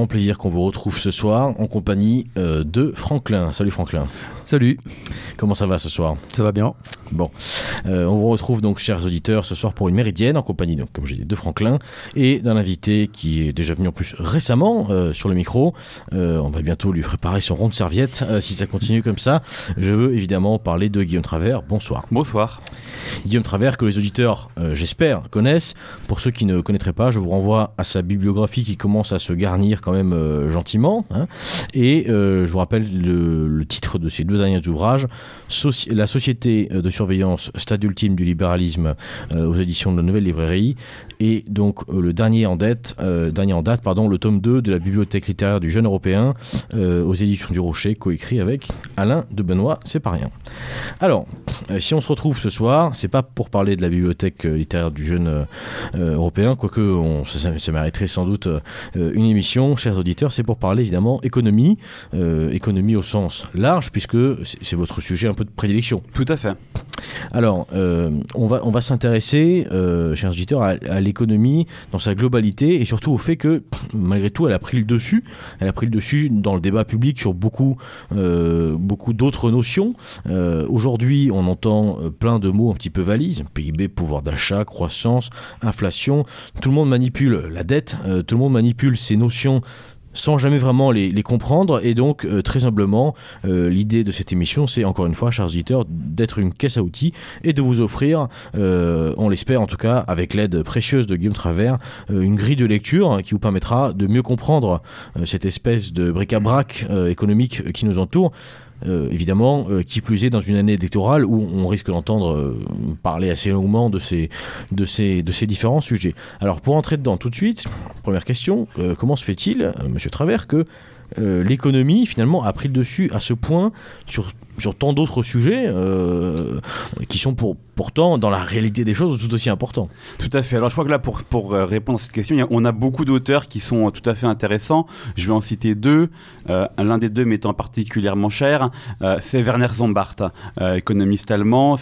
grand plaisir qu'on vous retrouve ce soir en compagnie euh, de Franklin. Salut Franklin. Salut. Comment ça va ce soir Ça va bien. Bon, euh, on vous retrouve donc, chers auditeurs, ce soir pour une méridienne en compagnie, donc, comme j'ai dit, de Franklin et d'un invité qui est déjà venu en plus récemment euh, sur le micro. Euh, on va bientôt lui préparer son rond de serviette si ça continue comme ça. Je veux évidemment parler de Guillaume Travers. Bonsoir. Bonsoir. Guillaume Travers, que les auditeurs, j'espère, connaissent. Pour ceux qui ne connaîtraient pas, je vous renvoie à sa bibliographie qui commence à se garnir quand même gentiment. Hein. Et je vous rappelle le, le, titre de ces deux derniers ouvrages La société de surveillance, stade ultime du libéralisme euh, aux éditions de la Nouvelle Librairie, et donc euh, le dernier en, date, euh, dernier en date, pardon, le tome 2 de la Bibliothèque littéraire du jeune européen aux éditions du Rocher, coécrit avec Alain de Benoît, c'est pas rien. Alors, si on se retrouve ce soir, c'est pas pour parler de la Bibliothèque littéraire du jeune européen, quoique on, ça, ça mériterait sans doute une émission, chers auditeurs, c'est pour parler évidemment économie, économie au sens large, puisque c'est votre sujet un peu de prédilection. Tout à fait. Alors, euh, on va, on va s'intéresser, euh, chers auditeurs, à, l'économie dans sa globalité et surtout au fait que, malgré tout, elle a pris le dessus. Elle a pris le dessus dans le débat public sur beaucoup, euh, beaucoup d'autres notions. Aujourd'hui, on entend plein de mots un petit peu valises PIB, pouvoir d'achat, croissance, inflation. Tout le monde manipule la dette, tout le monde manipule ces notions sans jamais vraiment les, comprendre. Et donc, euh, très humblement, euh, l'idée de cette émission, c'est encore une fois, chers auditeurs, d'être une caisse à outils et de vous offrir, euh, on l'espère en tout cas, avec l'aide précieuse de Guillaume Travers, une grille de lecture qui vous permettra de mieux comprendre cette espèce de bric-à-brac économique qui nous entoure. Euh, évidemment, euh, qui plus est dans une année électorale où on risque d'entendre euh, parler assez longuement de ces, de, ces, de ces différents sujets. Alors pour entrer dedans tout de suite, première question, comment se fait-il, Monsieur Travers, que euh, l'économie finalement a pris le dessus à ce point sur, sur tant d'autres sujets euh, qui sont pour, pourtant dans la réalité des choses tout aussi importants. Tout à fait. Alors je crois que là pour, pour euh, répondre à cette question, on a beaucoup d'auteurs qui sont tout à fait intéressants. Je vais en citer deux. L'un des deux m'étant particulièrement cher, c'est Werner Zombart, économiste allemand.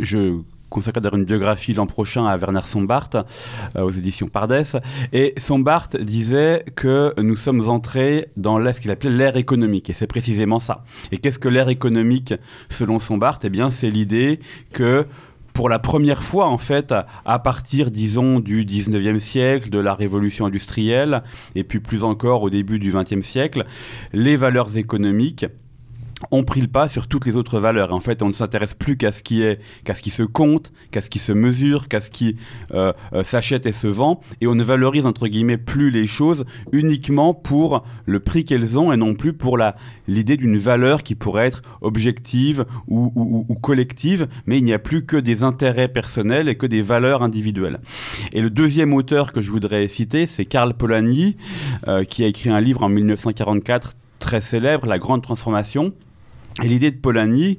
Je consacré d'ailleurs une biographie l'an prochain à Werner Sombart euh, aux éditions Pardes. Et Sombart disait que nous sommes entrés dans ce qu'il appelait l'ère économique. Et c'est précisément ça. Et qu'est-ce que l'ère économique selon Sombart? Eh bien, c'est l'idée que pour la première fois, en fait, à partir, disons, du 19e siècle, de la révolution industrielle, et puis plus encore au début du 20e siècle, les valeurs économiques ont pris le pas sur toutes les autres valeurs. En fait, on ne s'intéresse plus qu'à ce qui est, qu'à ce qui se compte, qu'à ce qui se mesure, qu'à ce qui euh, euh, s'achète et se vend, et on ne valorise entre guillemets plus les choses uniquement pour le prix qu'elles ont et non plus pour la l'idée d'une valeur qui pourrait être objective ou, collective. Mais il n'y a plus que des intérêts personnels et que des valeurs individuelles. Et le deuxième auteur que je voudrais citer, c'est Karl Polanyi, euh, qui a écrit un livre en 1944 très célèbre, La Grande Transformation et l'idée de Polanyi,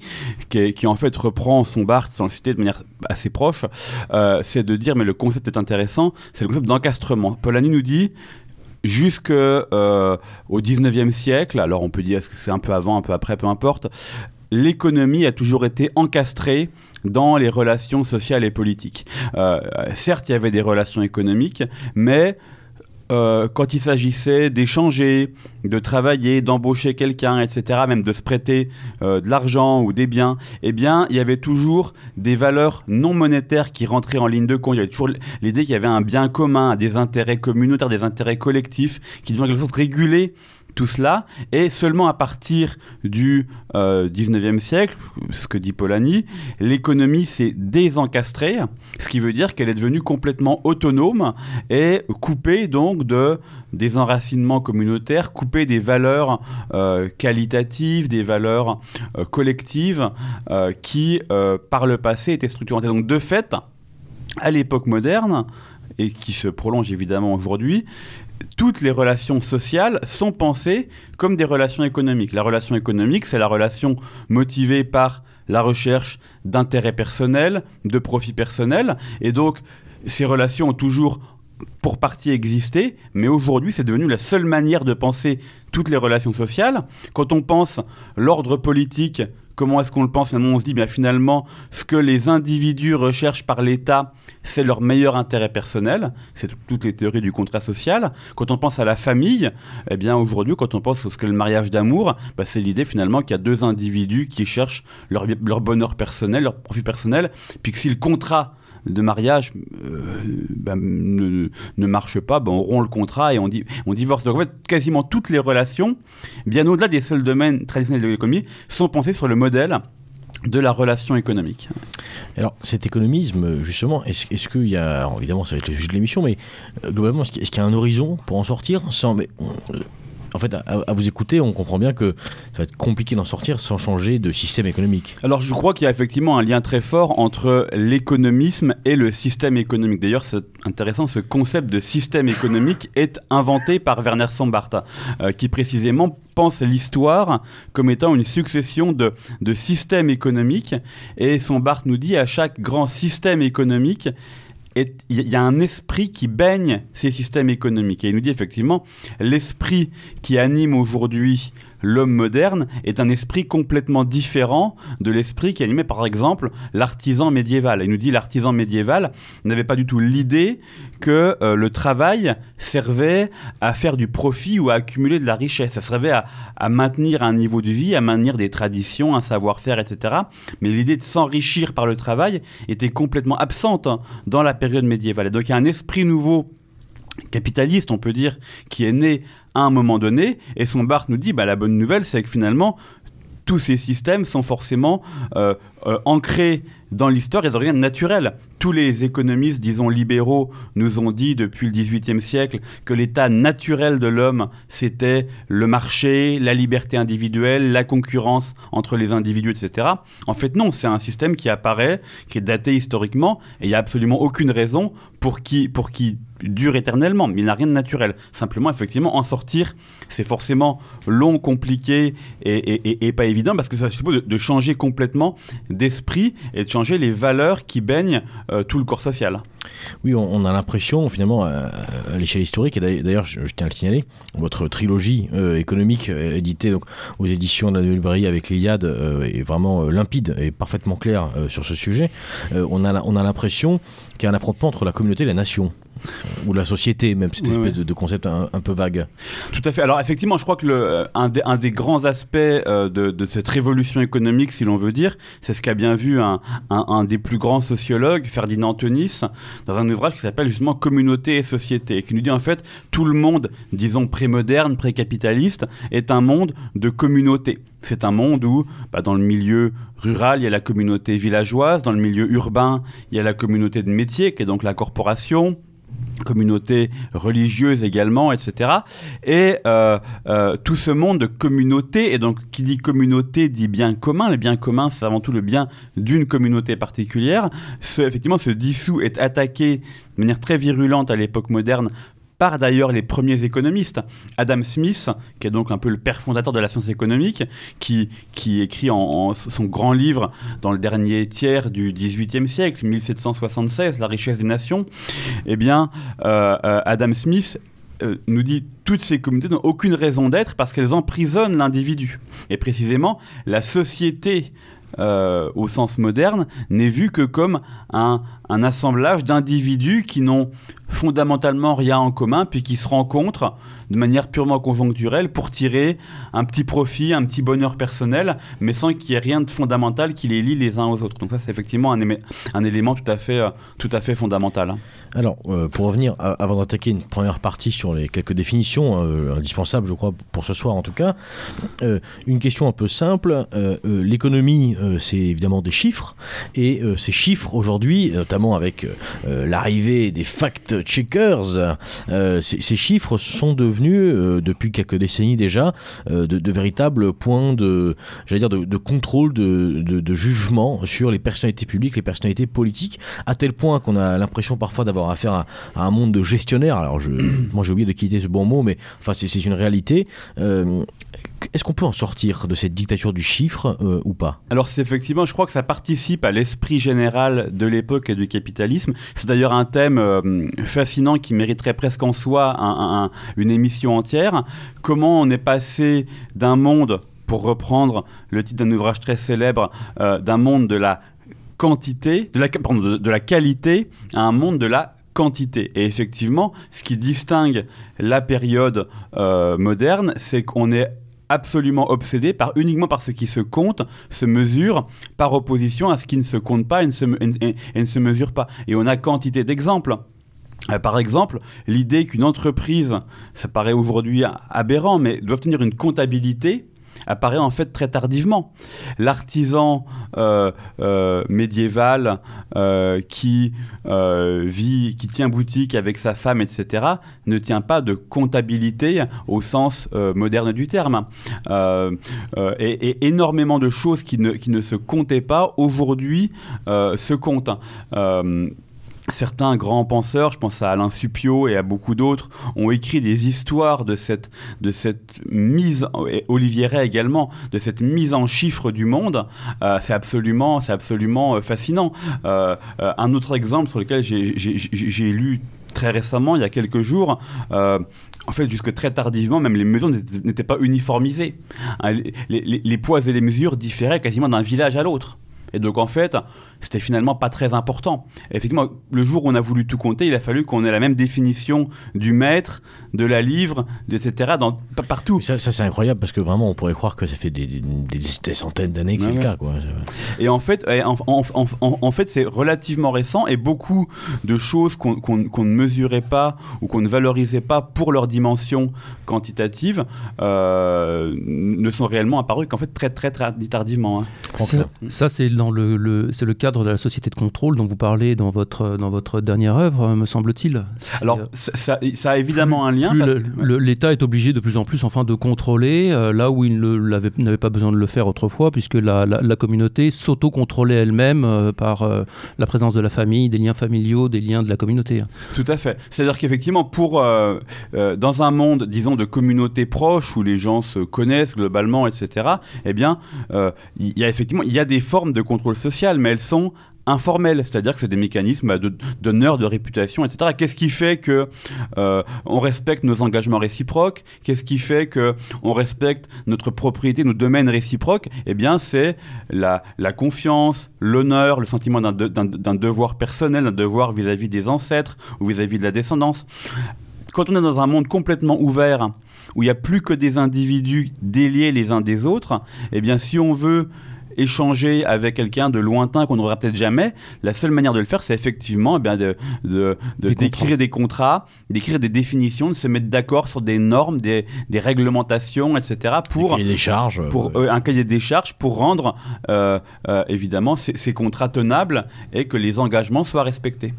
qui, en fait reprend son Barthes sans le citer de manière assez proche, euh, c'est de dire, mais le concept est intéressant, c'est le concept d'encastrement. Polanyi nous dit, jusqu'au euh, 19e siècle, alors on peut dire que c'est un peu avant, un peu après, peu importe, l'économie a toujours été encastrée dans les relations sociales et politiques. Euh, certes, il y avait des relations économiques, mais euh, quand il s'agissait d'échanger, de travailler, d'embaucher quelqu'un, etc., même de se prêter euh, de l'argent ou des biens, eh bien, il y avait toujours des valeurs non monétaires qui rentraient en ligne de compte. Il y avait toujours l'idée qu'il y avait un bien commun, des intérêts communautaires, des intérêts collectifs qui devaient en quelque sorte réguler tout cela, et seulement à partir du euh, 19e siècle, ce que dit Polanyi, l'économie s'est désencastrée, ce qui veut dire qu'elle est devenue complètement autonome et coupée donc de des enracinements communautaires, coupée des valeurs euh, qualitatives, des valeurs euh, collectives euh, qui, par le passé, étaient structurantes. donc de fait, à l'époque moderne, et qui se prolonge évidemment aujourd'hui, toutes les relations sociales sont pensées comme des relations économiques. La relation économique, c'est la relation motivée par la recherche d'intérêt personnel, de profit personnel. Et donc, ces relations ont toujours pour partie existé, mais aujourd'hui c'est devenu la seule manière de penser toutes les relations sociales. Quand on pense l'ordre politique comment est-ce qu'on le pense Finalement, on se dit, bien finalement, ce que les individus recherchent par l'État, c'est leur meilleur intérêt personnel. C'est toutes les théories du contrat social. Quand on pense à la famille, eh bien aujourd'hui, quand on pense à ce que le mariage d'amour, bah, c'est l'idée finalement qu'il y a deux individus qui cherchent leur, leur bonheur personnel, leur profit personnel, puis que si le contrat de mariage euh, ben, ne, marche pas, ben, on rompt le contrat et on, divorce. Donc en fait, quasiment toutes les relations, bien au-delà des seuls domaines traditionnels de l'économie, sont pensées sur le modèle de la relation économique. Alors cet économisme, justement, est-ce, qu'il y a, évidemment ça va être le sujet de l'émission, mais euh, globalement, est-ce qu'il y a un horizon pour en sortir sans, en fait, à, vous écouter, on comprend bien que ça va être compliqué d'en sortir sans changer de système économique. Alors, je crois qu'il y a effectivement un lien très fort entre l'économisme et le système économique. D'ailleurs, c'est intéressant, ce concept de système économique est inventé par Werner Sombart, euh, qui précisément pense l'histoire comme étant une succession de, de systèmes économiques. Et Sombart nous dit à chaque grand système économique, il y a un esprit qui baigne ces systèmes économiques. Et il nous dit effectivement, l'esprit qui anime aujourd'hui l'homme moderne est un esprit complètement différent de l'esprit qui animait par exemple l'artisan médiéval. Il nous dit l'artisan médiéval n'avait pas du tout l'idée que euh, le travail servait à faire du profit ou à accumuler de la richesse. Ça servait à, à maintenir un niveau de vie, à maintenir des traditions, un savoir-faire, etc. Mais l'idée de s'enrichir par le travail était complètement absente hein, dans la période médiévale. Et donc il y a un esprit nouveau capitaliste, on peut dire, qui est né à un moment donné. Et son Barthes nous dit, bah, la bonne nouvelle, c'est que finalement, tous ces systèmes sont forcément euh, euh, ancrés dans l'histoire et dans rien de naturel. Tous les économistes, disons libéraux, nous ont dit depuis le XVIIIe siècle que l'état naturel de l'homme, c'était le marché, la liberté individuelle, la concurrence entre les individus, etc. En fait, non, c'est un système qui apparaît, qui est daté historiquement, et il n'y a absolument aucune raison pour qui, pour qui dure éternellement, mais il n'a rien de naturel. Simplement, effectivement, en sortir, c'est forcément long, compliqué et, pas évident parce que ça suppose de, changer complètement d'esprit et de changer les valeurs qui baignent euh, tout le corps social. Oui, on, a l'impression, finalement, à, l'échelle historique, et d'ailleurs, je, tiens à le signaler, votre trilogie euh, économique euh, éditée donc, aux éditions de la Nouvelle avec l'Iliade est vraiment limpide et parfaitement claire sur ce sujet. on a, on a l'impression qu'il y a un affrontement entre la communauté et la nation ou la société, même cette espèce De, concept un, peu vague. Tout à fait. Alors effectivement, je crois que le, un, des, un des grands aspects euh, de, de, cette révolution économique, si l'on veut dire, c'est ce qu'a bien vu un, un, des plus grands sociologues, Ferdinand Antonis, dans un ouvrage qui s'appelle justement Communauté et société, et qui nous dit en fait tout le monde, disons pré-moderne, pré-capitaliste, est un monde de communauté. C'est un monde où, bah, dans le milieu rural, il y a la communauté villageoise, dans le milieu urbain, il y a la communauté de métier, qui est donc la corporation, communauté religieuse également, etc. Et euh, euh, tout ce monde de communauté, et donc qui dit communauté dit bien commun, le bien commun c'est avant tout le bien d'une communauté particulière, ce, effectivement se dissout, est attaqué de manière très virulente à l'époque moderne par d'ailleurs les premiers économistes. Adam Smith, qui est donc un peu le père fondateur de la science économique, qui, qui écrit en, son grand livre dans le dernier tiers du XVIIIe siècle, 1776, La richesse des nations, eh bien, euh, euh, Adam Smith euh, nous dit toutes ces communautés n'ont aucune raison d'être parce qu'elles emprisonnent l'individu. Et précisément, la société au sens moderne n'est vue que comme un, un assemblage d'individus qui n'ont fondamentalement rien en commun, puis qui se rencontrent de manière purement conjoncturelle pour tirer un petit profit, un petit bonheur personnel, mais sans qu'il y ait rien de fondamental qui les lie les uns aux autres. Donc ça, c'est effectivement un, élément tout à fait, euh, fondamental. Hein. Alors, euh, pour revenir, avant d'attaquer une première partie sur les quelques définitions euh, indispensables, je crois, pour ce soir en tout cas, une question un peu simple. L'économie, c'est évidemment des chiffres, et ces chiffres aujourd'hui, notamment avec l'arrivée des fact-checkers, ces chiffres sont devenus euh, depuis quelques décennies déjà, euh, de, véritables points de, dire, de, contrôle, de, jugement sur les personnalités publiques, les personnalités politiques, à tel point qu'on a l'impression parfois d'avoir affaire à, un monde de gestionnaires. Alors, je, moi, j'ai oublié de quitter ce bon mot, mais enfin, c'est une réalité. Euh, est-ce qu'on peut en sortir de cette dictature du chiffre ou pas? Alors c'est effectivement, je crois que ça participe à l'esprit général de l'époque et du capitalisme. C'est d'ailleurs un thème fascinant qui mériterait presque en soi une émission entière, comment on est passé d'un monde pour reprendre le titre d'un ouvrage très célèbre, d'un monde de la quantité, de la, qualité à un monde de la quantité. Et effectivement, ce qui distingue la période euh, moderne, c'est qu'on est absolument obsédé par uniquement par ce qui se compte, se mesure, par opposition à ce qui ne se compte pas et ne se, mesure pas. Et on a quantité d'exemples. Euh, par exemple, l'idée qu'une entreprise, ça paraît aujourd'hui aberrant, mais doit tenir une comptabilité apparaît en fait très tardivement. L'artisan euh, euh, médiéval euh, qui vit, qui tient boutique avec sa femme, etc., ne tient pas de comptabilité au sens moderne du terme. Et, énormément de choses qui ne, qui ne se comptaient pas aujourd'hui se comptent certains grands penseurs, je pense à Alain Supio et à beaucoup d'autres, ont écrit des histoires de cette, de cette mise, et Olivier Ray également, de cette mise en chiffres du monde. Euh, c'est absolument, absolument euh, fascinant. Euh, un autre exemple sur lequel j'ai lu très récemment, il y a quelques jours, en fait, jusque très tardivement, même les mesures n'étaient pas uniformisées. Hein, les, poids et les mesures différaient quasiment d'un village à l'autre. Et donc, en fait, c'était finalement pas très important. effectivement, le jour où on a voulu tout compter, il a fallu qu'on ait la même définition du mètre, de la livre, etc. Dans, partout. Ça, ça c'est incroyable parce que vraiment, on pourrait croire que ça fait des, des, centaines d'années que c'est le cas. Quoi. Et en fait, en, en, en, fait c'est relativement récent et beaucoup de choses qu'on ne mesurait pas ou qu'on ne valorisait pas pour leur dimension quantitative euh, ne sont réellement apparues qu'en fait très très, très tardivement. Hein. Ça, c'est dans le, le c'est le cadre de la société de contrôle dont vous parlez dans votre, dans votre dernière œuvre, me semble-t-il. Alors, euh, ça, ça, a évidemment un lien. L'État est obligé de plus en plus enfin, de contrôler, euh, là où il n'avait pas besoin de le faire autrefois, puisque la, la, communauté s'auto-contrôlait elle-même euh, par la présence de la famille, des liens familiaux, des liens de la communauté. Tout à fait. C'est-à-dire qu'effectivement, pour dans un monde, disons, de communautés proches, où les gens se connaissent globalement, etc., eh bien, il y a effectivement il y a des formes de contrôle social, mais elles sont informels, c'est-à-dire que c'est des mécanismes d'honneur, de, de, réputation, etc. Qu'est-ce qui fait que euh, on respecte nos engagements réciproques? Qu'est-ce qui fait que on respecte notre propriété, nos domaines réciproques? Eh bien, c'est la, la, confiance, l'honneur, le sentiment d'un devoir personnel, d'un devoir vis-à-vis des ancêtres ou vis-à-vis de la descendance. Quand on est dans un monde complètement ouvert, où il n'y a plus que des individus déliés les uns des autres, eh bien, si on veut échanger avec quelqu'un de lointain qu'on n'aura peut-être jamais, la seule manière de le faire, c'est effectivement eh bien, de, de, d'écrire des contrats, d'écrire des définitions, de se mettre d'accord sur des normes, des, des réglementations, etc. pour un cahier des charges, pour euh, un cahier des charges pour rendre euh, euh, évidemment ces, ces, contrats tenables et que les engagements soient respectés.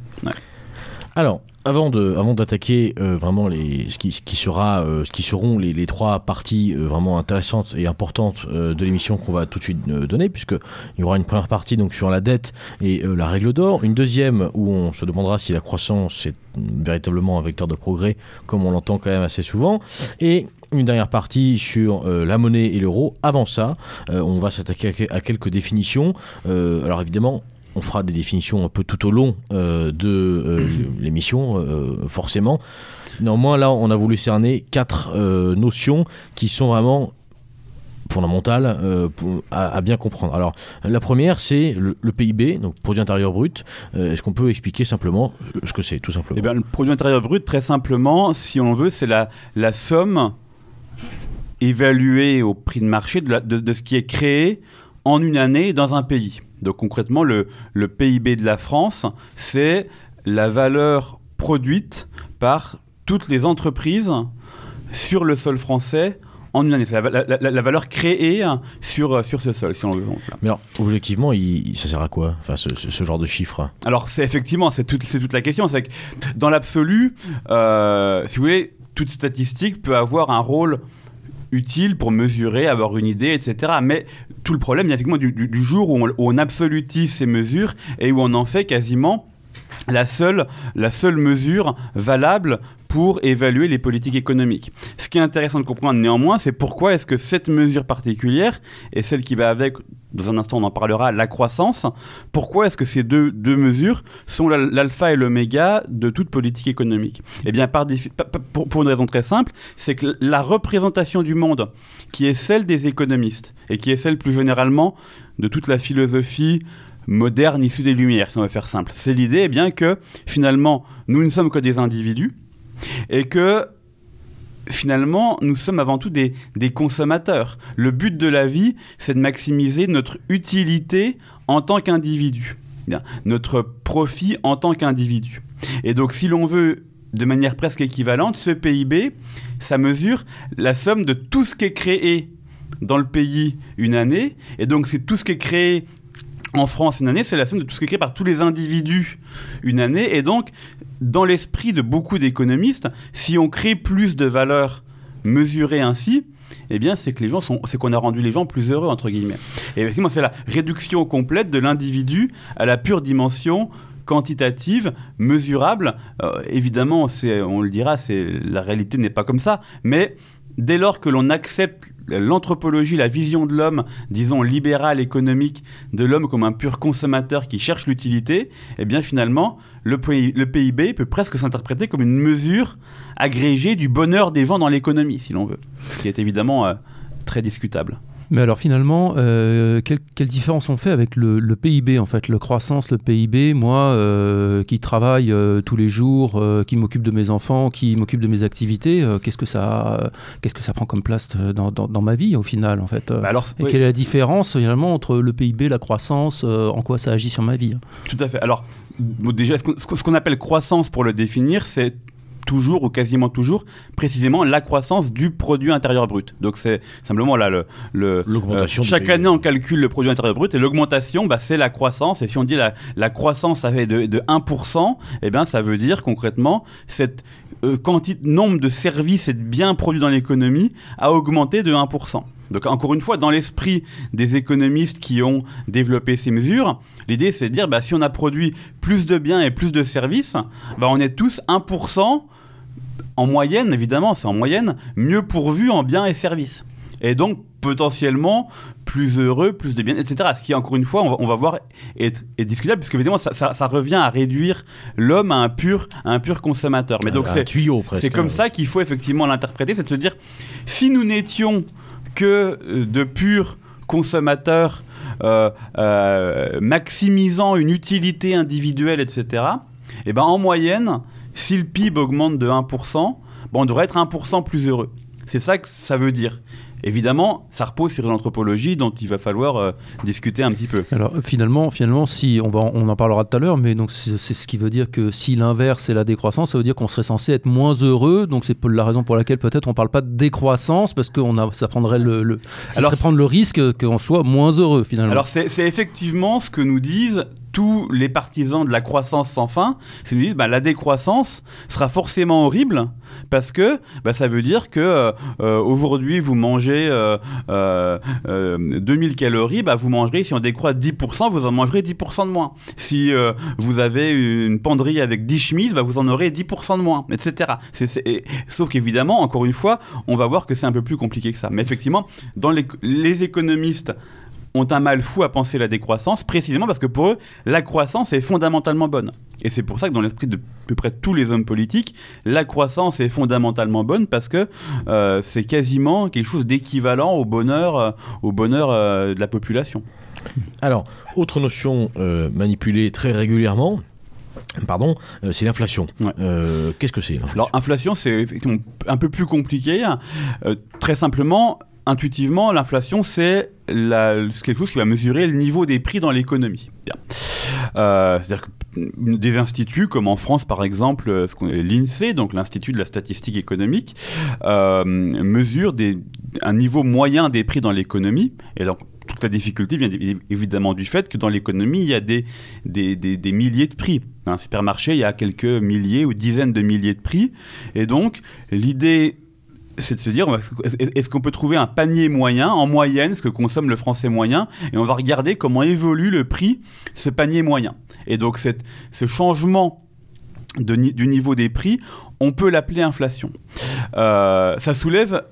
Alors, avant de, avant d'attaquer euh, vraiment les, ce qui, sera, euh, ce qui seront les, les trois parties euh, vraiment intéressantes et importantes de l'émission qu'on va tout de suite donner, puisque il y aura une première partie donc sur la dette et la règle d'or, une deuxième où on se demandera si la croissance est véritablement un vecteur de progrès, comme on l'entend quand même assez souvent, et une dernière partie sur la monnaie et l'euro. Avant ça, on va s'attaquer à, quelques définitions. alors évidemment, on fera des définitions un peu tout au long euh, de euh, l'émission, euh, forcément. Néanmoins, là, on a voulu cerner quatre notions qui sont vraiment fondamentales à, bien comprendre. Alors, la première, c'est le, PIB, donc produit intérieur brut. Est-ce qu'on peut expliquer simplement ce que c'est, tout simplement? Eh bien, Le produit intérieur brut, très simplement, si on veut, c'est la, la somme évaluée au prix de marché de, de ce qui est créé en une année dans un pays. Donc concrètement, le, PIB de la France, c'est la valeur produite par toutes les entreprises sur le sol français en une année. C'est la, valeur créée sur, sur ce sol, si on veut. Mais alors, objectivement, ça sert à quoi enfin, ce, genre de chiffre? Alors, c'est effectivement, c'est toute, toute la question. C'est que dans l'absolu, euh, si vous voulez, toute statistique peut avoir un rôle utile pour mesurer, avoir une idée, etc. Mais tout le problème, effectivement, du, du, jour où on, absolutise ces mesures et où on en fait quasiment la seule, la seule mesure valable pour évaluer les politiques économiques. Ce qui est intéressant de comprendre néanmoins, c'est pourquoi est-ce que cette mesure particulière et celle qui va avec dans un instant on en parlera, la croissance. Pourquoi est-ce que ces deux, mesures sont l'alpha et l'oméga de toute politique économique? Eh bien, pour, une raison très simple, c'est que la représentation du monde, qui est celle des économistes, et qui est celle plus généralement de toute la philosophie moderne issue des Lumières, si on veut faire simple, c'est l'idée eh bien que finalement, nous ne sommes que des individus, et que finalement, nous sommes avant tout des, consommateurs. Le but de la vie, c'est de maximiser notre utilité en tant qu'individu, notre profit en tant qu'individu. Et donc, si l'on veut de manière presque équivalente, ce PIB, ça mesure la somme de tout ce qui est créé dans le pays une année. Et donc, c'est tout ce qui est créé en France une année, c'est la somme de tout ce qui est créé par tous les individus une année. Et donc, dans l'esprit de beaucoup d'économistes, si on crée plus de valeur mesurée ainsi, eh bien, c'est que les gens sont, c'est qu'on a rendu les gens plus heureux entre guillemets. Et c'est la réduction complète de l'individu à la pure dimension quantitative, mesurable. Euh, évidemment, c'est, on le dira, c'est la réalité n'est pas comme ça, mais dès lors que l'on accepte l'anthropologie, la vision de l'homme, disons libérale, économique, de l'homme comme un pur consommateur qui cherche l'utilité, eh bien finalement, le, PIB peut presque s'interpréter comme une mesure agrégée du bonheur des gens dans l'économie, si l'on veut. Ce qui est évidemment euh, très discutable. Mais alors finalement, euh, quelle, différence on fait avec le, PIB en fait, le croissance, le PIB Moi, euh, qui travaille euh, tous les jours, qui m'occupe de mes enfants, qui m'occupe de mes activités, qu'est-ce que ça, qu'est-ce que ça prend comme place dans, ma vie au final en fait bah alors, Et quelle est la différence finalement entre le PIB, la croissance, en quoi ça agit sur ma vie? Tout à fait. Alors déjà, ce qu'on appelle croissance pour le définir, c'est toujours ou quasiment toujours précisément la croissance du produit intérieur brut. Donc c'est simplement là le, l'augmentation. Euh, chaque année on calcule le produit intérieur brut et l'augmentation bah, c'est la croissance et si on dit la, la croissance ça fait de, de 1%, eh bien ça veut dire concrètement cette euh, quantité nombre de services et de biens produits dans l'économie a augmenté de 1%. Donc encore une fois, dans l'esprit des économistes qui ont développé ces mesures, l'idée c'est de dire bah, si on a produit plus de biens et plus de services, bah, on est tous 1% en moyenne, évidemment, c'est en moyenne, mieux pourvu en biens et services. Et donc, potentiellement, plus heureux, plus de biens, etc. Ce qui, encore une fois, on va, voir, est, discutable, puisque évidemment, ça, revient à réduire l'homme à un pur, un pur consommateur. Mais donc, c'est C'est comme ça qu'il faut effectivement l'interpréter, c'est de se dire, si nous n'étions que euh, de purs consommateurs euh, euh, maximisant une utilité individuelle, etc., et eh ben en moyenne, si le PIB augmente de 1%, on devrait être 1% plus heureux. C'est ça que ça veut dire. Évidemment, ça repose sur une anthropologie dont il va falloir euh, discuter un petit peu. Alors finalement, finalement, si on va, on en parlera tout à l'heure, mais donc c'est ce qui veut dire que si l'inverse est la décroissance, ça veut dire qu'on serait censé être moins heureux. Donc c'est la raison pour laquelle peut-être on parle pas de décroissance parce que on a, ça prendrait le, le ça Alors, prendre le risque qu'on soit moins heureux finalement. Alors c'est effectivement ce que nous disent tous les partisans de la croissance sans fin, c'est nous disent bah, la décroissance sera forcément horrible parce que bah, ça veut dire que euh, euh, aujourd'hui vous mangez 2000 euh, calories, bah, vous mangerez, si on décroît 10%, vous en mangerez 10% de moins. Si vous avez une penderie avec 10 chemises, bah, vous en aurez 10% de moins, etc. sauf qu'évidemment, encore une fois, on va voir que c'est un peu plus compliqué que ça. Mais effectivement, dans les, les économistes ont un mal fou à penser la décroissance, précisément parce que pour eux, la croissance est fondamentalement bonne. Et c'est pour ça que dans l'esprit de peu près tous les hommes politiques, la croissance est fondamentalement bonne parce que euh, c'est quasiment quelque chose d'équivalent au bonheur, euh, au bonheur euh, de la population. Alors, autre notion manipulée très régulièrement, Pardon, c'est l'inflation. Qu'est-ce que c'est Alors, inflation, c'est un peu plus compliqué. très simplement, intuitivement, l'inflation, c'est quelque chose qui va mesurer le niveau des prix dans l'économie. Euh, c'est-à-dire que des instituts, comme en France par exemple, euh, l'INSEE, donc l'Institut de la statistique économique, euh, mesure un niveau moyen des prix dans l'économie. Et donc, toute la difficulté vient évidemment du fait que dans l'économie, il y a des, des, milliers de prix. Dans un supermarché, il y a quelques milliers ou dizaines de milliers de prix. Et donc, l'idée c'est de se dire, est-ce qu'on peut trouver un panier moyen, en moyenne, ce que consomme le français moyen, et on va regarder comment évolue le prix de ce panier moyen. Et donc ce changement du niveau des prix, on peut l'appeler inflation. Euh, ça soulève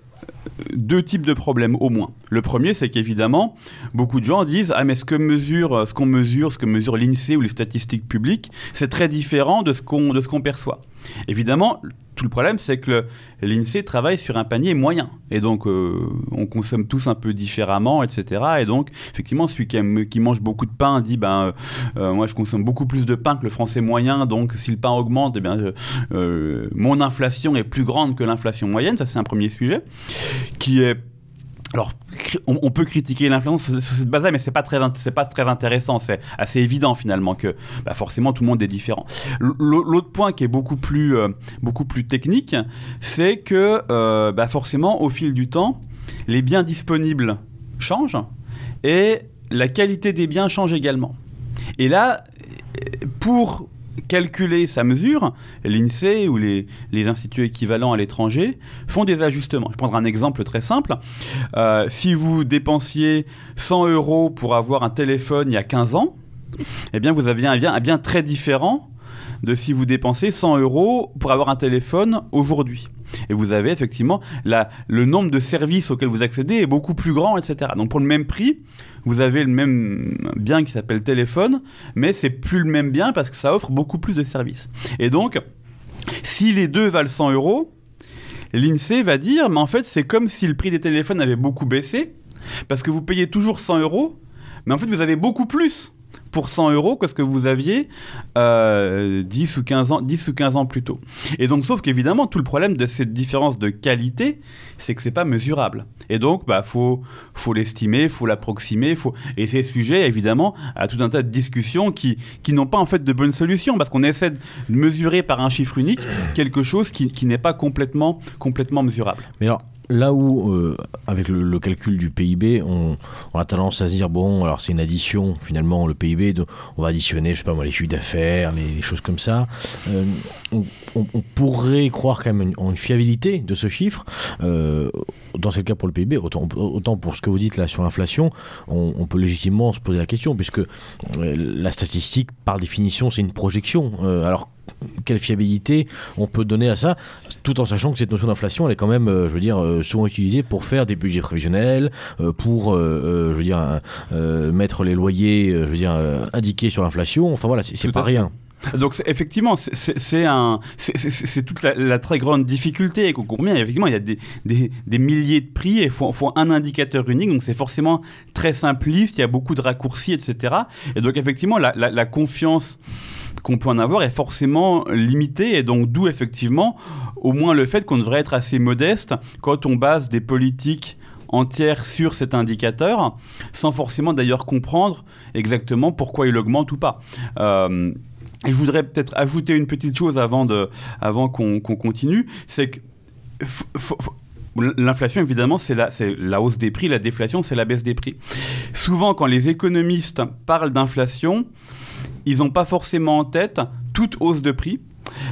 deux types de problèmes au moins. Le premier, c'est qu'évidemment, beaucoup de gens disent Ah, mais ce que mesure, ce qu'on mesure, ce que mesure l'INSEE ou les statistiques publiques, c'est très différent de ce qu'on qu'on perçoit. Évidemment, tout le problème, c'est que l'INSEE travaille sur un panier moyen. Et donc, euh, on consomme tous un peu différemment, etc. Et donc, effectivement, celui qui, mange beaucoup de pain dit ben, euh, Moi, je consomme beaucoup plus de pain que le français moyen. Donc, si le pain augmente, eh bien, euh, mon inflation est plus grande que l'inflation moyenne. Ça, c'est un premier sujet qui est alors, on, peut critiquer l'inflation sur, cette base-là, mais c'est pas très, c'est pas très intéressant. C'est assez évident finalement que, bah, forcément, tout le monde est différent. L'autre point qui est beaucoup plus, euh, beaucoup plus technique, c'est que, euh, bah, forcément, au fil du temps, les biens disponibles changent et la qualité des biens change également. Et là, pour calculer sa mesure, l'INSEE ou les, instituts équivalents à l'étranger font des ajustements. Je prendrai un exemple très simple. Euh, si vous dépensiez 100 euros pour avoir un téléphone il y a 15 ans, eh bien vous aviez un bien, un bien très différent de si vous dépensez 100 euros pour avoir un téléphone aujourd'hui. Et vous avez effectivement la, le nombre de services auxquels vous accédez est beaucoup plus grand, etc. Donc pour le même prix, vous avez le même bien qui s'appelle téléphone, mais c'est plus le même bien parce que ça offre beaucoup plus de services. Et donc, si les deux valent 100 euros, l'INSEE va dire, mais en fait, c'est comme si le prix des téléphones avait beaucoup baissé, parce que vous payez toujours 100 euros, mais en fait, vous avez beaucoup plus pour 100 euros que ce que vous aviez 10, euh, ou 15 ans, 10 ou 15 ans plus tôt. Et donc, sauf qu'évidemment, tout le problème de cette différence de qualité, c'est que c'est pas mesurable. Et donc, bah, faut, faut l'estimer, faut l'approximer, faut... et c'est sujet, évidemment, à tout un tas de discussions qui, qui n'ont pas en fait de bonnes solutions, parce qu'on essaie de mesurer par un chiffre unique quelque chose qui, qui n'est pas complètement, complètement mesurable. Mais là où, euh, avec le, calcul du PIB, on, a tendance à se dire bon, alors c'est une addition, finalement, le PIB, on va additionner, je sais pas moi, les chiffres d'affaires, les, choses comme ça. Euh, on, pourrait croire quand même en une fiabilité de ce chiffre. Euh, dans ce cas pour le PIB, autant, autant pour ce que vous dites là sur l'inflation, on, peut légitimement se poser la question, puisque la statistique, par définition, c'est une projection. alors quelle fiabilité on peut donner à ça, tout en sachant que cette notion d'inflation, elle est quand même, euh, je veux dire, euh, souvent utilisée pour faire des budgets prévisionnels, euh, pour, je veux dire, mettre les loyers, je veux dire, indiqués sur l'inflation. Enfin voilà, c'est pas rien. Donc effectivement, c'est un, c'est toute la, très grande difficulté et qu'on bien. Effectivement, il y a des, des, milliers de prix et il faut, faut, un indicateur unique. Donc c'est forcément très simpliste. Il y a beaucoup de raccourcis, etc. Et donc effectivement, la, la confiance qu'on peut en avoir est forcément limité et donc d'où effectivement au moins le fait qu'on devrait être assez modeste quand on base des politiques entières sur cet indicateur, sans forcément d'ailleurs comprendre exactement pourquoi il augmente ou pas. Euh, je voudrais peut-être ajouter une petite chose avant, de, avant qu'on continue, c'est que L'inflation, évidemment, c'est la, la, hausse des prix, la déflation, c'est la baisse des prix. Souvent, quand les économistes parlent d'inflation, ils n'ont pas forcément en tête toute hausse de prix,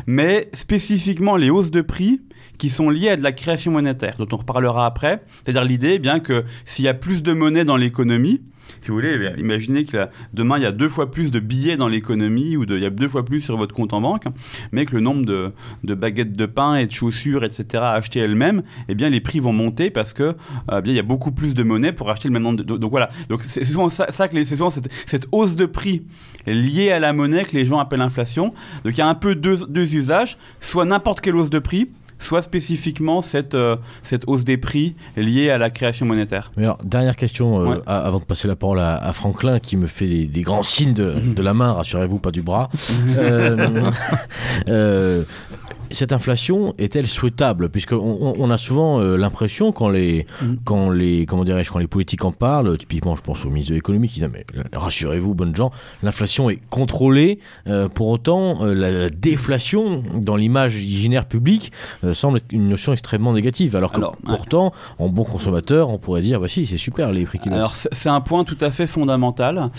mais spécifiquement les hausses de prix qui sont liées à de la création monétaire, dont on reparlera après. C'est-à-dire l'idée, bien que s'il y a plus de monnaie dans l'économie, si vous voulez, eh imaginez que demain, il y a deux fois plus de billets dans l'économie ou il y a deux fois plus sur votre compte en banque, mais que le nombre de, baguettes de pain et de chaussures, etc., à acheter elles-mêmes, eh bien, les prix vont monter parce que euh, bien, il y a beaucoup plus de monnaie pour acheter le même nombre de... Donc voilà, donc c'est souvent ça, que c'est souvent cette, hausse de prix liée à la monnaie que les gens appellent inflation. Donc il y a un peu deux, deux usages, soit n'importe quelle hausse de prix, soit spécifiquement cette, euh, cette hausse des prix liée à la création monétaire. alors, dernière question, euh, avant de passer la parole à, Franklin, qui me fait des, grands signes de, de la main, rassurez-vous, pas du bras. euh, cette inflation est-elle souhaitable? Puisqu'on on a souvent euh, l'impression, quand les, mm. quand, les, comment quand les politiques en parlent, typiquement je pense au ministre de l'économie qui dit mais rassurez-vous, bonnes gens, l'inflation est contrôlée. Euh, pour autant, euh, la déflation dans l'image hygiénaire publique semble être une notion extrêmement négative. Alors que pourtant, en bon consommateur, on pourrait dire bah si, c'est super les prix qui Alors c'est un point tout à fait fondamental.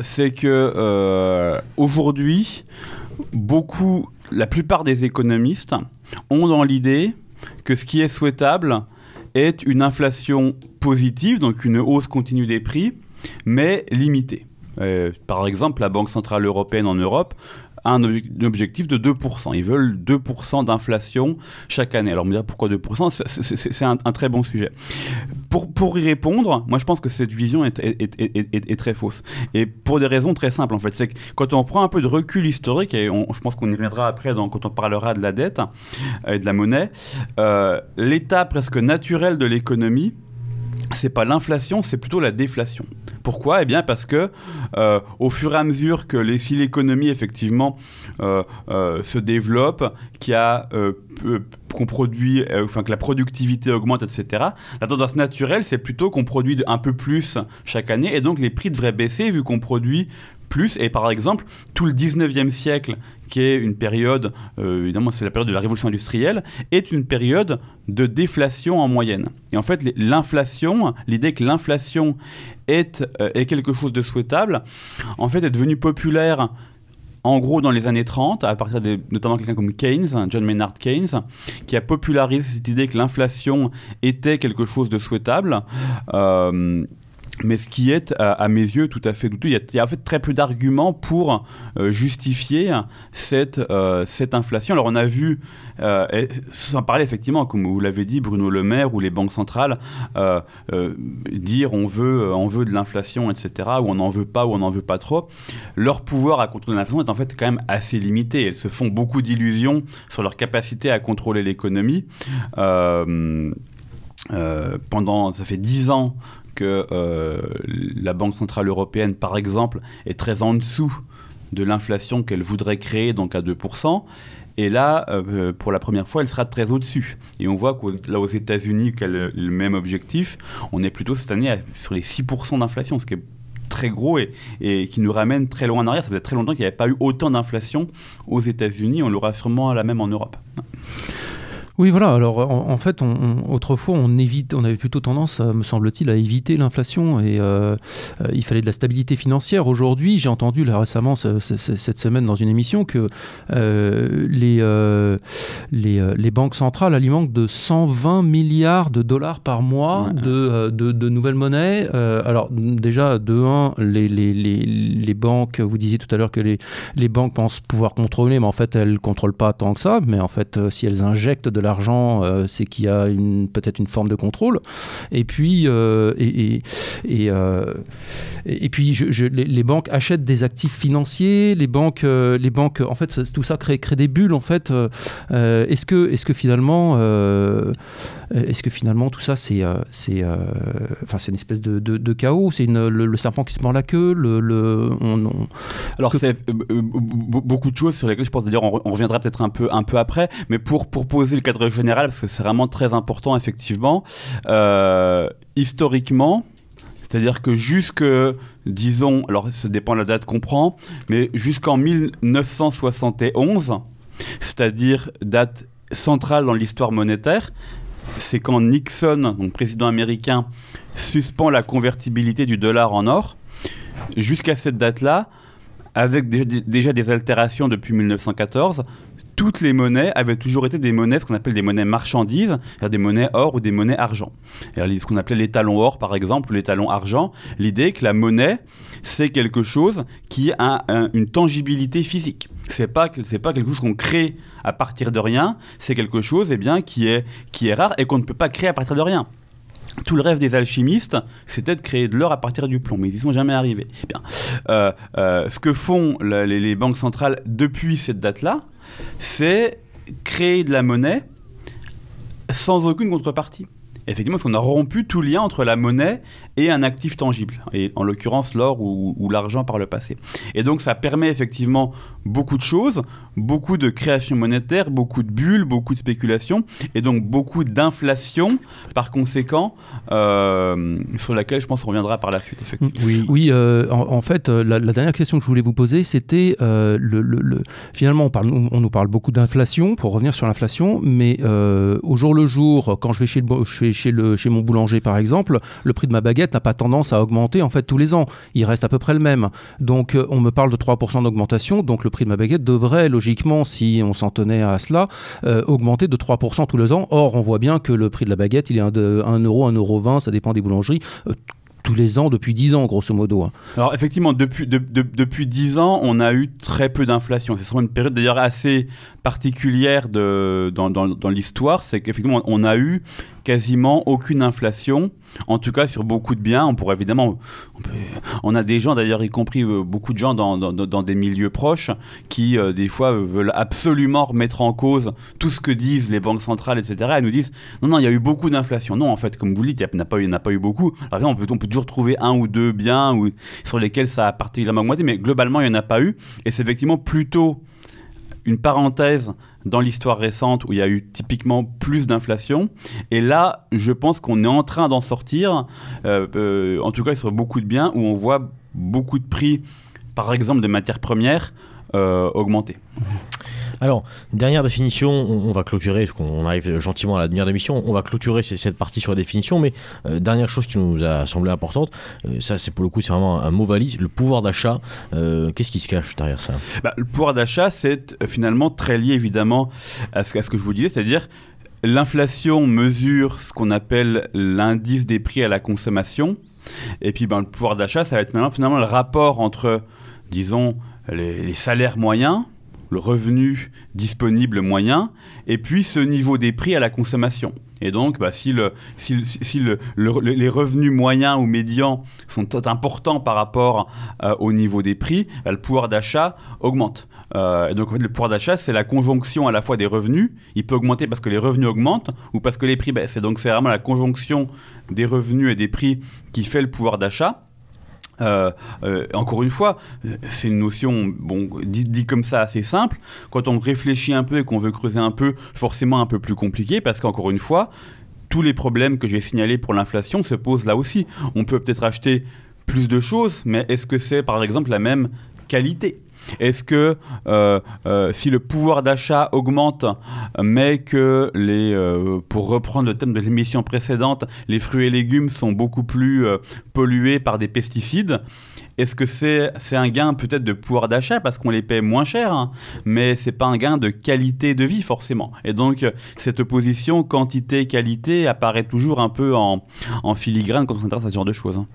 c'est que aujourd'hui, beaucoup la plupart des économistes ont dans l'idée que ce qui est souhaitable est une inflation positive, donc une hausse continue des prix, mais limitée. Euh, par exemple, la Banque Centrale Européenne en Europe un, objectif de 2%. Ils veulent 2% d'inflation chaque année. Alors, on me dire pourquoi 2% C'est un, très bon sujet. Pour, pour y répondre, moi je pense que cette vision est, est, très fausse. Et pour des raisons très simples en fait. C'est que quand on prend un peu de recul historique, et je pense qu'on y reviendra après dans, quand on parlera de la dette et de la monnaie, euh, l'état presque naturel de l'économie, c'est pas l'inflation, c'est plutôt la déflation. Pourquoi Eh bien parce que euh, au fur et à mesure que les, si l'économie effectivement euh, euh, se développe, qu'il a qu'on produit, enfin que la productivité augmente, etc. La tendance naturelle, c'est plutôt qu'on produit un peu plus chaque année, et donc les prix devraient baisser vu qu'on produit plus. Et par exemple, tout le 19e siècle, qui est une période, euh, évidemment c'est la période de la révolution industrielle, est une période de déflation en moyenne. Et en fait, l'inflation, l'idée que l'inflation est, euh, est quelque chose de souhaitable, en fait est devenue populaire en gros dans les années 30, à partir de notamment quelqu'un comme Keynes, John Maynard Keynes, qui a popularisé cette idée que l'inflation était quelque chose de souhaitable. Euh, mais ce qui est, à, mes yeux, tout à fait douteux. Il y a, en fait très peu d'arguments pour euh, justifier cette, euh, cette inflation. Alors on a vu, euh, sans parler effectivement, comme vous l'avez dit, Bruno Le Maire ou les banques centrales, dire on veut, on veut de l'inflation, etc., ou on n'en veut pas, ou on n'en veut pas trop. Leur pouvoir à contrôler l'inflation est en fait quand même assez limité. Elles se font beaucoup d'illusions sur leur capacité à contrôler l'économie. pendant, ça fait dix ans que euh, la Banque Centrale Européenne, par exemple, est très en dessous de l'inflation qu'elle voudrait créer, donc à 2%. Et là, euh, pour la première fois, elle sera très au-dessus. Et on voit que là, aux États-Unis, qu'elle a le même objectif, on est plutôt cette année sur les 6% d'inflation, ce qui est très gros et, qui nous ramène très loin en arrière. Ça fait très longtemps qu'il n'y avait pas eu autant d'inflation aux États-Unis. On l'aura sûrement la même en Europe. Oui, voilà. Alors, en, fait, on, autrefois, on évite, on avait plutôt tendance, me semble-t-il, à éviter l'inflation et euh, euh, il fallait de la stabilité financière. Aujourd'hui, j'ai entendu là, récemment cette semaine dans une émission que euh, les, les, les, banques centrales alimentent de 120 milliards de dollars par mois de, de, nouvelles monnaies. alors, déjà, de un, les, les, les, banques, vous disiez tout à l'heure que les, les banques pensent pouvoir contrôler, mais en fait, elles ne contrôlent pas tant que ça. Mais en fait, si elles injectent de l'argent, euh, c'est qu'il y a peut-être une forme de contrôle. Et puis, euh, et, et, euh, et, puis je, les, banques achètent des actifs financiers, les banques, les banques en fait, tout ça crée, crée des bulles. En fait, est-ce que, est que finalement, est-ce que finalement tout ça, c'est c'est enfin, c'est une espèce de, de, chaos C'est le, le, serpent qui se mord la queue le, Alors, c'est beaucoup de choses sur lesquelles je pense d'ailleurs on, reviendra peut-être un peu, un peu après, mais pour, pour poser le cadre général, parce que c'est vraiment très important, effectivement. Euh, historiquement, c'est-à-dire que jusque, disons, alors ça dépend de la date qu'on prend, mais jusqu'en 1971, c'est-à-dire date centrale dans l'histoire monétaire, c'est quand Nixon, donc président américain, suspend la convertibilité du dollar en or. Jusqu'à cette date-là, avec déjà des altérations depuis 1914, toutes les monnaies avaient toujours été des monnaies, ce qu'on appelle des monnaies marchandises, c'est-à-dire des monnaies or ou des monnaies argent. ce qu'on appelait les talons or, par exemple, ou les talons argent. L'idée que la monnaie, c'est quelque chose qui a une tangibilité physique. C'est pas pas quelque chose qu'on crée à partir de rien. C'est quelque chose, eh bien, qui est qui est rare et qu'on ne peut pas créer à partir de rien. Tout le rêve des alchimistes, c'était de créer de l'or à partir du plomb, mais ils n'y sont jamais arrivés. Bien. Euh, euh, ce que font les, banques centrales depuis cette date-là, c'est créer de la monnaie sans aucune contrepartie. Effectivement, parce qu'on a rompu tout lien entre la monnaie et un actif tangible, et en l'occurrence l'or ou, l'argent par le passé. Et donc ça permet effectivement beaucoup de choses, beaucoup de création monétaire, beaucoup de bulles, beaucoup de spéculation, et donc beaucoup d'inflation par conséquent, euh, sur laquelle je pense qu'on reviendra par la suite. Effectivement. Oui, oui euh, en, fait, euh, la, dernière question que je voulais vous poser, c'était le, le, finalement, on, parle, on, nous parle beaucoup d'inflation, pour revenir sur l'inflation, mais au jour le jour, quand je vais chez, le, je vais chez, le, chez mon boulanger par exemple, le prix de ma baguette n'a pas tendance à augmenter en fait tous les ans. Il reste à peu près le même. Donc euh, on me parle de 3% d'augmentation, donc le prix de ma baguette devrait logiquement, si on s'en tenait à cela, euh, augmenter de 3% tous les ans. Or on voit bien que le prix de la baguette, il est de 1 euro, 1 euro 20, ça dépend des boulangeries. Euh, tous les ans depuis 10 ans, grosso modo. hein. Alors effectivement, depuis, de- de- depuis 10 ans, on a eu très peu d'inflation. C'est sûrement une période d'ailleurs assez particulière dans, l'histoire. C'est qu'effectivement, on a eu quasiment aucune inflation. En tout cas, sur beaucoup de biens, on pourrait évidemment... On, a des gens, d'ailleurs, y compris euh, beaucoup de gens dans, des milieux proches, qui, euh, des fois, veulent absolument remettre en cause tout ce que disent les banques centrales, etc. Elles nous disent, non, non, il y a eu beaucoup d'inflation. Non, en fait, comme vous le dites, il n'y en a pas eu beaucoup. Alors, on peut, on peut toujours trouver un ou deux biens ou, sur lesquels ça a particulièrement augmenté, mais globalement, il n'y en a pas eu. Et c'est effectivement plutôt une parenthèse dans l'histoire récente où il y a eu typiquement plus d'inflation. Et là, je pense qu'on est en train d'en sortir, euh, euh, en tout cas sur beaucoup de biens, où on voit beaucoup de prix, par exemple de matières premières, euh, augmenter. Alors, dernière définition, on, va clôturer, parce qu'on arrive gentiment à la demi-heure d'émission, on va clôturer cette partie sur la définition, mais euh, dernière chose qui nous a semblé importante, euh, ça c'est pour le coup c'est vraiment un, mot valise, le pouvoir d'achat, euh, qu'est-ce qui se cache derrière ça? Bah, le pouvoir d'achat, c'est finalement très lié évidemment à ce, à ce que je vous disais, c'est-à-dire l'inflation mesure ce qu'on appelle l'indice des prix à la consommation. Et puis ben, le pouvoir d'achat, ça va être finalement, le rapport entre, disons, les salaires moyens, le revenu disponible moyen, et puis ce niveau des prix à la consommation. Et donc, bah, si, le, si, le- si le- le- le- les revenus moyens ou médians sont importants par rapport euh, au niveau des prix, bah, le pouvoir d'achat augmente. Euh, et donc, en fait, le pouvoir d'achat, c'est la conjonction à la fois des revenus. Il peut augmenter parce que les revenus augmentent ou parce que les prix baissent. Et donc, c'est vraiment la conjonction des revenus et des prix qui fait le pouvoir d'achat. Euh, euh, encore une fois, euh, c'est une notion, bon, dit, dit comme ça, assez simple. Quand on réfléchit un peu et qu'on veut creuser un peu, forcément un peu plus compliqué, parce qu'encore une fois, tous les problèmes que j'ai signalés pour l'inflation se posent là aussi. On peut peut-être acheter plus de choses, mais est-ce que c'est par exemple la même qualité? Est-ce que euh, euh, si le pouvoir d'achat augmente, mais que les, euh, pour reprendre le thème de l'émission précédente, les fruits et légumes sont beaucoup plus pollués par des pesticides, est-ce que c'est un gain peut-être de pouvoir d'achat parce qu'on les paie moins cher, hein, mais c'est pas un gain de qualité de vie forcément. Et donc cette opposition quantité-qualité apparaît toujours un peu en, en filigrane quand on s'intéresse à ce genre de choses. hein.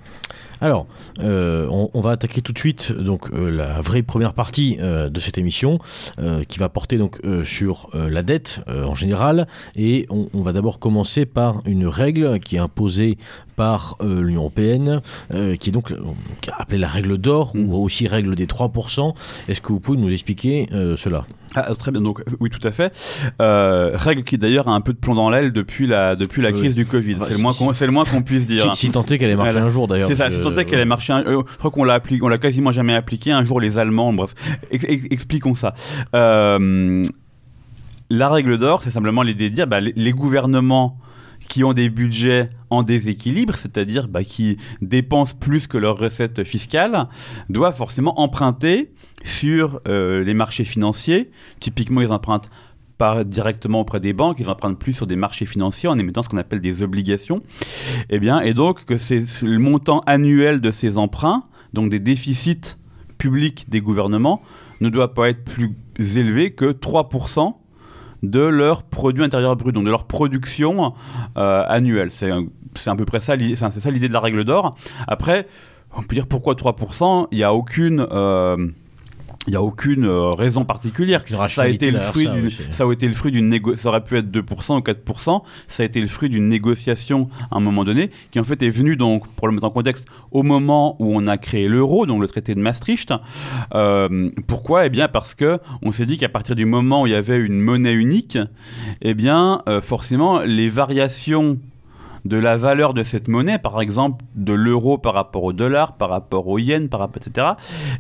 Alors, euh, on, va attaquer tout de suite donc euh, la vraie première partie euh, de cette émission qui va porter donc sur la dette en général. Et on va d'abord commencer par une règle qui est imposée par euh, l'Union européenne euh, qui est donc euh, appelée la règle d'or Mm. ou aussi règle des 3%. Est-ce que vous pouvez nous expliquer cela? Ah, très bien, donc oui, tout à fait. Règle qui d'ailleurs a un peu de plomb dans l'aile depuis la, depuis la crise du Covid. C'est, le moins si- qu'on, le puisse dire. si, si tant est qu'elle ait marché un jour d'ailleurs. C'est ça, que- tant est qu'elle ait marché. un- je crois qu'on l'a on l'a quasiment jamais appliqué. Un jour, les Allemands, bref, Ex- ex- expliquons ça. Euh, la règle d'or, c'est simplement l'idée de dire, bah, les gouvernements qui ont des budgets en déséquilibre, c'est-à-dire bah, qui dépensent plus que leurs recettes fiscales, doivent forcément emprunter sur euh, les marchés financiers. Typiquement, ils empruntent pas directement auprès des banques, ils empruntent plus sur des marchés financiers en émettant ce qu'on appelle des obligations. Eh bien, et donc que c'est le montant annuel de ces emprunts, donc des déficits publics des gouvernements, ne doit pas être plus élevé que 3% de leur produit intérieur brut, donc de leur production euh, annuelle. C'est à peu près ça, c'est ça l'idée de la règle d'or. Après, on peut dire pourquoi 3% Il n'y a aucune... euh, il y a aucune euh, raison particulière. Ça a été le fruit ça, d'une, oui, c'est- ça a été le fruit d'une négo- ça aurait pu être 2% ou 4%. Ça a été le fruit d'une négociation à un moment donné, qui en fait est venue donc, pour le mettre en contexte, au moment où on a créé l'euro, donc le traité de Maastricht. Euh, pourquoi? Eh bien parce que on s'est dit qu'à partir du moment où il y avait une monnaie unique, eh bien euh, forcément les variations de la valeur de cette monnaie, par exemple de l'euro par rapport au dollar, par rapport au yen, par rapport, etc.,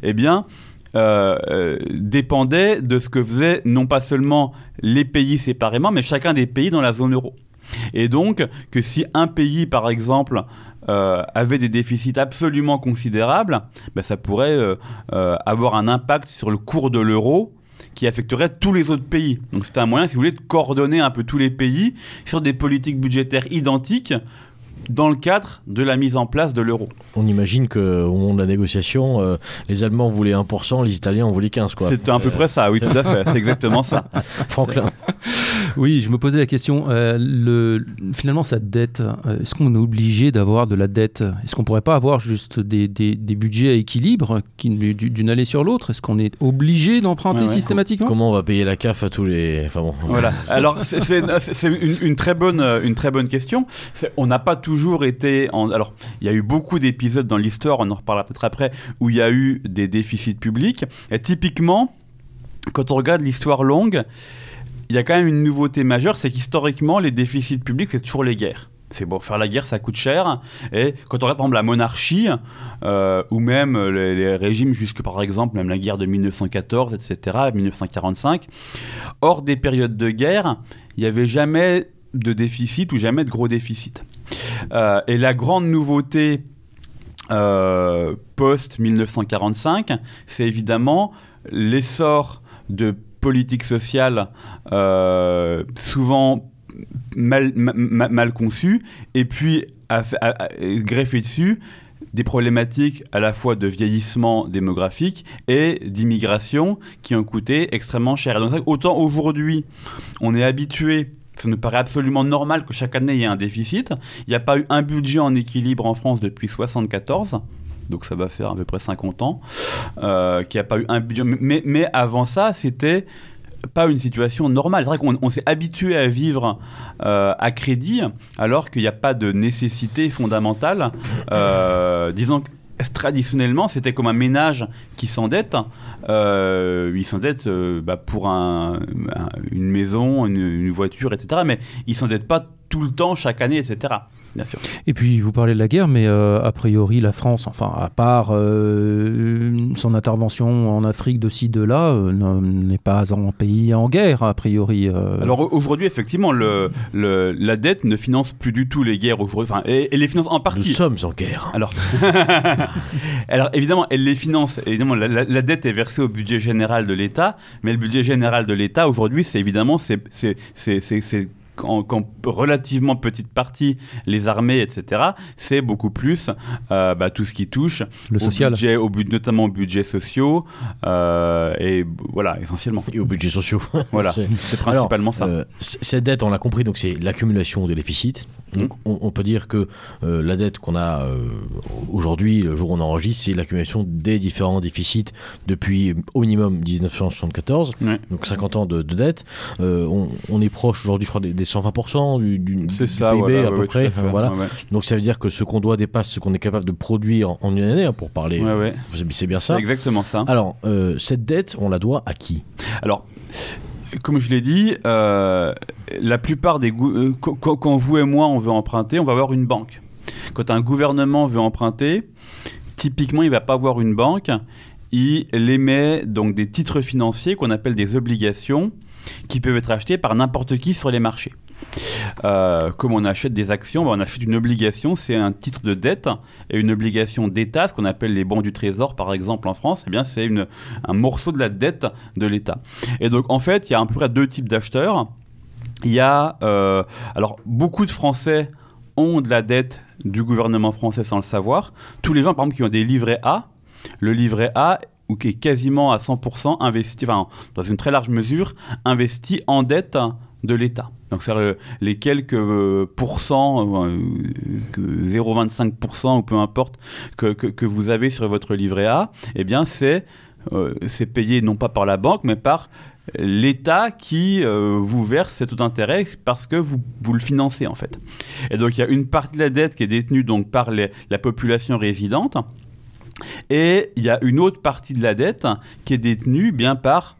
eh bien, euh, euh, dépendait de ce que faisaient non pas seulement les pays séparément, mais chacun des pays dans la zone euro. Et donc, que si un pays, par exemple, euh, avait des déficits absolument considérables, ben, ça pourrait avoir un impact sur le cours de l'euro qui affecterait tous les autres pays. Donc c'était un moyen, si vous voulez, de coordonner un peu tous les pays sur des politiques budgétaires identiques dans le cadre de la mise en place de l'euro. On imagine qu'au moment de la négociation, euh, les Allemands voulaient 1%, les Italiens en voulaient 15%. Quoi. C'est à peu près ça, oui, tout à fait, c'est exactement ça. Franklin. Oui, je me posais la question. euh, le, finalement, cette dette, euh, est-ce qu'on est obligé d'avoir de la dette? Est-ce qu'on pourrait pas avoir juste des, des- des budgets à équilibre qui, du- d'une allée sur l'autre? Est-ce qu'on est obligé d'emprunter Ouais, ouais. systématiquement? Comment on va payer la CAF à tous les. Enfin bon. Voilà. Alors c'est- une, une très bonne une très bonne question. On n'a pas toujours été en alors il y a eu beaucoup d'épisodes dans l'histoire, on en reparlera peut-être après, où il y a eu des déficits publics. Et typiquement, quand on regarde l'histoire longue, il y a quand même une nouveauté majeure, c'est qu'historiquement les déficits publics c'est toujours les guerres. C'est bon, faire la guerre, ça coûte cher. Et quand on regarde par exemple la monarchie, euh, ou même les, les régimes jusque par exemple même la guerre de 1914, etc., 1945, hors des périodes de guerre, il n'y avait jamais de déficit ou jamais de gros déficit. Euh, et la grande nouveauté euh, post-1945, c'est évidemment l'essor de politiques sociales euh, souvent mal, ma- ma- mal conçues, et puis à, greffer dessus des problématiques à la fois de vieillissement démographique et d'immigration qui ont coûté extrêmement cher. Qu'autant aujourd'hui, on est habitué, ça nous paraît absolument normal que chaque année il y ait un déficit. Il n'y a pas eu un budget en équilibre en France depuis 74. Donc ça va faire à peu près 50 ans, euh, qu'il n'y a pas eu un budget. Mais, mais avant ça, c'était pas une situation normale. C'est vrai qu'on on s'est habitué à vivre euh, à crédit alors qu'il n'y a pas de nécessité fondamentale. Euh, disons traditionnellement, c'était comme un ménage qui s'endette. Euh, il s'endette euh, bah, pour un- un- une maison, une, une voiture, etc. Mais il s'endette pas tout le temps, chaque année, etc. Bien sûr. Et puis, vous parlez de la guerre, mais euh, a priori, la France, enfin, à part euh, son intervention en Afrique de ci, de là, euh, n'est pas un pays en guerre, a priori. euh. Alors au- aujourd'hui, effectivement, le, le- la dette ne finance plus du tout les guerres aujourd'hui. Enfin, et, et les finance en Nous partie. sommes en guerre. Alors, alors évidemment, elle les finance. Évidemment, la, la- la dette est versée au budget général de l'État, mais le budget général de l'État aujourd'hui, c'est évidemment c'est en, qu'en relativement petite partie les armées, etc. C'est beaucoup plus euh, bah, tout ce qui touche le au social. budget, au but, notamment aux budgets sociaux euh, et voilà essentiellement. Et aux budgets sociaux. Voilà, C'est- principalement ça. Euh, cette dette, on l'a compris, donc c'est l'accumulation des déficits. Donc on, on peut dire que euh, la dette qu'on a euh, aujourd'hui, le jour où on enregistre, c'est l'accumulation des différents déficits depuis au minimum 1974, Ouais. donc 50 ans de, de dette. Euh, on, on est proche aujourd'hui, je crois, des, des 120% du, du, C'est du ça, PIB voilà, à ouais, peu ouais, près. à. Voilà. Ouais. Donc ça veut dire que ce qu'on doit dépasse ce qu'on est capable de produire en une année, hein, pour parler. C'est bien ça. exactement ça. Alors, euh, cette dette, on la doit à qui? Alors, comme je l'ai dit, euh, la plupart des euh, quand- vous et moi on veut emprunter, on va avoir une banque. Quand un gouvernement veut emprunter, typiquement il va pas avoir une banque, il émet donc des titres financiers qu'on appelle des obligations qui peuvent être achetés par n'importe qui sur les marchés. Euh, comme on achète des actions, ben, on achète une obligation, c'est un titre de dette et une obligation d'État, ce qu'on appelle les bons du Trésor par exemple en France, eh c'est un morceau de la dette de l'État. Et donc en fait, il y a à peu près deux types d'acheteurs. Il y a euh, alors beaucoup de Français ont de la dette du gouvernement français sans le savoir. Tous les gens par exemple qui ont des livrets A, le livret A ou qui est quasiment à 100% investi, enfin dans une très large mesure investi en dette de l'État. Donc c'est euh, les quelques euh, pourcents, euh, que 0,25% ou peu importe que, que, vous avez sur votre livret A, eh bien c'est euh, payé non pas par la banque mais par l'État qui euh, vous verse cet taux d'intérêt parce que vous, vous le financez en fait. Et donc il y a une partie de la dette qui est détenue donc par la population résidente et il y a une autre partie de la dette qui est détenue bien par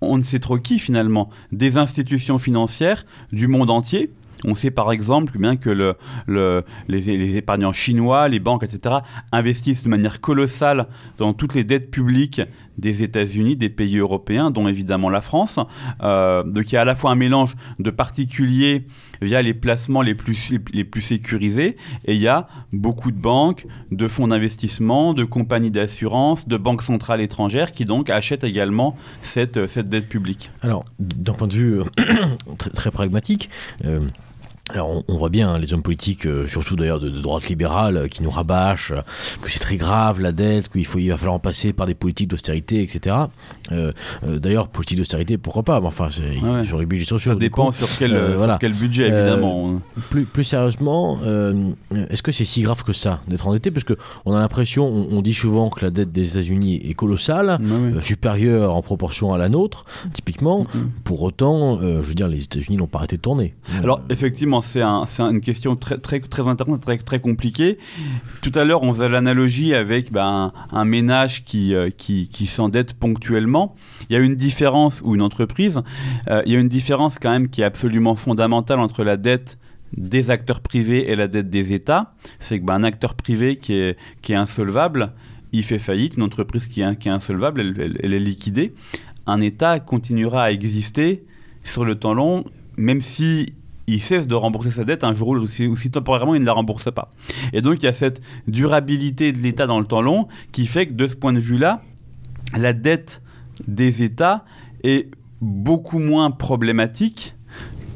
on ne sait trop qui finalement, des institutions financières du monde entier. On sait par exemple bien que le, le- les, épargnants chinois, les banques, etc., investissent de manière colossale dans toutes les dettes publiques des États-Unis, des pays européens, dont évidemment la France. Euh, donc il y a à la fois un mélange de particuliers via les placements les plus, les plus sécurisés, et il y a beaucoup de banques, de fonds d'investissement, de compagnies d'assurance, de banques centrales étrangères qui donc achètent également cette, cette dette publique. Alors, d'un point de vue très, très pragmatique, euh, alors on, voit bien hein, les hommes politiques, euh, surtout d'ailleurs de, droite libérale, euh, qui nous rabâchent euh, que c'est très grave la dette, qu'il faut, il va falloir en passer par des politiques d'austérité, etc. d'ailleurs, politique d'austérité, pourquoi pas Enfin, c'est sur les budgets sociaux. Ça dépend sur, quel, sur, quel, budget, évidemment. plus, plus sérieusement, est-ce que c'est si grave que ça d'être endetté? Parce qu'on a l'impression, on, dit souvent que la dette des États-Unis est colossale, supérieure en proportion à la nôtre, typiquement. Pour autant, je veux dire, les États-Unis n'ont pas arrêté de tourner. Alors, effectivement, c'est une question très, très, très intéressante, très, très compliquée. Tout à l'heure, on faisait l'analogie avec ben, un, ménage qui, euh, qui, qui s'endette ponctuellement. Il y a une différence, ou une entreprise, euh, il y a une différence quand même qui est absolument fondamentale entre la dette des acteurs privés et la dette des États. C'est que ben, un acteur privé qui est, insolvable, il fait faillite. Une entreprise qui est, insolvable, elle est liquidée. Un État continuera à exister sur le temps long, même si il cesse de rembourser sa dette un jour ou si, temporairement il ne la rembourse pas. Et donc il y a cette durabilité de l'État dans le temps long qui fait que de ce point de vue-là, la dette des États est beaucoup moins problématique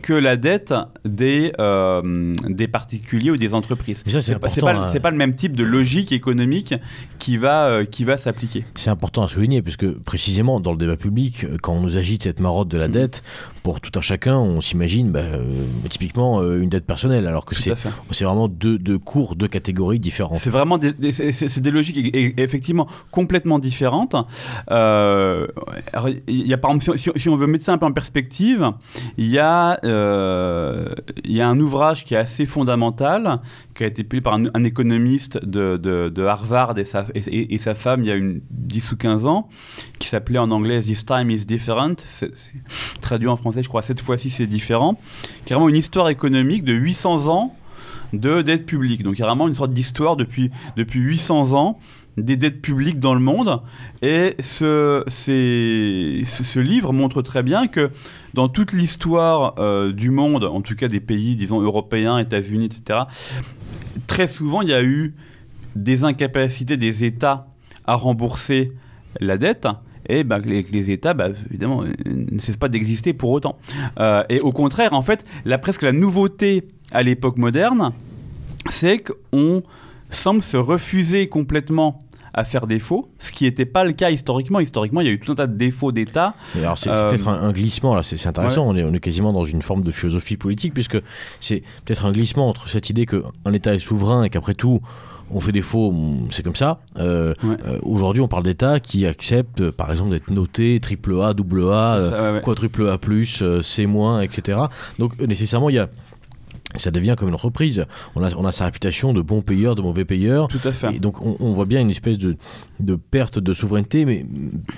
que la dette des, euh, des particuliers ou des entreprises. C'est pas, pas, pas, le même type de logique économique qui va, euh, qui va s'appliquer. C'est important à souligner, puisque précisément dans le débat public, quand on nous agite cette marotte de la mm. dette, pour tout un chacun, on s'imagine bah, euh, typiquement une dette personnelle, alors que c'est vraiment deux, deux cours, deux catégories différentes. C'est vraiment des, c'est des logiques effectivement complètement différentes. il y a, par exemple, si, si, on veut mettre ça un peu en perspective, il y a euh, il y a un ouvrage qui est assez fondamental, qui a été publié par un, économiste de, Harvard et sa, femme il y a une 10 ou 15 ans, qui s'appelait en anglais This Time is Different. Traduit en français, je crois, cette fois-ci c'est différent. Qui est vraiment une histoire économique de 800 ans de dette publique. Donc il y a vraiment une sorte d'histoire depuis, depuis 800 ans des dettes publiques dans le monde. Et ce, ce livre montre très bien que dans toute l'histoire euh, du monde, en tout cas des pays, disons, européens, États-Unis, etc., très souvent, il y a eu des incapacités des États à rembourser la dette et bah, les, États, bah, évidemment, ne cessent pas d'exister pour autant. Euh, et au contraire, en fait, la, presque la nouveauté à l'époque moderne, c'est qu'on semble se refuser complètement à faire défaut, ce qui n'était pas le cas historiquement. Historiquement, il y a eu tout un tas de défauts d'État. Alors c'est peut-être un, glissement, là, c'est intéressant, on, est, on, est, quasiment dans une forme de philosophie politique, puisque c'est peut-être un glissement entre cette idée qu'un État est souverain et qu'après tout, on fait défaut, c'est comme ça. Euh, euh, aujourd'hui, on parle d'États qui acceptent, par exemple, d'être notés triple A, double A, quadruple A+, C-, etc. Donc nécessairement, il y a ça devient comme une entreprise. On a, on a sa réputation de bon payeur, de mauvais payeur. Tout à fait. Et donc on, voit bien une espèce de, de, perte de souveraineté, mais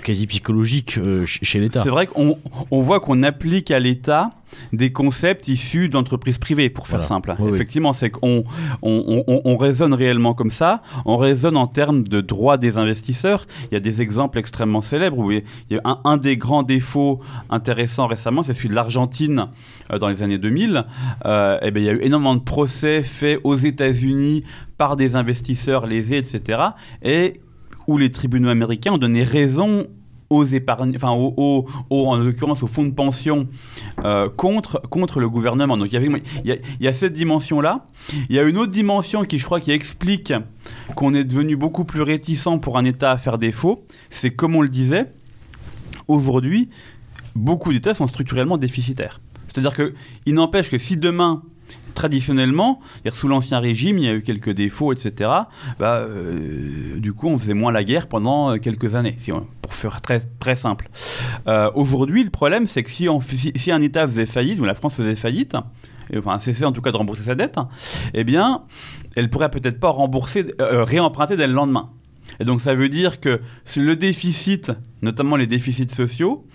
quasi psychologique euh, chez l'État. C'est vrai qu'on on voit qu'on applique à l'État des concepts issus d'entreprises privées, pour faire simple. Effectivement, c'est qu'on on, on, raisonne réellement comme ça, on raisonne en termes de droits des investisseurs. Il y a des exemples extrêmement célèbres où il y a un, des grands défauts intéressants récemment, c'est celui de l'Argentine euh, dans les années 2000. Euh, et bien, il y a eu énormément de procès faits aux États-Unis par des investisseurs lésés, etc. Et où les tribunaux américains ont donné raison aux épargnes, enfin aux, en l'occurrence aux fonds de pension euh, contre, contre le gouvernement. Donc il y, avait, il, y a, cette dimension-là. Il y a une autre dimension qui, je crois, qui explique qu'on est devenu beaucoup plus réticent pour un État à faire défaut. C'est comme on le disait, aujourd'hui, beaucoup d'États sont structurellement déficitaires. C'est-à-dire qu'il n'empêche que si demain traditionnellement, sous l'Ancien Régime, il y a eu quelques défauts, etc. Bah, euh, du coup, on faisait moins la guerre pendant euh, quelques années, si pour faire très, très simple. Euh, aujourd'hui, le problème, c'est que si, on, si, un État faisait faillite, ou la France faisait faillite, et, enfin cessait en tout cas de rembourser sa dette, eh bien, elle pourrait peut-être pas rembourser, réemprunter dès le lendemain. Et donc ça veut dire que le déficit, notamment les déficits sociaux,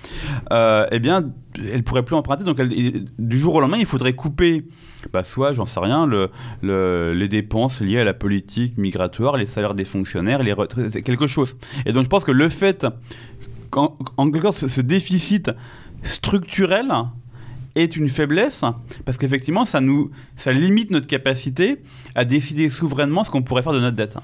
euh, eh bien, elle pourrait plus emprunter. Donc du jour au lendemain, il faudrait couper, bah, soit, j'en sais rien, le, les dépenses liées à la politique migratoire, les salaires des fonctionnaires, les retraites, quelque chose. Et donc je pense que le fait qu'en quelque sorte ce déficit structurel est une faiblesse parce qu'effectivement, ça, nous, ça limite notre capacité à décider souverainement ce qu'on pourrait faire de notre dette.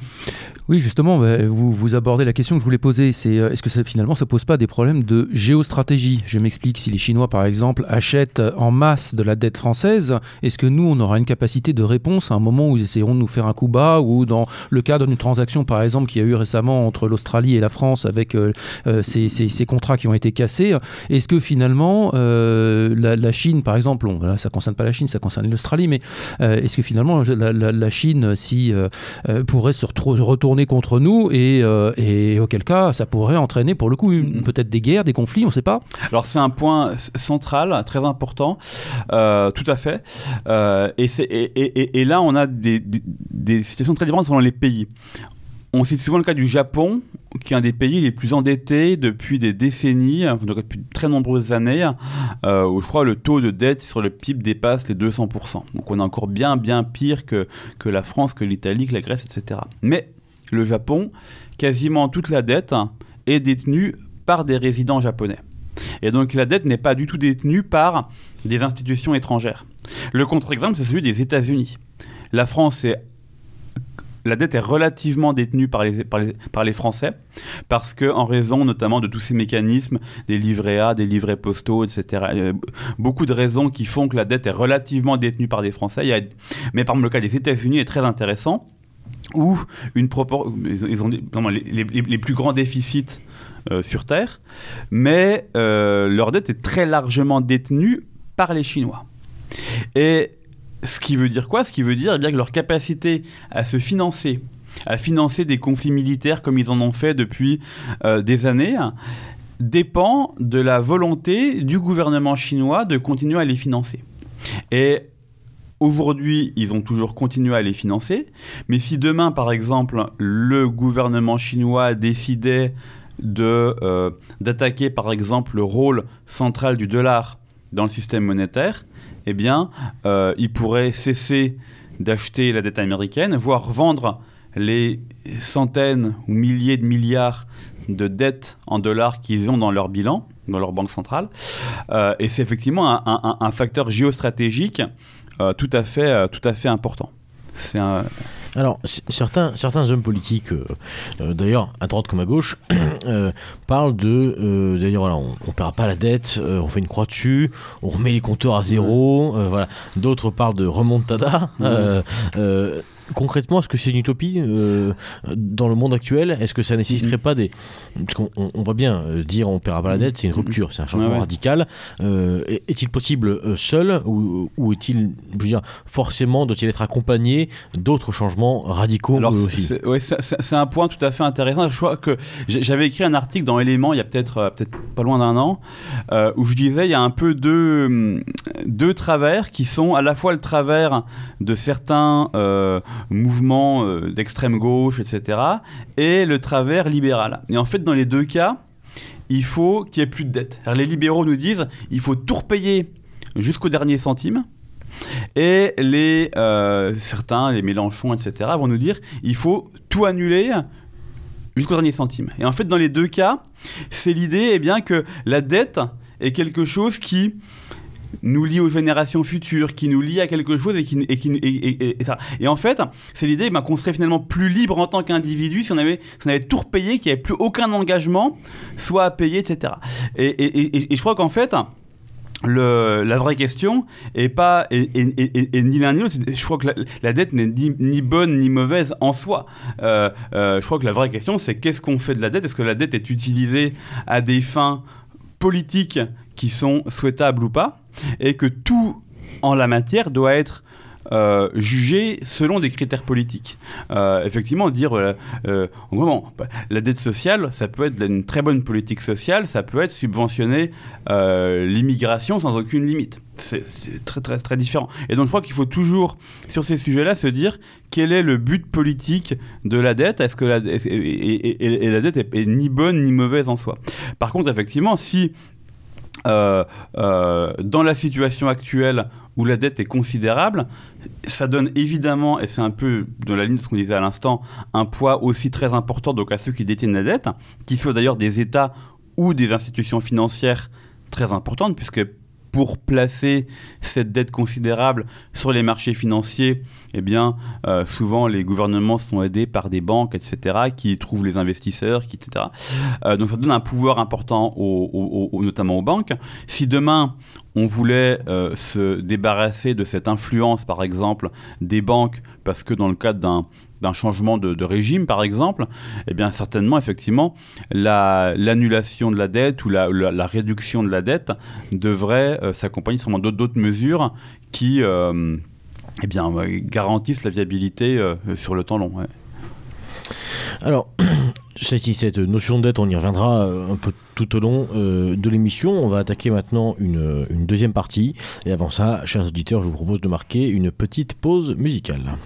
Oui, justement, bah, vous, vous abordez la question que je voulais poser, c'est euh, est-ce que finalement ça pose pas des problèmes de géostratégie? Je m'explique, si les Chinois par exemple achètent en masse de la dette française, est-ce que nous on aura une capacité de réponse à un moment où ils essaieront de nous faire un coup bas ou dans le cadre d'une transaction par exemple qu'il y a eu récemment entre l'Australie et la France avec euh, euh, ces, ces, contrats qui ont été cassés, est-ce que finalement la, Chine par exemple, voilà, ça concerne pas la Chine, ça concerne l'Australie, mais est-ce que finalement la, la Chine si pourrait se retourner contre nous euh, et, auquel cas ça pourrait entraîner pour le coup peut-être des guerres, des conflits, on ne sait pas. Alors c'est un point central, très important, euh, tout à fait. Euh, et, et, là on a des, situations très différentes selon les pays. On cite souvent le cas du Japon, qui est un des pays les plus endettés depuis des décennies, depuis de très nombreuses années, où je crois le taux de dette sur le PIB dépasse les 200%. Donc on est encore bien, bien pire que, que la France, que l'Italie, que la Grèce, etc. Mais le Japon, quasiment toute la dette est détenue par des résidents japonais. Et donc la dette n'est pas du tout détenue par des institutions étrangères. Le contre-exemple, c'est celui des États-Unis. La France est la dette est relativement détenue par les, par les, Français, parce que en raison notamment de tous ces mécanismes, des livrets A, des livrets postaux, etc. Beaucoup de raisons qui font que la dette est relativement détenue par des Français. Mais par exemple, le cas des États-Unis est très intéressant où une ils ont les, plus grands déficits euh, sur Terre, mais euh, leur dette est très largement détenue par les Chinois. Et ce qui veut dire quoi? Ce qui veut dire eh bien, que leur capacité à se financer, à financer des conflits militaires comme ils en ont fait depuis euh, des années, dépend de la volonté du gouvernement chinois de continuer à les financer. Et Aujourd'hui, ils ont toujours continué à les financer, mais si demain, par exemple, le gouvernement chinois décidait euh, d'attaquer, par exemple, le rôle central du dollar dans le système monétaire, eh bien, euh, il pourrait cesser d'acheter la dette américaine, voire vendre les centaines ou milliers de milliards de dettes en dollars qu'ils ont dans leur bilan, dans leur banque centrale. Euh, et c'est effectivement un, un, facteur géostratégique euh, tout, à fait, tout à fait important. C'est Alors, certains, certains hommes politiques, euh, d'ailleurs à droite comme à gauche, parlent de. d'ailleurs, voilà, on ne paiera pas la dette, on fait une croix dessus, on remet les compteurs à zéro. voilà. D'autres parlent de remontada. Concrètement, est-ce que c'est une utopie euh, dans le monde actuel? Est-ce que ça nécessiterait pas des. Parce qu'on on voit bien euh, dire on paiera pas la dette, c'est une rupture, c'est un changement radical. Euh, est-il possible seul ou, est-il, je veux dire, forcément doit-il être accompagné d'autres changements radicaux Alors, c'est un point tout à fait intéressant. Je crois que j'avais écrit un article dans Éléments il y a peut-être peut pas loin d'un an où je disais il y a un peu deux, deux travers qui sont à la fois le travers de certains mouvement euh, d'extrême gauche, etc., et le travers libéral. Et en fait, dans les deux cas, il faut qu'il n'y ait plus de dette. les libéraux nous disent il faut tout repayer jusqu'au dernier centime. Et les, euh, certains, les Mélenchon, etc., vont nous dire il faut tout annuler jusqu'au dernier centime. Et en fait, dans les deux cas, c'est l'idée eh bien, que la dette est quelque chose qui nous lie aux générations futures, qui nous lie à quelque chose et qui et, qui, et, ça. Et en fait, c'est l'idée ben, qu'on serait finalement plus libre en tant qu'individu si on avait si on avait tout repayé, qu'il n'y avait plus aucun engagement, soit à payer, etc. Et, je crois qu'en fait. Le, la vraie question est pas et, ni l'un ni l'autre. Je crois que la, dette n'est ni, bonne ni mauvaise en soi. Euh, euh, je crois que la vraie question c'est qu'est-ce qu'on fait de la dette? Est-ce que la dette est utilisée à des fins politiques qui sont souhaitables ou pas? Et que tout en la matière doit être euh, jugé selon des critères politiques. Euh, effectivement, dire euh, bah, la dette sociale, ça peut être une très bonne politique sociale, ça peut être subventionner l'immigration sans aucune limite. C'est très, très, très différent. Et donc, je crois qu'il faut toujours, sur ces sujets-là, se dire quel est le but politique de la dette Est-ce que la, et, la dette est ni bonne ni mauvaise en soi? Par contre, effectivement, si euh, euh, dans la situation actuelle où la dette est considérable, ça donne évidemment, et c'est un peu dans la ligne de ce qu'on disait à l'instant, un poids aussi très important donc à ceux qui détiennent la dette, qu'ils soient d'ailleurs des États ou des institutions financières très importantes, puisque pour placer cette dette considérable sur les marchés financiers, eh bien, euh, souvent les gouvernements sont aidés par des banques, etc., qui trouvent les investisseurs, etc. Euh, donc ça donne un pouvoir important, notamment aux banques. Si demain on voulait euh, se débarrasser de cette influence, par exemple, des banques, parce que dans le cadre d'un d'un changement de, régime, par exemple, eh bien certainement, effectivement, l'annulation de la dette ou la, réduction de la dette devrait euh, s'accompagner sûrement d'autres mesures qui euh, eh bien, garantissent la viabilité euh, sur le temps long. Alors, cette notion de dette, on y reviendra un peu tout au long de l'émission. On va attaquer maintenant une, deuxième partie. Et avant ça, chers auditeurs, je vous propose de marquer une petite pause musicale.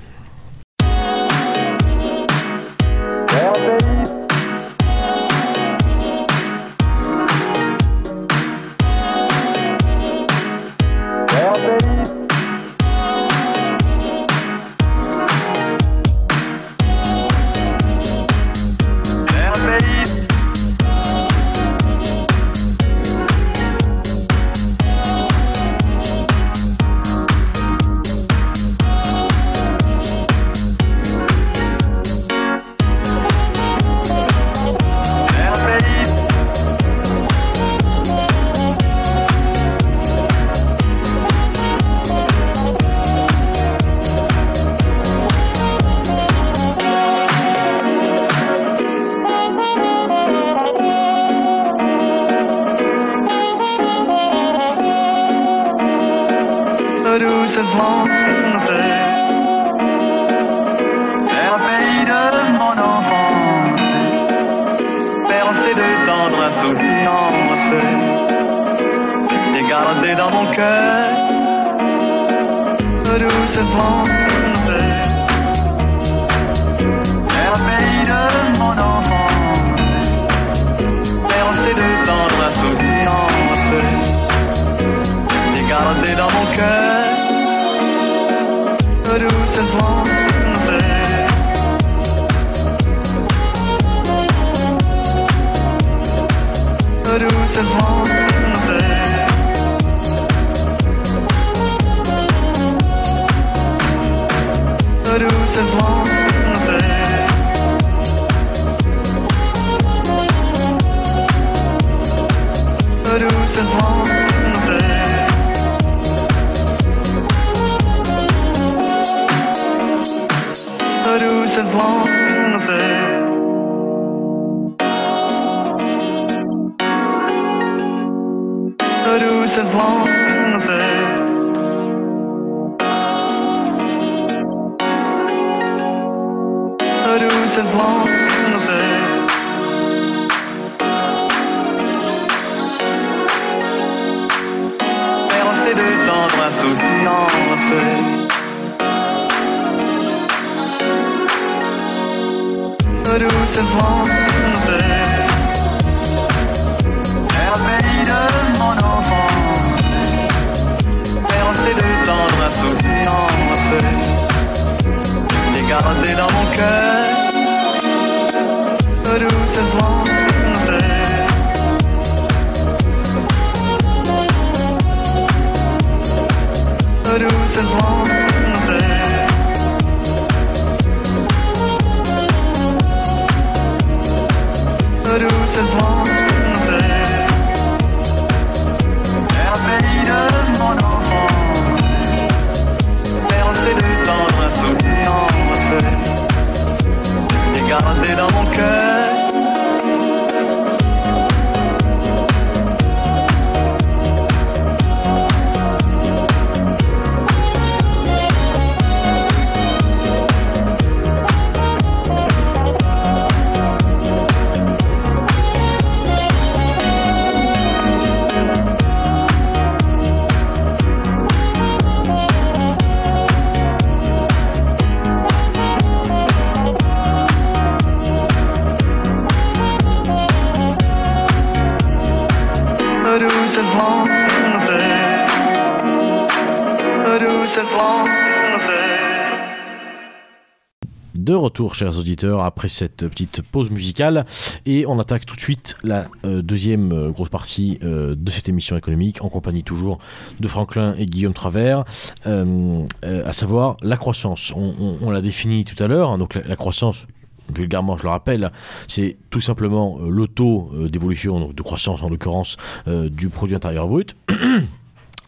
Retour, chers auditeurs, après cette petite pause musicale. Et on attaque tout de suite la euh, deuxième euh, grosse partie euh, de cette émission économique, en compagnie toujours de Franklin et Guillaume Travers, à savoir la croissance. On, l'a défini tout à l'heure, hein, donc la, la croissance. Vulgairement, je le rappelle, c'est tout simplement le taux d'évolution, de croissance en l'occurrence, du produit intérieur brut.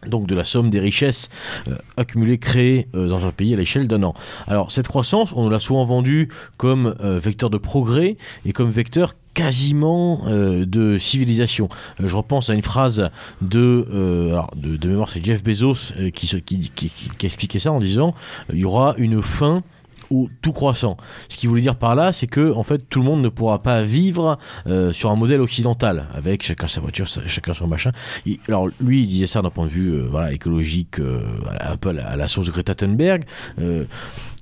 donc de la somme des richesses euh, accumulées, créées euh, dans un pays à l'échelle d'un an. Alors cette croissance, on l'a souvent vendue comme euh, vecteur de progrès et comme vecteur quasiment de civilisation. Je repense à une phrase de, de, mémoire, c'est Jeff Bezos qui, qui, expliquait ça en disant il y aura une fin au tout croissant. Ce qu'il voulait dire par là, c'est que en fait tout le monde ne pourra pas vivre euh, sur un modèle occidental avec chacun sa voiture, chacun son machin. Il- alors lui, il disait ça d'un point de vue euh, voilà écologique, euh, un peu à la, à la sauce Greta Thunberg. Euh,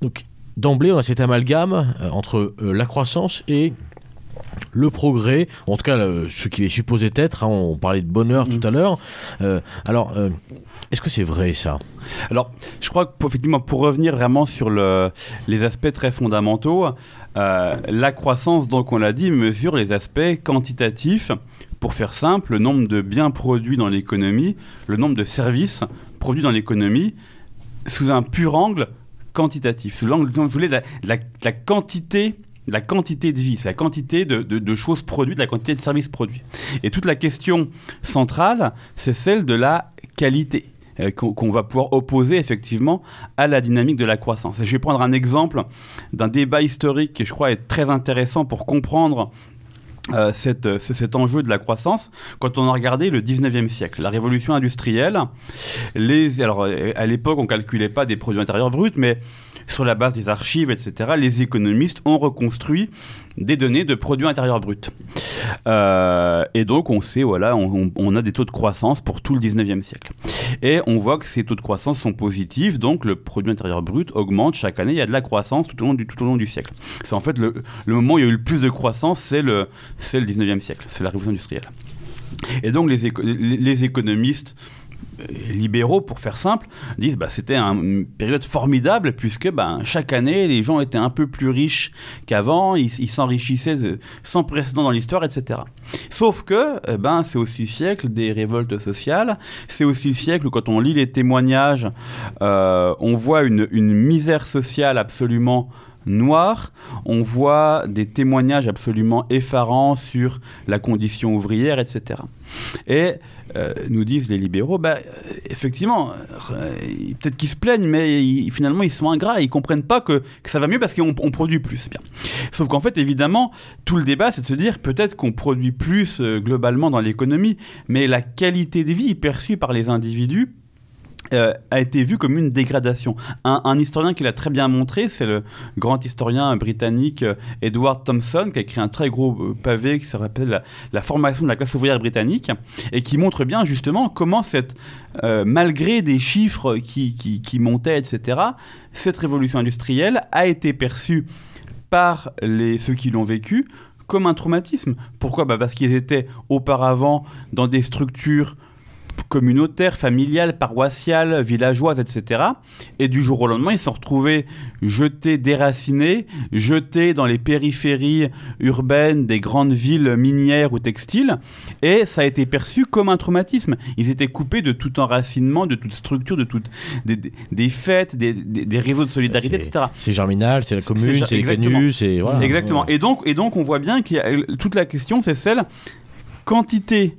donc d'emblée, on a cet amalgame entre la croissance et le progrès, en tout cas ce qu'il est supposé être, hein, on parlait de bonheur tout à l'heure. Alors, est-ce que c'est vrai ça? Alors, je crois que pour, effectivement, pour revenir vraiment sur le- les aspects très fondamentaux, euh, la croissance, donc on l'a dit, mesure les aspects quantitatifs. Pour faire simple, le nombre de biens produits dans l'économie, le nombre de services produits dans l'économie, sous un pur angle quantitatif, sous l'angle, vous voulez, de la, quantité. La quantité de vie, c'est la quantité de, de- de choses produites, la quantité de services produits. Et toute la question centrale, c'est celle de la qualité euh, qu'on va pouvoir opposer effectivement à la dynamique de la croissance. Et je vais prendre un exemple d'un débat historique qui, je crois, est très intéressant pour comprendre euh, ce- cet enjeu de la croissance. Quand on a regardé le 19e siècle, la révolution industrielle, alors, euh, à l'époque, on calculait pas des produits intérieurs bruts, mais sur la base des archives, etc., les économistes ont reconstruit des données de produits intérieurs bruts. Euh, et donc, on sait, voilà, on, a des taux de croissance pour tout le 19e siècle. Et on voit que ces taux de croissance sont positifs, donc le produit intérieur brut augmente chaque année, il y a de la croissance tout au long du, tout au long du siècle. C'est en fait le, le moment où il y a eu le plus de croissance, c'est le, le 19e siècle, c'est la révolution industrielle. Et donc les, les- économistes libéraux, pour faire simple, disent bah, c'était un- une période formidable puisque ben, chaque année les gens étaient un peu plus riches qu'avant, ils ils s'enrichissaient euh, sans précédent dans l'histoire, etc. Sauf que eh ben, c'est aussi le siècle des révoltes sociales, c'est aussi le siècle où quand on lit les témoignages, euh, on voit une, une misère sociale absolument noire, on voit des témoignages absolument effarants sur la condition ouvrière, etc. Et euh, nous disent les libéraux, bah, effectivement, euh, peut-être qu'ils se plaignent, mais finalement ils sont ingrats, ils comprennent pas que, ça va mieux parce qu'on on produit plus. Bien. Sauf qu'en fait, évidemment, tout le débat, c'est de se dire peut-être qu'on produit plus euh, globalement dans l'économie, mais la qualité de vie perçue par les individus euh, a été vue comme une dégradation. Un, historien qui l'a très bien montré, c'est le grand historien britannique euh, Edward Thompson, qui a écrit un très gros euh, pavé qui s'appelle la, la formation de la classe ouvrière britannique, et qui montre bien justement comment cette, malgré des chiffres qui, qui, qui montaient, etc., cette révolution industrielle a été perçue par les, ceux qui l'ont vécu comme un traumatisme. Pourquoi? Bah Parce qu'ils étaient auparavant dans des structures communautaires, familiales, paroissiales, villageoises, etc. Et du jour au lendemain, ils se sont retrouvés jetés, déracinés, jetés dans les périphéries urbaines des grandes villes minières ou textiles. Et ça a été perçu comme un traumatisme. Ils étaient coupés de tout enracinement, de toute structure, de toutes des, des- des fêtes, des, réseaux de solidarité, etc. C'est Germinal, c'est la commune, c'est- les exactement. canus, c'est voilà. Exactement. Et donc, et donc, on voit bien que toute la question, c'est celle quantité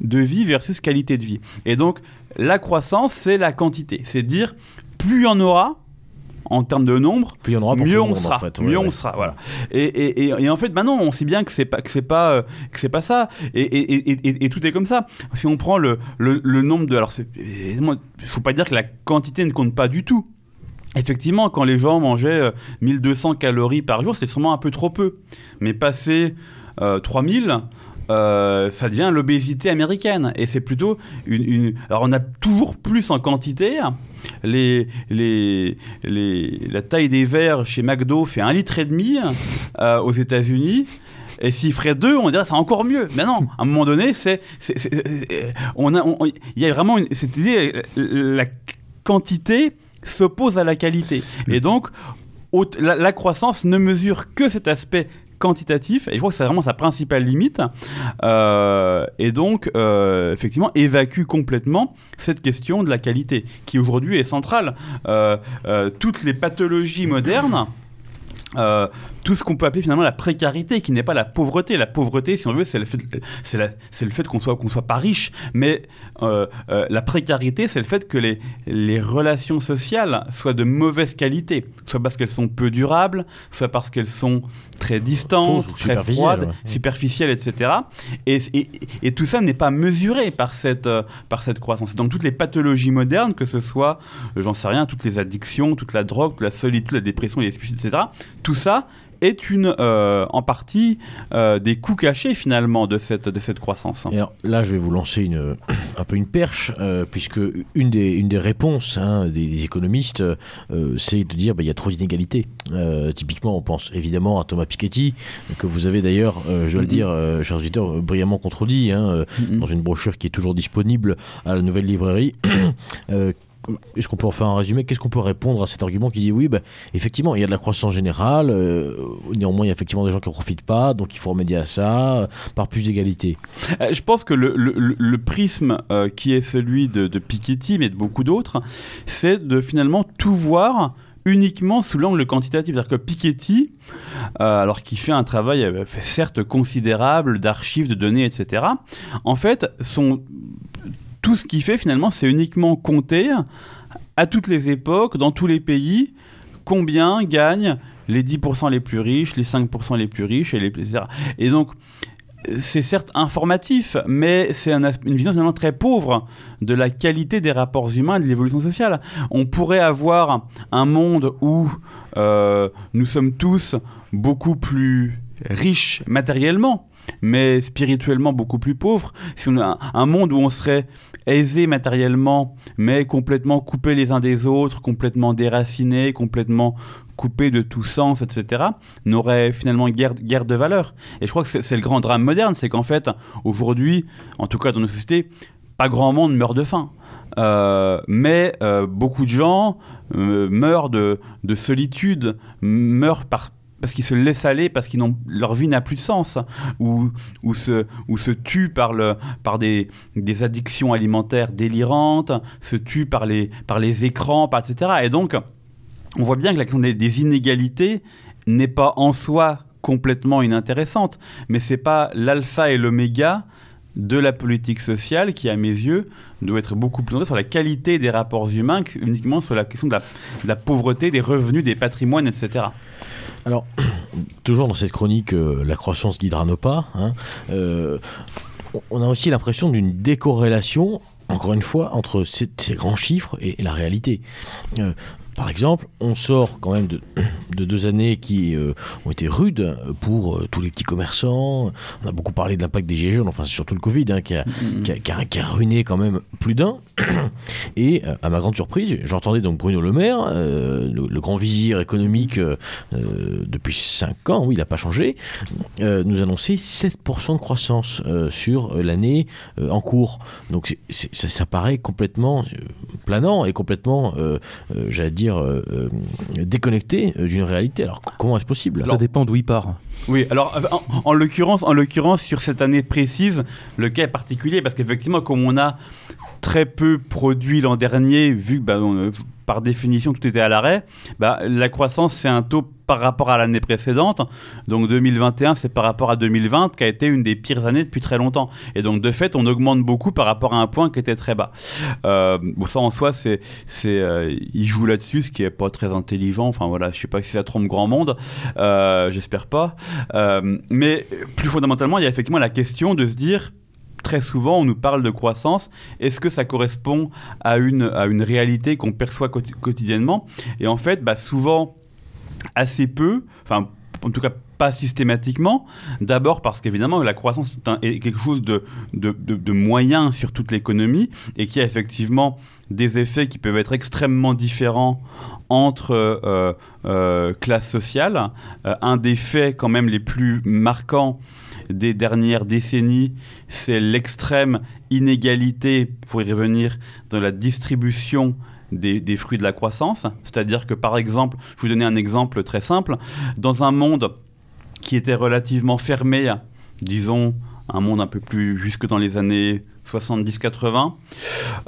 de vie versus qualité de vie. Et donc, la croissance, c'est la quantité. C'est dire, plus il y en aura, en termes de nombre, Plus il y en aura pour mieux tout on monde, sera, en fait. Ouais, mieux ouais. on sera, voilà. Et, et, et, et en fait, maintenant, on sait bien que c'est pas que c'est pas euh, que c'est pas ça, et, tout est comme ça. Si on prend le, le, le nombre de, alors, il faut pas dire que la quantité ne compte pas du tout. Effectivement, quand les gens mangeaient euh, 1200 calories par jour, c'était sûrement un peu trop peu. Mais passer euh, 3000, euh, ça devient l'obésité américaine. Et c'est plutôt une, Alors, on a toujours plus en quantité. La taille des verres chez McDo fait un litre et demi euh, aux États-Unis. Et s'il ferait deux, on dirait c'est encore mieux. Mais non, à un moment donné, c'est, euh, on a, il y a vraiment cette idée, la quantité s'oppose à la qualité. Et donc, la, croissance ne mesure que cet aspect quantitatif, et je crois que c'est vraiment sa principale limite, euh, et donc euh, effectivement évacue complètement cette question de la qualité, qui aujourd'hui est centrale. Euh, toutes les pathologies modernes tout ce qu'on peut appeler finalement la précarité, qui n'est pas la pauvreté. La pauvreté, si on veut, c'est le fait, c'est le fait qu'on soit, qu'on soit pas riche. Mais euh, euh, la précarité, c'est le fait que les, les relations sociales soient de mauvaise qualité, soit parce qu'elles sont peu durables, soit parce qu'elles sont très distantes, très froides, superficielles, etc. Et, et, tout ça n'est pas mesuré par cette, par cette croissance. Donc toutes les pathologies modernes, que ce soit, j'en sais rien, toutes les addictions, toute la drogue, la solitude, la dépression, les suicides, etc tout ça est une, euh, en partie euh, des coûts cachés finalement de cette, de cette croissance. alors, là, je vais vous lancer une, un peu une perche, euh, puisque une des, une des réponses hein, des, économistes, c'est de dire qu'il bah, y a trop d'inégalités. typiquement, on pense évidemment à Thomas Piketty, que vous avez d'ailleurs, je dois le mm-hmm. dire, chers auditeurs, brillamment contredit hein, mm-hmm. dans une brochure qui est toujours disponible à la nouvelle librairie est-ce qu'on peut en faire un résumé? Qu'est-ce qu'on peut répondre à cet argument qui dit oui, bah, effectivement, il y a de la croissance générale, euh, néanmoins, il y a effectivement des gens qui ne profitent pas, donc il faut remédier à ça par plus d'égalité euh, Je pense que le, prisme euh, qui est celui de, Piketty, mais de beaucoup d'autres, c'est de finalement tout voir uniquement sous l'angle quantitatif. C'est-à-dire que Piketty, alors qu'il fait un travail certes considérable d'archives, de données, etc., en fait, son tout ce qu'il fait finalement, c'est uniquement compter à toutes les époques, dans tous les pays, combien gagnent les 10% les plus riches, les 5% les plus riches, et les, etc. Et donc, c'est certes informatif, mais c'est une vision finalement très pauvre de la qualité des rapports humains et de l'évolution sociale. On pourrait avoir un monde où euh, nous sommes tous beaucoup plus riches matériellement, mais spirituellement beaucoup plus pauvres. A un monde où on serait aisés matériellement, mais complètement coupés les uns des autres, complètement déracinés, complètement coupés de tout sens, etc., n'aurait finalement guère, de valeur. Et je crois que c'est le grand drame moderne, c'est qu'en fait, aujourd'hui, en tout cas dans nos sociétés, pas grand monde meurt de faim. Euh, mais euh, beaucoup de gens euh, meurent de, de, solitude, meurent par, parce qu'ils se laissent aller, parce qu'ils n'ont leur vie n'a plus de sens, ou, ou, se, ou se tuent par, le, par des, des addictions alimentaires délirantes, se tuent par les, par les écrans, etc. Et donc, on voit bien que la question des, inégalités n'est pas en soi complètement inintéressante, mais c'est pas l'alpha et l'oméga de la politique sociale qui, à mes yeux, doit être beaucoup plus sur la qualité des rapports humains qu'uniquement sur la question de la, de la pauvreté, des revenus, des patrimoines, etc. Alors, toujours dans cette chronique, euh, la croissance guidera nos pas. Hein, euh, on a aussi l'impression d'une décorrélation encore une fois, entre ces, grands chiffres et, la réalité. Euh, par exemple, on sort quand même de, deux années qui euh, ont été rudes pour euh, tous les petits commerçants. On a beaucoup parlé de l'impact des gilets jaunes, enfin c'est surtout le Covid hein, qui, a, qui, a, ruiné quand même plus d'un. Et euh, à ma grande surprise, j'entendais donc Bruno Le Maire, le, grand vizir économique depuis 5 ans, oui il n'a pas changé, nous annoncer 7% de croissance sur l'année en cours. Donc ça, ça, paraît complètement planant et complètement, j'allais dire, euh, euh, déconnecté euh, d'une réalité. Alors comment est-ce possible? Ça dépend d'où il part. Oui, alors en, l'occurrence, en l'occurrence sur cette année précise, le cas est particulier parce qu'effectivement, comme on a très peu produit l'an dernier, vu que bah, par définition tout était à l'arrêt, bah, la croissance c'est un taux par rapport à l'année précédente. Donc 2021 c'est par rapport à 2020 qui a été une des pires années depuis très longtemps. Et donc de fait on augmente beaucoup par rapport à un point qui était très bas. Euh, bon ça en soi c'est, euh, il joue là-dessus ce qui est pas très intelligent. Enfin voilà je sais pas si ça trompe grand monde, euh, j'espère pas. mais plus fondamentalement il y a effectivement la question de se dire très souvent, on nous parle de croissance. Est-ce que ça correspond à une, à une réalité qu'on perçoit quotidiennement? Et en fait, bah, souvent, assez peu, enfin, en tout cas pas systématiquement. D'abord parce qu'évidemment, la croissance est, quelque chose de, de, moyen sur toute l'économie et qui a effectivement des effets qui peuvent être extrêmement différents entre euh, euh, classes sociales. Euh, un des faits quand même les plus marquants des dernières décennies, c'est l'extrême inégalité, pour y revenir, dans la distribution des, des fruits de la croissance. C'est-à-dire que, par exemple, je vous donner un exemple très simple. Dans un monde qui était relativement fermé, disons, un monde un peu plus jusque dans les années 70-80,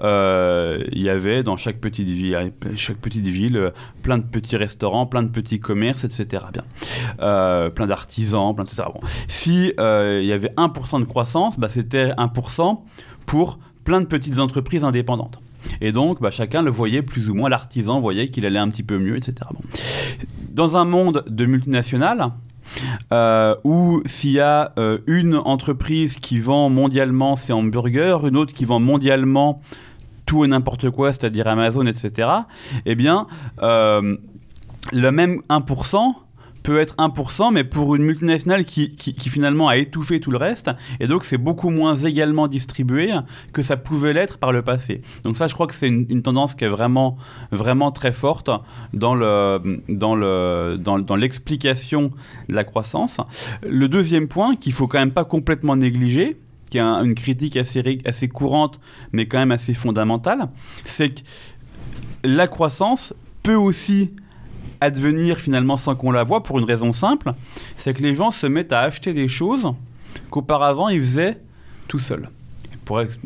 euh, il y avait dans chaque petite ville, chaque petite ville, euh, plein de petits restaurants, plein de petits commerces, etc. Bien, euh, plein d'artisans, plein etc. Bon. Si euh, il y avait 1% de croissance, bah, c'était 1% pour plein de petites entreprises indépendantes. Et donc, bah, chacun le voyait plus ou moins, l'artisan voyait qu'il allait un petit peu mieux, etc. Bon. Dans un monde de multinationales, euh, où s'il y a euh, une entreprise qui vend mondialement ses hamburgers, une autre qui vend mondialement tout et n'importe quoi, c'est-à-dire Amazon, etc., eh bien, euh, le même 1% peut être 1%, mais pour une multinationale qui, qui, finalement a étouffé tout le reste, et donc c'est beaucoup moins également distribué que ça pouvait l'être par le passé. Donc ça, je crois que c'est une, tendance qui est vraiment, vraiment très forte dans le, dans le, dans, dans l'explication de la croissance. Le deuxième point qu'il faut quand même pas complètement négliger, qui est un- une critique assez, assez courante, mais quand même assez fondamentale, c'est que la croissance peut aussi advenir finalement sans qu'on la voie pour une raison simple, c'est que les gens se mettent à acheter des choses qu'auparavant ils faisaient tout seuls. Pour être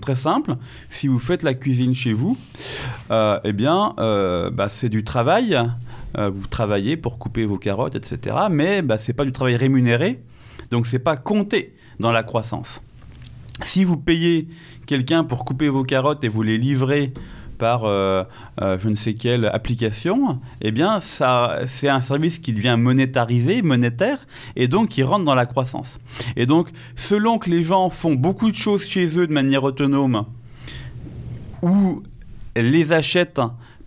très simple, si vous faites la cuisine chez vous, euh, eh bien, euh, bah, c'est du travail. Euh, vous travaillez pour couper vos carottes, etc. Mais bah, c'est pas du travail rémunéré, donc c'est pas compté dans la croissance. Si vous payez quelqu'un pour couper vos carottes et vous les livrez par euh, euh, je ne sais quelle application, eh bien, ça, c'est un service qui devient monétarisé, monétaire, et donc qui rentre dans la croissance. Et donc, selon que les gens font beaucoup de choses chez eux de manière autonome, ou les achètent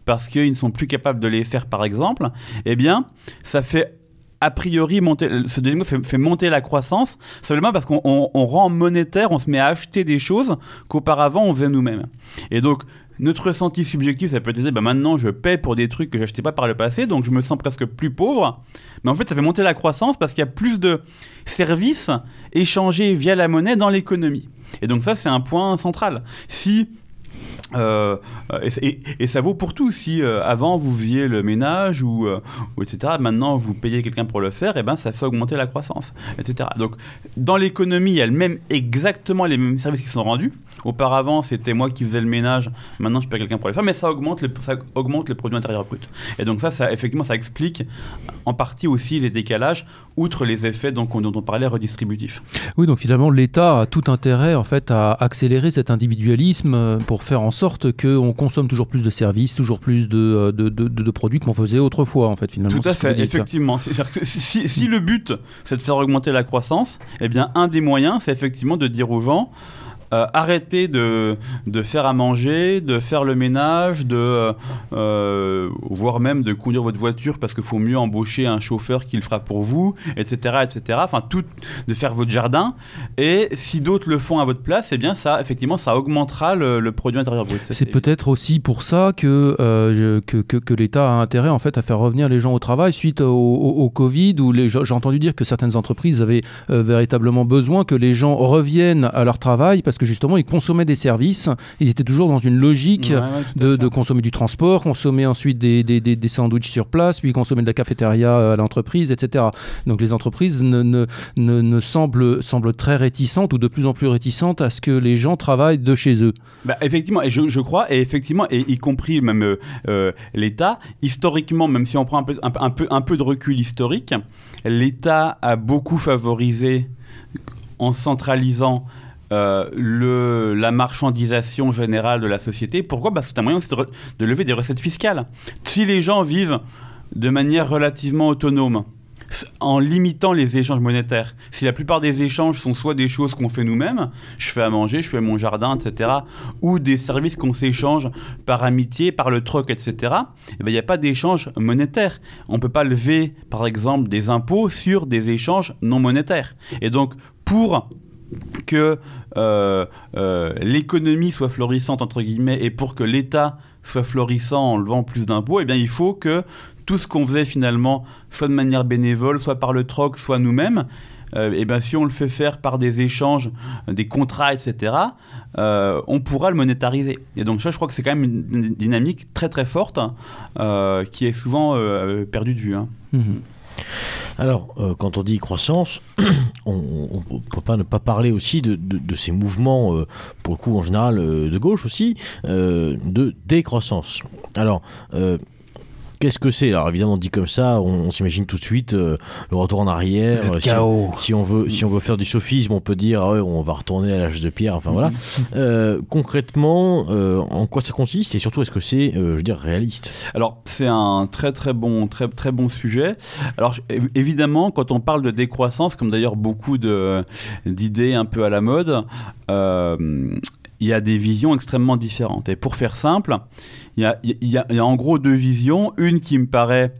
parce qu'ils ne sont plus capables de les faire, par exemple, eh bien, ça fait a priori monter, ce deuxième fait, monter la croissance, simplement parce qu'on on- on rend monétaire, on se met à acheter des choses qu'auparavant on faisait nous-mêmes. Et donc, notre ressenti subjectif, ça peut être, bah maintenant je paie pour des trucs que j'achetais pas par le passé, donc je me sens presque plus pauvre. Mais en fait, ça fait monter la croissance parce qu'il y a plus de services échangés via la monnaie dans l'économie. Et donc ça, c'est un point central. Si euh, et, ça vaut pour tout. Si euh, avant vous faisiez le ménage ou, euh, etc. Maintenant vous payez quelqu'un pour le faire, et ben ça fait augmenter la croissance, etc. Donc dans l'économie, il y a le même exactement les mêmes services qui sont rendus. Auparavant, c'était moi qui faisais le ménage. Maintenant, je paye quelqu'un pour le faire, mais ça augmente le, ça augmente le produit intérieur brut. Et donc ça, ça effectivement, ça explique en partie aussi les décalages, outre les effets donc, dont on parlait redistributifs. Oui, donc finalement, l'État a tout intérêt en fait à accélérer cet individualisme euh, pour faire en sorte qu'on consomme toujours plus de services, toujours plus de, euh, de, de- de- produits qu'on faisait autrefois, en fait, finalement. Tout à fait, effectivement. Que si, si le but, c'est de faire augmenter la croissance, eh bien, un des moyens, c'est effectivement de dire aux gens, euh, arrêtez de, de faire à manger, de faire le ménage, de, euh, euh, voire même de conduire votre voiture parce qu'il faut mieux embaucher un chauffeur qui le fera pour vous, etc., etc. Enfin, tout, de faire votre jardin. Et si d'autres le font à votre place, eh bien, ça, effectivement, ça augmentera le, le produit intérieur brut. C'est peut-être aussi pour ça que, euh, que, que, que l'État a intérêt en fait à faire revenir les gens au travail suite au, au- au Covid où j'ai entendu dire que certaines entreprises avaient véritablement besoin que les gens reviennent à leur travail parce que justement ils consommaient des services, ils étaient toujours dans une logique Ouais, ouais, de, consommer du transport, consommer ensuite des, des, des, des sandwichs sur place, puis consommer de la cafétéria euh, à l'entreprise, etc. Donc les entreprises ne, ne, ne, ne semblent, semblent très réticentes ou de plus en plus réticentes à ce que les gens travaillent de chez eux. Bah, effectivement, et je, je crois, et effectivement, et y compris même euh, euh, l'État, historiquement, même si on prend un peu, un, peu- un peu, un peu de recul historique, l'État a beaucoup favorisé en centralisant euh, le, la marchandisation générale de la société. Pourquoi? Parce c'est un moyen de, lever des recettes fiscales. Si les gens vivent de manière relativement autonome, en limitant les échanges monétaires. Si la plupart des échanges sont soit des choses qu'on fait nous-mêmes, je fais à manger, je fais mon jardin, etc., ou des services qu'on s'échange par amitié, par le troc, etc., eh ben, il n'y a pas d'échange monétaire. On ne peut pas lever, par exemple, des impôts sur des échanges non monétaires. Et donc, pour que euh, euh, l'économie soit florissante, entre guillemets, et pour que l'État soit florissant en levant plus d'impôts, eh bien, il faut que tout ce qu'on faisait finalement, soit de manière bénévole, soit par le troc, soit nous-mêmes, euh, et ben si on le fait faire par des échanges, des contrats, etc., on pourra le monétariser. Et donc ça, je crois que c'est quand même une, dynamique très très forte euh, qui est souvent perdue de vue. Hein. Mhm. Alors, quand on dit croissance, on ne peut pas ne pas parler aussi de, de, ces mouvements, pour le coup en général de gauche aussi, de décroissance. Alors, Qu'est-ce que c'est Alors évidemment dit comme ça, on, s'imagine tout de suite euh, le retour en arrière. Le si, chaos. si, on veut, si on veut faire du sophisme, on peut dire ah on va retourner à l'âge de pierre. Enfin voilà. Euh, concrètement, euh, en quoi ça consiste et surtout est-ce que c'est, je veux dire, réaliste? Alors c'est un très très bon très très bon sujet. Alors évidemment, quand on parle de décroissance, comme d'ailleurs beaucoup de d'idées un peu à la mode il y a des visions extrêmement différentes. Et pour faire simple, il y a, en gros deux visions. Une qui me paraît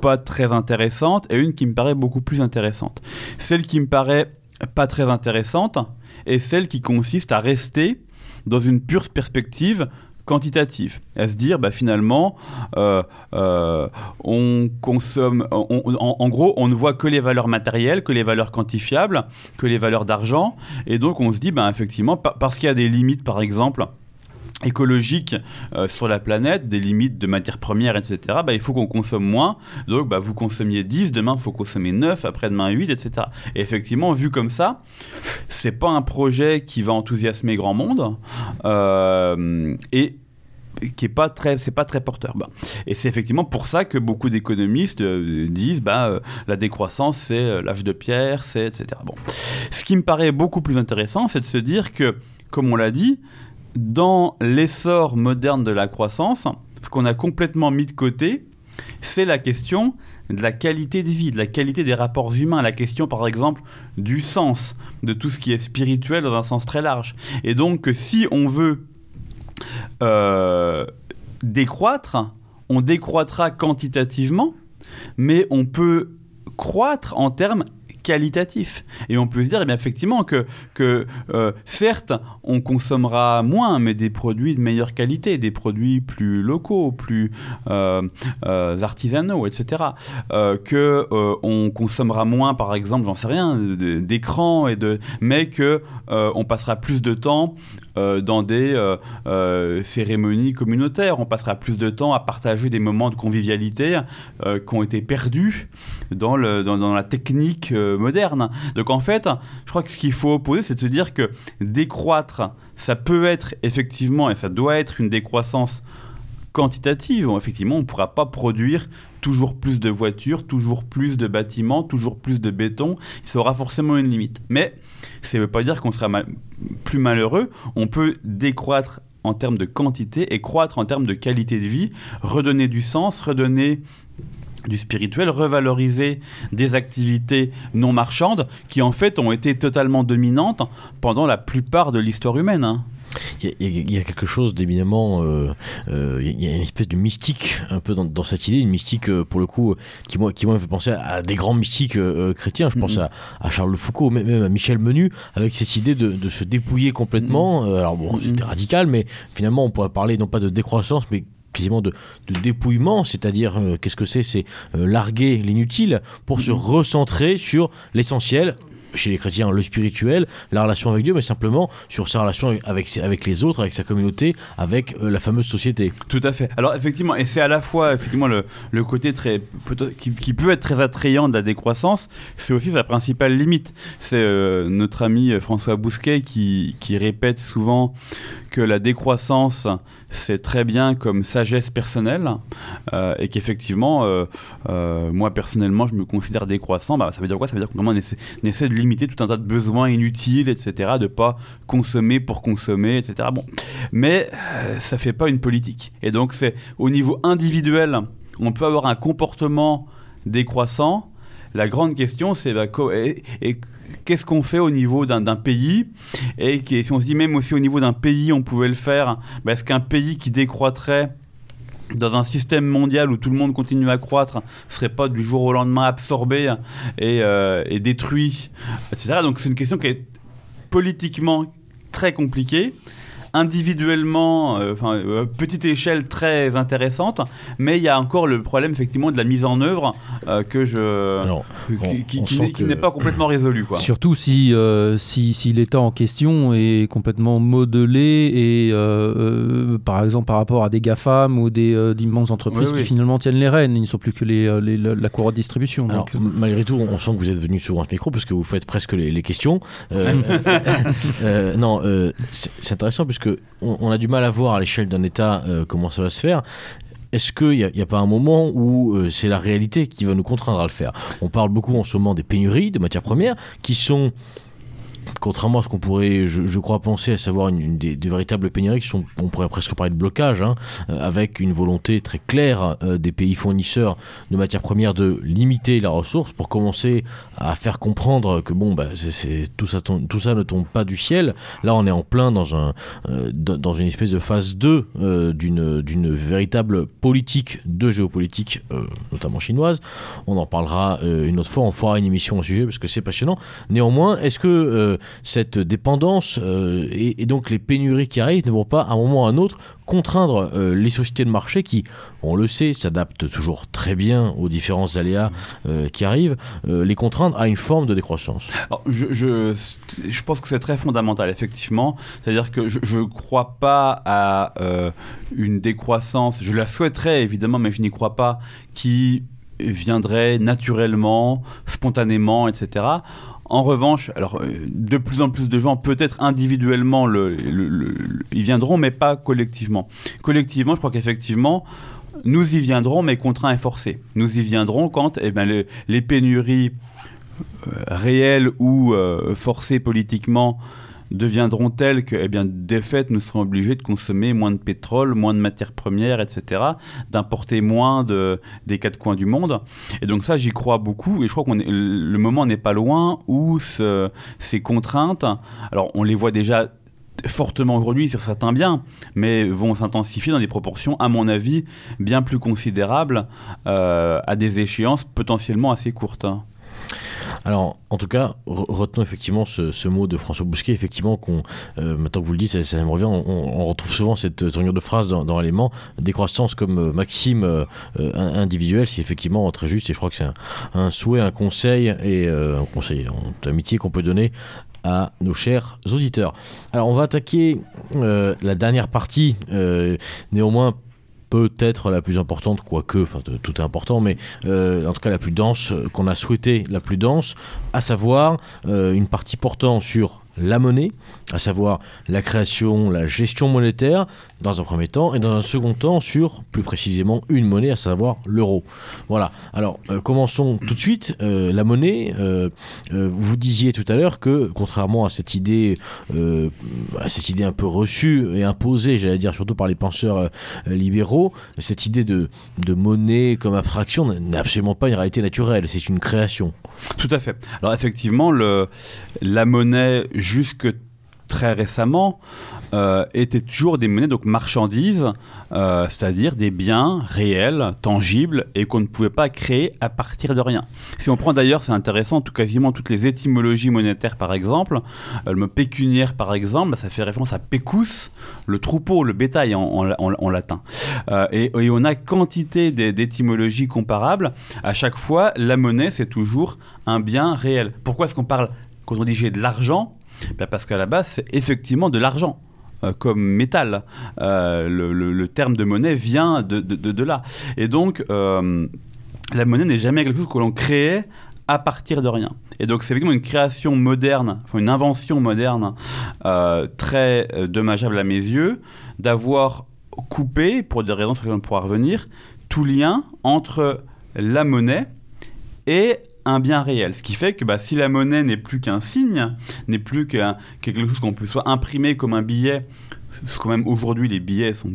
pas très intéressante et une qui me paraît beaucoup plus intéressante. Celle qui me paraît pas très intéressante est celle qui consiste à rester dans une pure perspective quantitative, à se dire bah, finalement euh, euh, on consomme, en, gros on ne voit que les valeurs matérielles, que les valeurs quantifiables, que les valeurs d'argent, et donc on se dit bah, effectivement parce qu'il y a des limites par exemple écologiques euh, sur la planète, des limites de matières premières, etc., bah, il faut qu'on consomme moins. Donc, bah, vous consommiez 10, demain, il faut consommer 9, après-demain, 8, etc. Et effectivement, vu comme ça, c'est pas un projet qui va enthousiasmer grand monde. Euh, et qui est pas très c'est pas très porteur bah. et c'est effectivement pour ça que beaucoup d'économistes euh, disent bah la décroissance c'est l'âge de pierre c'est etc bon ce qui me paraît beaucoup plus intéressant c'est de se dire que comme on l'a dit dans l'essor moderne de la croissance, ce qu'on a complètement mis de côté, c'est la question de la qualité de vie, de la qualité des rapports humains, la question par exemple du sens, de tout ce qui est spirituel dans un sens très large. Et donc si on veut euh, décroître, on décroîtra quantitativement, mais on peut croître en termes qualitatif. Et on peut se dire, eh effectivement, que, euh, certes, on consommera moins, mais des produits de meilleure qualité, des produits plus locaux, plus euh, euh, artisanaux, etc. que on consommera moins, par exemple, j'en sais rien, d'écran et de, mais que on passera plus de temps dans des cérémonies communautaires. On passera plus de temps à partager des moments de convivialité qui ont été perdus dans, la technique moderne. Donc en fait, je crois que ce qu'il faut opposer, c'est de se dire que décroître, ça peut être effectivement, et ça doit être une décroissance quantitative. Effectivement, on ne pourra pas produire toujours plus de voitures, toujours plus de bâtiments, toujours plus de béton. Il sera forcément une limite. Mais ça ne veut pas dire qu'on sera plus malheureux. On peut décroître en termes de quantité et croître en termes de qualité de vie, redonner du sens, redonner du spirituel, revaloriser des activités non marchandes qui en fait ont été totalement dominantes pendant la plupart de l'histoire humaine. Il y, a, quelque chose d'éminemment. Euh, euh, il y a une espèce de mystique un peu dans, cette idée, une mystique euh, pour le coup qui moi, qui moi me fait penser à, des grands mystiques chrétiens. Je pense mm-hmm. à, Charles de Foucault, même, à Michel Menu, avec cette idée de, se dépouiller complètement. Mm-hmm. alors bon, c'était mm-hmm. radical, mais finalement on pourrait parler non pas de décroissance, mais quasiment de, dépouillement, c'est-à-dire euh, qu'est-ce que c'est? C'est euh, larguer l'inutile pour se recentrer sur l'essentiel, chez les chrétiens le spirituel, la relation avec Dieu, mais simplement sur sa relation avec, avec les autres, avec sa communauté, avec euh, la fameuse société. Tout à fait. Alors effectivement, et c'est à la fois effectivement le, le côté très qui, qui, peut être très attrayant de la décroissance, c'est aussi sa principale limite. C'est notre ami François Bousquet qui, qui répète souvent que la décroissance, c'est très bien comme sagesse personnelle, euh, et qu'effectivement, euh, euh, moi personnellement, je me considère décroissant. Bah, ça veut dire quoi? Ça veut dire qu'on essaie, essaie, de limiter tout un tas de besoins inutiles, etc., de pas consommer pour consommer, etc. Bon, mais ça fait pas une politique. Et donc, c'est au niveau individuel, on peut avoir un comportement décroissant. La grande question, c'est bah, qu'est-ce qu'on fait au niveau d'un pays Et si on se dit même aussi au niveau d'un pays, on pouvait le faire, bah, est-ce qu'un pays qui décroîtrait dans un système mondial où tout le monde continue à croître, serait pas du jour au lendemain absorbé et, euh, et détruit. Donc c'est une question qui est politiquement très compliquée individuellement, euh, enfin, euh, petite échelle très intéressante, mais il y a encore le problème effectivement de la mise en œuvre euh, que je, Alors, qui, n'est- qui que- n'est pas complètement résolu, quoi. Surtout si, euh, si, si l'État en question est complètement modelé et, euh, euh, par exemple, par rapport à des GAFAM ou des euh, d'immenses entreprises Oui, qui finalement tiennent les rênes. Ils ne sont plus que les, les- la, la courroie de distribution. Alors, donc, m- malgré tout, on sent que vous êtes venu souvent à ce micro parce que vous faites presque les, les questions. Euh, euh, non, euh, c'est c'est puisque on, a du mal à voir à l'échelle d'un État euh, comment ça va se faire. Est-ce qu'il n'y a pas un moment où euh, c'est la réalité qui va nous contraindre à le faire? On parle beaucoup en ce moment des pénuries de matières premières qui sont contrairement à ce qu'on pourrait, je, crois, penser, à savoir des, véritables pénuries qui sont, on pourrait presque parler de blocage, hein, euh, avec une volonté très claire euh, des pays fournisseurs de matières premières de limiter la ressource pour commencer à faire comprendre que bon, bah, c'est, tout, ça ne tombe pas du ciel. Là, on est en plein dans, euh, une espèce de phase 2 euh, d'une, véritable politique de géopolitique, notamment chinoise. On en parlera une autre fois, on fera une émission au sujet parce que c'est passionnant. Néanmoins, est-ce que cette dépendance euh, et, donc les pénuries qui arrivent ne vont pas à un moment ou à un autre contraindre euh, les sociétés de marché qui, on le sait, s'adaptent toujours très bien aux différents aléas euh, qui arrivent, les contraindre à une forme de décroissance je, je, pense que c'est très fondamental, effectivement. C'est-à-dire que je ne crois pas à une décroissance, je la souhaiterais évidemment, mais je n'y crois pas, qui viendrait naturellement, spontanément, etc. En revanche, euh, de plus en plus de gens, peut-être individuellement, le, viendront, mais pas collectivement. Collectivement, je crois qu'effectivement, nous y viendrons, mais contraints et forcés. Nous y viendrons quand eh ben, le- les pénuries euh, réelles ou euh, forcées politiquement deviendront telles que, eh bien, de fait, nous serons obligés de consommer moins de pétrole, moins de matières premières, etc., d'importer moins de, des quatre coins du monde. Et donc ça, j'y crois beaucoup, et je crois qu'on le moment n'est pas loin où ce- ces contraintes, alors on les voit déjà fortement aujourd'hui sur certains biens, mais vont s'intensifier dans des proportions, à mon avis, bien plus considérables, euh, à des échéances potentiellement assez courtes. Alors, en tout cas, re- retenons effectivement ce, mot de François Bousquet, effectivement, qu'on, euh, maintenant que vous le dites, ça, me revient, on, retrouve souvent cette tournure de phrase dans, l'élément, décroissance comme euh, maxime euh, in- individuelle, c'est effectivement très juste, et je crois que c'est un, souhait, un conseil, et un conseil en amitié qu'on peut donner à nos chers auditeurs. Alors, on va attaquer la dernière partie, néanmoins peut-être la plus importante, quoique, enfin tout est important, mais euh, en tout cas la plus dense, euh, qu'on a souhaité la plus dense, à savoir euh, une partie portant sur la monnaie, à savoir la création, la gestion monétaire, dans un premier temps, et dans un second temps sur, plus précisément, une monnaie, à savoir l'euro. Voilà. Alors, euh, commençons tout de suite. Euh, la monnaie, euh, vous disiez tout à l'heure que, contrairement à cette idée, à cette idée un peu reçue et imposée, j'allais dire, surtout par les penseurs libéraux, cette idée de, de monnaie comme abstraction n'est absolument pas une réalité naturelle, c'est une création. Tout à fait. Alors effectivement, la monnaie, jusque très récemment, euh, était toujours des monnaies, donc marchandises, euh, c'est-à-dire des biens réels, tangibles, et qu'on ne pouvait pas créer à partir de rien. Si on prend d'ailleurs, c'est intéressant, tout, quasiment toutes les étymologies monétaires par exemple, euh, le mot pécuniaire par exemple, ça fait référence à pecus, le troupeau, le bétail en, latin. Euh, et, et on a quantité d'é- d'étymologies comparables. À chaque fois, la monnaie, c'est toujours un bien réel. Pourquoi est-ce qu'on parle, quand on dit j'ai de l'argent Ben Parce qu'à la base, c'est effectivement de l'argent. euh, comme métal. Euh, le, terme de monnaie vient de, là. Et donc, euh, la monnaie n'est jamais quelque chose que l'on créait à partir de rien. Et donc, c'est effectivement une création moderne, une invention moderne très dommageable à mes yeux, d'avoir coupé, pour des raisons sur lesquelles on pourra revenir, tout lien entre la monnaie et un bien réel. Ce qui fait que bah, si la monnaie n'est plus qu'un signe, n'est plus qu'un- quelque chose qu'on peut soit imprimer comme un billet, parce que quand même aujourd'hui les billets sont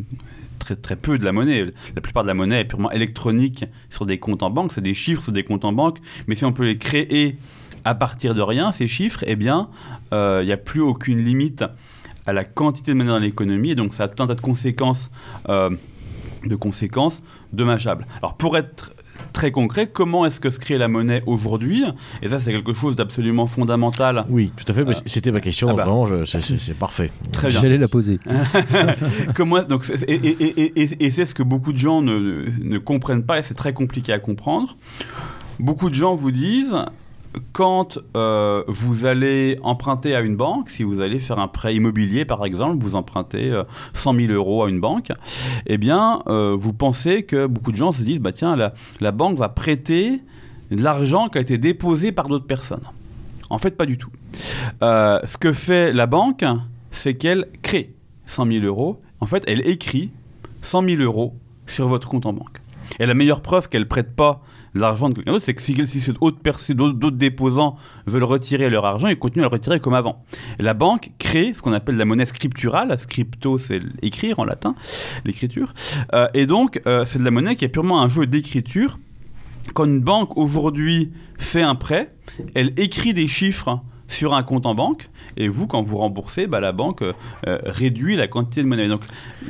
très, très peu de la monnaie. La plupart de la monnaie est purement électronique sur des comptes en banque, c'est des chiffres sur des comptes en banque, mais si on peut les créer à partir de rien, ces chiffres, eh bien, euh, il n'y a plus aucune limite à la quantité de monnaie dans l'économie, et donc ça a tout un tas de conséquences, euh, de conséquences dommageables. Alors pour être très concret, comment est-ce que se crée la monnaie aujourd'hui? Et ça, c'est quelque chose d'absolument fondamental. Oui, tout à fait. Euh, C'était ma question. ah bah. vraiment, c'est- parfait. Très bien. J'allais la poser. Comment, donc, et et- et- et- et c'est ce que beaucoup de gens ne, ne comprennent pas et c'est très compliqué à comprendre. Beaucoup de gens vous disent, quand euh, vous allez emprunter à une banque, si vous allez faire un prêt immobilier par exemple, vous empruntez euh, 100 000 euros à une banque, eh bien, euh, vous pensez que beaucoup de gens se disent, bah tiens, la, banque va prêter de l'argent qui a été déposé par d'autres personnes. En fait, pas du tout. Euh, ce que fait la banque, c'est qu'elle crée 100 000 euros. En fait, elle écrit 100 000 euros sur votre compte en banque. Et la meilleure preuve qu'elle prête pas l'argent de quelqu'un d'autre, c'est que si, si d'autres déposants veulent retirer leur argent, ils continuent à le retirer comme avant. La banque crée ce qu'on appelle la monnaie scripturale. Scripto, c'est écrire en latin, l'écriture. Euh, et donc, euh, c'est de la monnaie qui est purement un jeu d'écriture. Quand une banque aujourd'hui fait un prêt, elle écrit des chiffres sur un compte en banque, et vous, quand vous remboursez, bah, la banque euh, réduit la quantité de monnaie. Donc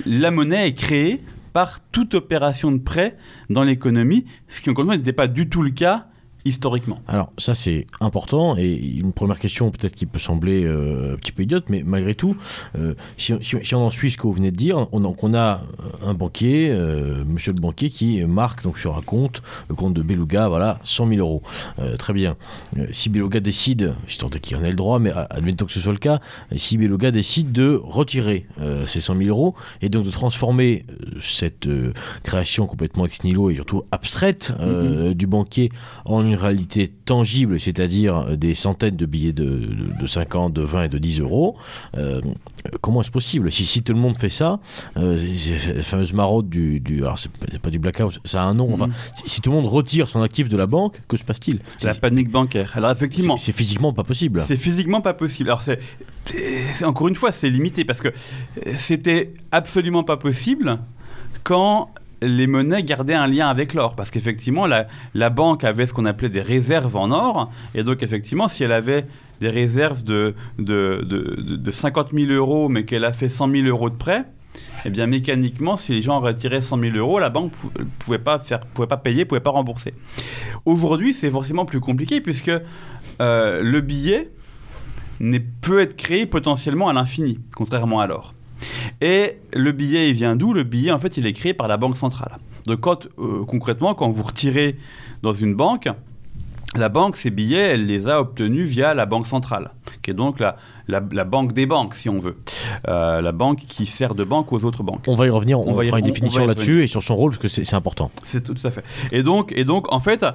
la monnaie est créée par toute opération de prêt dans l'économie, ce qui encore une fois n'était pas du tout le cas historiquement. Alors ça c'est important et une première question peut-être qui peut sembler euh, un petit peu idiote mais malgré tout euh, si, si- si on en suit ce que vous venez de dire on, donc on a un banquier euh, monsieur le banquier qui marque donc sur un compte le compte de Beluga voilà 100 000 euros. Euh, très bien. Euh, si Beluga décide si tant est qu'il en ait le droit mais euh, admettons que ce soit le cas si Beluga décide de retirer euh, ces 100 000 euros et donc de transformer euh, cette euh, création complètement ex nihilo et surtout abstraite euh, du banquier en une réalité tangible, c'est-à-dire des centaines de billets de, de, de 50, de 20 et de 10 euros, euh, comment est-ce possible si, si tout le monde fait ça, euh, la fameuse maraude du... du alors c'est pas- pas du blackout, ça a un nom, enfin, Mhm. si, si tout le monde retire son actif de la banque, que se passe-t-il? C'est la panique bancaire. Alors effectivement, c'est- physiquement pas possible. C'est physiquement pas possible. Alors c'est- encore une fois, c'est limité parce que euh, c'était absolument pas possible quand les monnaies gardaient un lien avec l'or. Parce qu'effectivement, la, la banque avait ce qu'on appelait des réserves en or. Et donc, effectivement, si elle avait des réserves de, de, de, de- de 50 000 euros, mais qu'elle a fait 100 000 euros de prêt, eh bien, mécaniquement, si les gens retiraient 100 000 euros, la banque pou- pouvait pas faire, pouvait pas payer, pouvait pas rembourser. Aujourd'hui, c'est forcément plus compliqué puisque euh, le billet peut être créé potentiellement à l'infini, contrairement à l'or. Et le billet, il vient d'où? Le billet, en fait, il est créé par la banque centrale. Donc, quand, euh, concrètement, quand vous retirez dans une banque, la banque, ces billets, elle les a obtenus via la banque centrale, qui est donc la, la, la banque des banques, si on veut. Euh, la banque qui sert de banque aux autres banques. On va y revenir, on, On va y- fera une on- on définition là-dessus et sur son rôle parce que c'est important. C'est tout à fait. Et donc, et donc, en fait,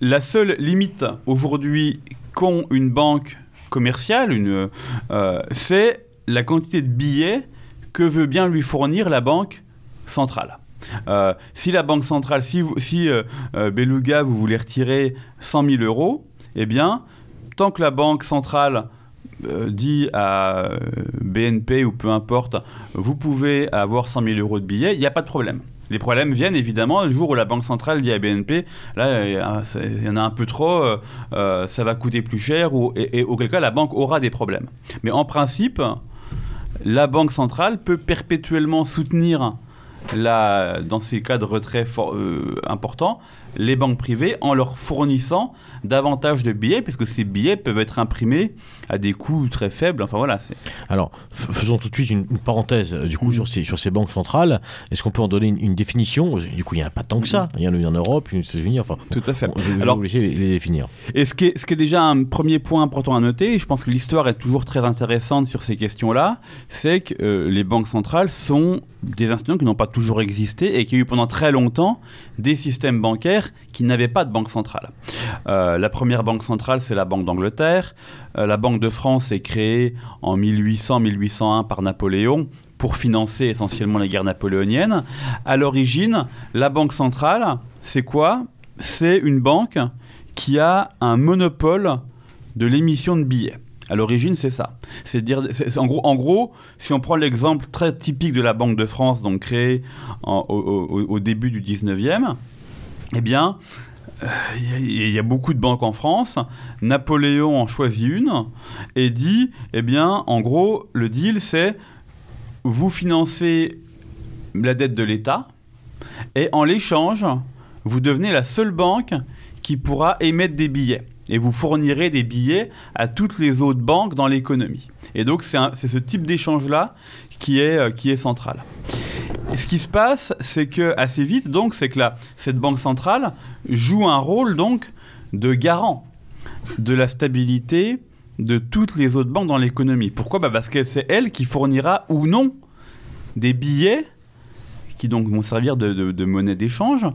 la seule limite aujourd'hui qu'ont une banque commerciale, une, euh, c'est la quantité de billets que veut bien lui fournir la banque centrale. Euh, si la banque centrale, si, vous- si euh, euh, Beluga, vous voulez retirer 100 000 euros, eh bien, tant que la banque centrale euh, dit à BNP ou peu importe, vous pouvez avoir 100 000 euros de billets, il n'y a pas de problème. Les problèmes viennent évidemment le jour où la banque centrale dit à BNP, là, c'est- il y en a un peu trop, ça va coûter plus cher, ou, et, et auquel cas la banque aura des problèmes. Mais en principe, la banque centrale peut perpétuellement soutenir, dans ces cas de retrait euh, importants, les banques privées en leur fournissant davantage de billets, puisque ces billets peuvent être imprimés à des coûts très faibles. Enfin voilà, Alors, faisons tout de suite une, une parenthèse euh, du coup Mhm. sur, ces, sur ces banques centrales. Est-ce qu'on peut en donner une, une définition? Du coup, il n'y en a pas tant que ça. Il y en a eu en Europe, une aux États-Unis. Enfin, tout à fait. bon, je, je vais Alors- vous laisser les, les définir. Et ce qui, est, ce qui est déjà un premier point important à noter, et je pense que l'histoire est toujours très intéressante sur ces questions-là, c'est que euh, les banques centrales sont des institutions qui n'ont pas toujours existé et qui ont eu pendant très longtemps des systèmes bancaires qui n'avaient pas de banque centrale. Euh, la première banque centrale, c'est la Banque d'Angleterre. Euh, la Banque de France est créée en 1800-1801 par Napoléon pour financer essentiellement les guerres napoléoniennes. À l'origine, la Banque centrale, c'est quoi? C'est une banque qui a un monopole de l'émission de billets. À l'origine, c'est ça. C'est dire, en, gros, si on prend l'exemple très typique de la Banque de France, donc créée au, début du 19e, eh bien, il y a- il y, a beaucoup de banques en France. Napoléon en choisit une et dit, eh bien, en gros, le deal, c'est vous financez la dette de l'État et en l'échange, vous devenez la seule banque qui pourra émettre des billets. Et vous fournirez des billets à toutes les autres banques dans l'économie. Et donc c'est ce type d'échange-là qui est, euh, qui est central. ce qui se passe, c'est que assez vite, donc, c'est que là, cette banque centrale joue un rôle donc de garant de la stabilité de toutes les autres banques dans l'économie. Pourquoi? Bah Parce que c'est elle qui fournira ou non des billets qui donc vont servir de monnaie d'échange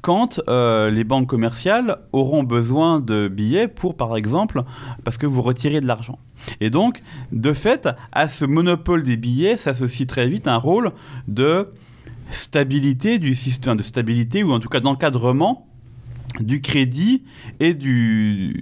quand euh, les banques commerciales auront besoin de billets pour, par exemple, parce que vous retirez de l'argent. Et donc, de fait, à ce monopole des billets s'associe très vite un rôle de stabilité du système, de stabilité ou en tout cas d'encadrement du crédit et de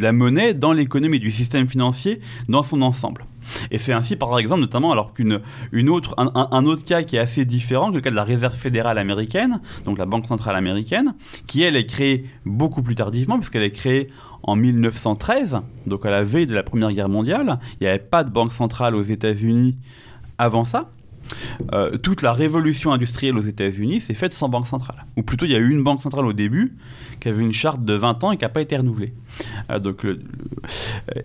la monnaie dans l'économie, du système financier dans son ensemble. Et c'est ainsi, par exemple, notamment, alors qu'une une autre, un, autre cas qui est assez différent, le cas de la Réserve fédérale américaine, donc la Banque centrale américaine, qui elle est créée beaucoup plus tardivement, puisqu'elle est créée en 1913, donc à la veille de la Première Guerre mondiale. Il n'y avait pas de banque centrale aux États-Unis avant ça. Euh, toute la révolution industrielle aux États-Unis s'est faite sans banque centrale. Ou plutôt, il y a eu une banque centrale au début qui avait une charte de 20 ans et qui n'a pas été renouvelée. Euh, donc,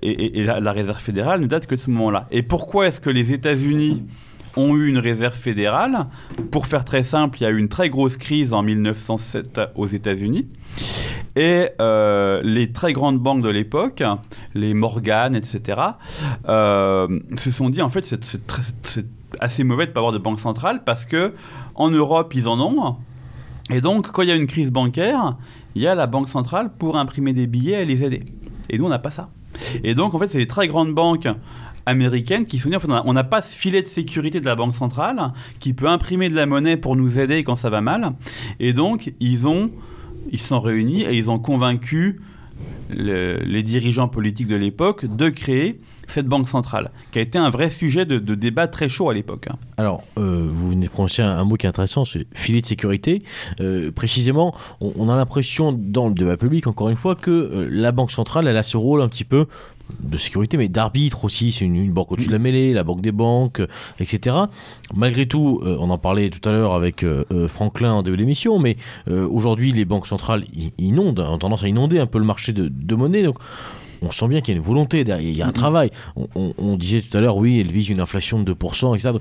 et, la, réserve fédérale ne date que de ce moment-là. Et pourquoi est-ce que les États-Unis ont eu une réserve fédérale Pour faire très simple, il y a eu une très grosse crise en 1907 aux États-Unis. Et euh, les très grandes banques de l'époque, les Morgan, etc., se sont dit en fait c'est assez mauvais de ne pas avoir de banque centrale parce que en Europe, ils en ont. Et donc, quand il y a une crise bancaire, il y a la banque centrale pour imprimer des billets et les aider. Et nous, on n'a pas ça. Et donc, en fait, c'est les très grandes banques américaines qui sont dit, on n'a pas ce filet de sécurité de la banque centrale qui peut imprimer de la monnaie pour nous aider quand ça va mal. Et donc, ils ont, ils sont réunis et ils ont convaincu les dirigeants politiques de l'époque de créer cette banque centrale, qui a été un vrai sujet de, débat très chaud à l'époque. Alors, euh, vous venez de prononcer un, mot qui est intéressant, c'est filet de sécurité. Euh, précisément, on, a l'impression dans le débat public, encore une fois, que euh, la banque centrale, elle a ce rôle un petit peu de sécurité, mais d'arbitre aussi. C'est une, banque au-dessus de la mêlée, la banque des banques, etc. Malgré tout, on en parlait tout à l'heure avec Franklin en début d'émission, mais aujourd'hui, les banques centrales inondent, ont tendance à inonder un peu le marché de, monnaie. Donc, on sent bien qu'il y a une volonté il y a un travail. On, disait tout à l'heure, oui, elle vise une inflation de 2%, etc.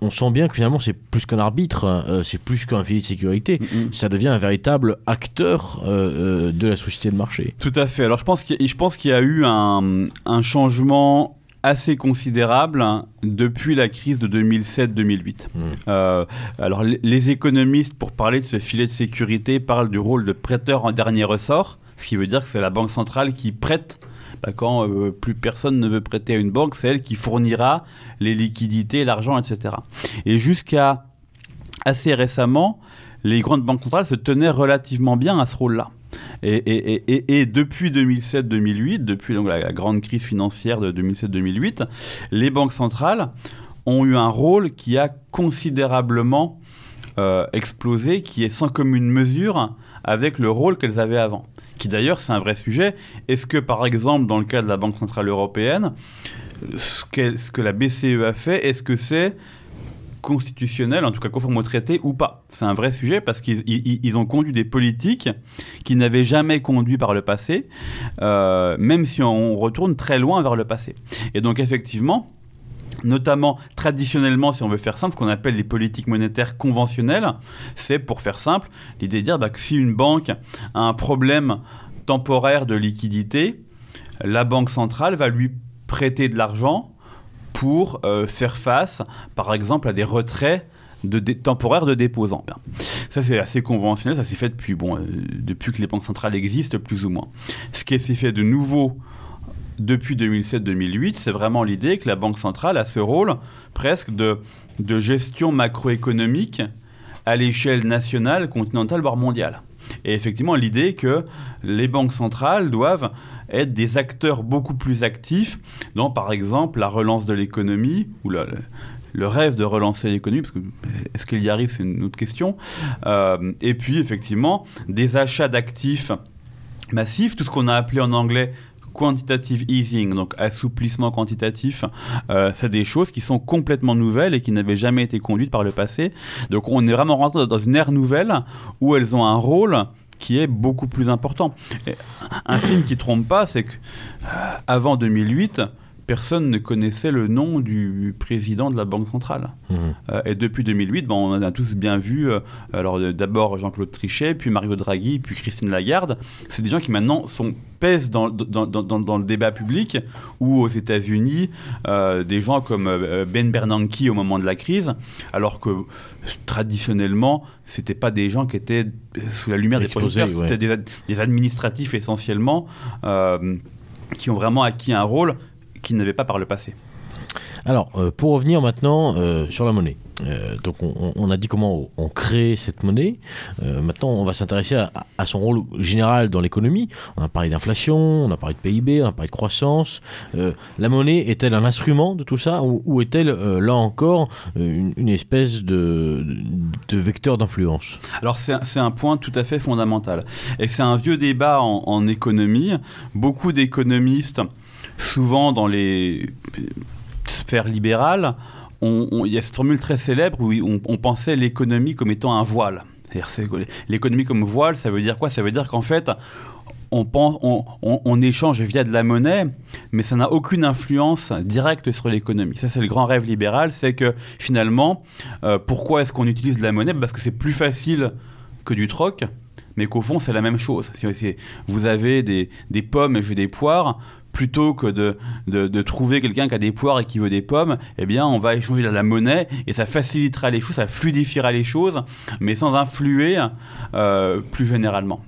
on sent bien que finalement c'est plus qu'un arbitre, hein, euh, c'est plus qu'un filet de sécurité, ça devient un véritable acteur euh, euh, de la société de marché. Tout à fait. Alors je pense qu'il y, a eu un, changement assez considérable hein, depuis la crise de 2007-2008. Mm. alors les économistes, pour parler de ce filet de sécurité, parlent du rôle de prêteur en dernier ressort ce qui veut dire que c'est la banque centrale qui prête. Bah, quand euh, plus personne ne veut prêter à une banque, c'est elle qui fournira les liquidités, l'argent, etc. Et jusqu'à assez récemment, les grandes banques centrales se tenaient relativement bien à ce rôle-là. Et, depuis 2007-2008, depuis donc, la, grande crise financière de 2007-2008, les banques centrales ont eu un rôle qui a considérablement euh, explosé, qui est sans commune mesure avec le rôle qu'elles avaient avant qui d'ailleurs c'est un vrai sujet. Est-ce que par exemple dans le cas de la Banque Centrale Européenne, ce, que la BCE a fait, est-ce que c'est constitutionnel, en tout cas conforme au traité ou pas? C'est un vrai sujet parce qu'ils ont conduit des politiques qui n'avaient jamais conduit par le passé, euh, même si on retourne très loin vers le passé. Et donc effectivement, notamment traditionnellement, si on veut faire simple, ce qu'on appelle les politiques monétaires conventionnelles, c'est pour faire simple, l'idée de dire bah, que si une banque a un problème temporaire de liquidité, la banque centrale va lui prêter de l'argent pour euh, faire face, par exemple, à des retraits de temporaires de déposants. Ça, c'est assez conventionnel, ça s'est fait depuis, bon, euh, depuis que les banques centrales existent, plus ou moins. Ce qui s'est fait de nouveau depuis 2007-2008, c'est vraiment l'idée que la Banque centrale a ce rôle presque de, de gestion macroéconomique à l'échelle nationale, continentale, voire mondiale. Et effectivement, l'idée que les banques centrales doivent être des acteurs beaucoup plus actifs dans, par exemple, la relance de l'économie, ou le, rêve de relancer l'économie, parce que est-ce qu'il y arrive, c'est une autre question. Euh, et puis, effectivement, des achats d'actifs massifs, tout ce qu'on a appelé en anglais quantitative easing, donc assouplissement quantitatif, euh, c'est des choses qui sont complètement nouvelles et qui n'avaient jamais été conduites par le passé. Donc on est vraiment rentré dans une ère nouvelle où elles ont un rôle qui est beaucoup plus important. un signe qui trompe pas, c'est que euh, avant 2008, personne ne connaissait le nom du président de la Banque centrale. Mmh. Euh, et depuis 2008, bon, on a tous bien vu, euh, alors d'abord Jean-Claude Trichet, puis Mario Draghi, puis Christine Lagarde. C'est des gens qui maintenant sont, pèsent dans, dans, dans, dans le débat public, ou aux États-Unis, euh, des gens comme Ben Bernanke au moment de la crise, alors que traditionnellement, c'était pas des gens qui étaient sous la lumière des projecteurs, c'était des, des, administratifs essentiellement qui ont vraiment acquis un rôle qu'ils n'avaient pas par le passé. Alors, euh, pour revenir maintenant euh, sur la monnaie. Euh, donc, on, a dit comment on crée cette monnaie. maintenant, on va s'intéresser à, son rôle général dans l'économie. On a parlé d'inflation, on a parlé de PIB, on a parlé de croissance. la monnaie est-elle un instrument de tout ça ou, est-elle, là encore, une, espèce de, vecteur d'influence? Alors, c'est un point tout à fait fondamental. Et c'est un vieux débat en, en économie. Beaucoup d'économistes souvent dans les sphères libérales, il y a cette formule très célèbre où on, pensait l'économie comme étant un voile. L'économie comme voile, ça veut dire quoi? Ça veut dire qu'en fait, on, échange via de la monnaie, mais ça n'a aucune influence directe sur l'économie. Ça, c'est le grand rêve libéral, c'est que finalement, euh, pourquoi est-ce qu'on utilise de la monnaie? Parce que c'est plus facile que du troc, mais qu'au fond, c'est la même chose. Si vous avez des, des pommes et des poires, plutôt que de, de, trouver quelqu'un qui a des poires et qui veut des pommes, eh bien, on va échanger de la monnaie et ça facilitera les choses, ça fluidifiera les choses, mais sans influer euh, plus généralement.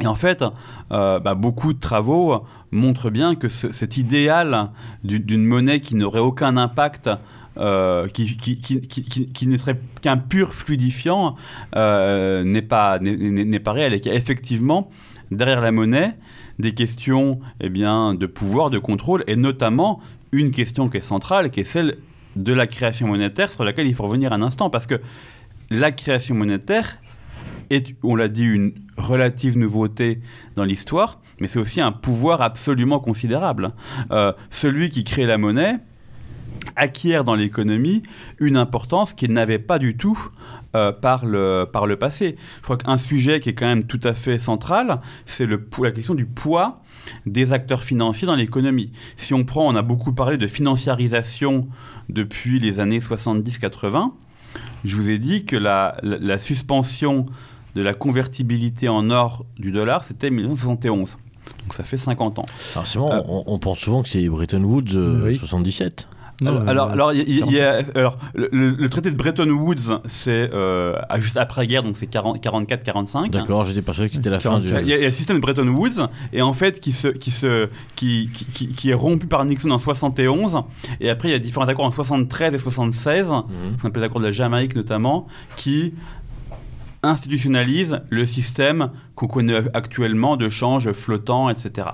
Et en fait, euh, bah, beaucoup de travaux montrent bien que cet idéal d'une monnaie qui n'aurait aucun impact euh, qui, qui, qui, qui, ne serait qu'un pur fluidifiant n'est pas, n'est pas réel et qu'effectivement, derrière la monnaie, des questions eh bien, de pouvoir, de contrôle, et notamment une question qui est centrale, qui est celle de la création monétaire, sur laquelle il faut revenir un instant, parce que la création monétaire est, on l'a dit, une relative nouveauté dans l'histoire, mais c'est aussi un pouvoir absolument considérable. Euh, celui qui crée la monnaie acquiert dans l'économie une importance qu'il n'avait pas du tout euh, par, le, par le passé. Je crois qu'un sujet qui est quand même tout à fait central, c'est la question du poids des acteurs financiers dans l'économie. Si on prend, on a beaucoup parlé de financiarisation depuis les années 70-80. Je vous ai dit que la, la, suspension de la convertibilité en or du dollar, c'était 1971. Donc ça fait 50 ans. Alors c'est bon, euh, on, pense souvent que c'est Bretton Woods 77. Euh, alors, alors, le, traité de Bretton Woods, c'est euh, juste après-guerre, donc c'est 44-45. D'accord, j'étais persuadé que c'était la fin du. Il y, a, le système de Bretton Woods, et en fait, qui, se, qui, se, qui, qui, qui, est rompu par Nixon en 71, et après, il y a différents accords en 73 et 76, mmh. ce qu'on appelle l'accord de la Jamaïque notamment, qui institutionnalise le système qu'on connaît actuellement de change flottant, etc.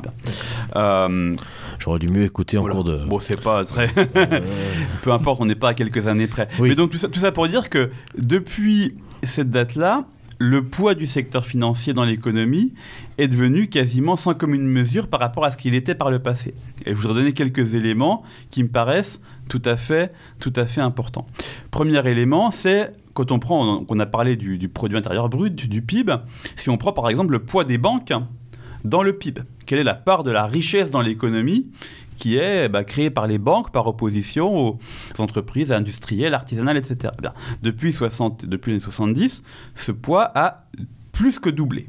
Euh, J'aurais dû mieux écouter en cours de. Bon, c'est pas très. Peu importe, on n'est pas à quelques années près. Mais donc, tout ça, tout ça pour dire que depuis cette date-là, le poids du secteur financier dans l'économie est devenu quasiment sans commune mesure par rapport à ce qu'il était par le passé. Et je voudrais donner quelques éléments qui me paraissent tout à fait, tout à fait importants. Premier élément, c'est quand on prend, on a parlé du, produit intérieur brut, du, PIB, si on prend par exemple le poids des banques dans le PIB, quelle est la part de la richesse dans l'économie qui est bah, créée par les banques par opposition aux entreprises industrielles, artisanales, etc. Eh depuis, 60, depuis les 70, ce poids a plus que doublé.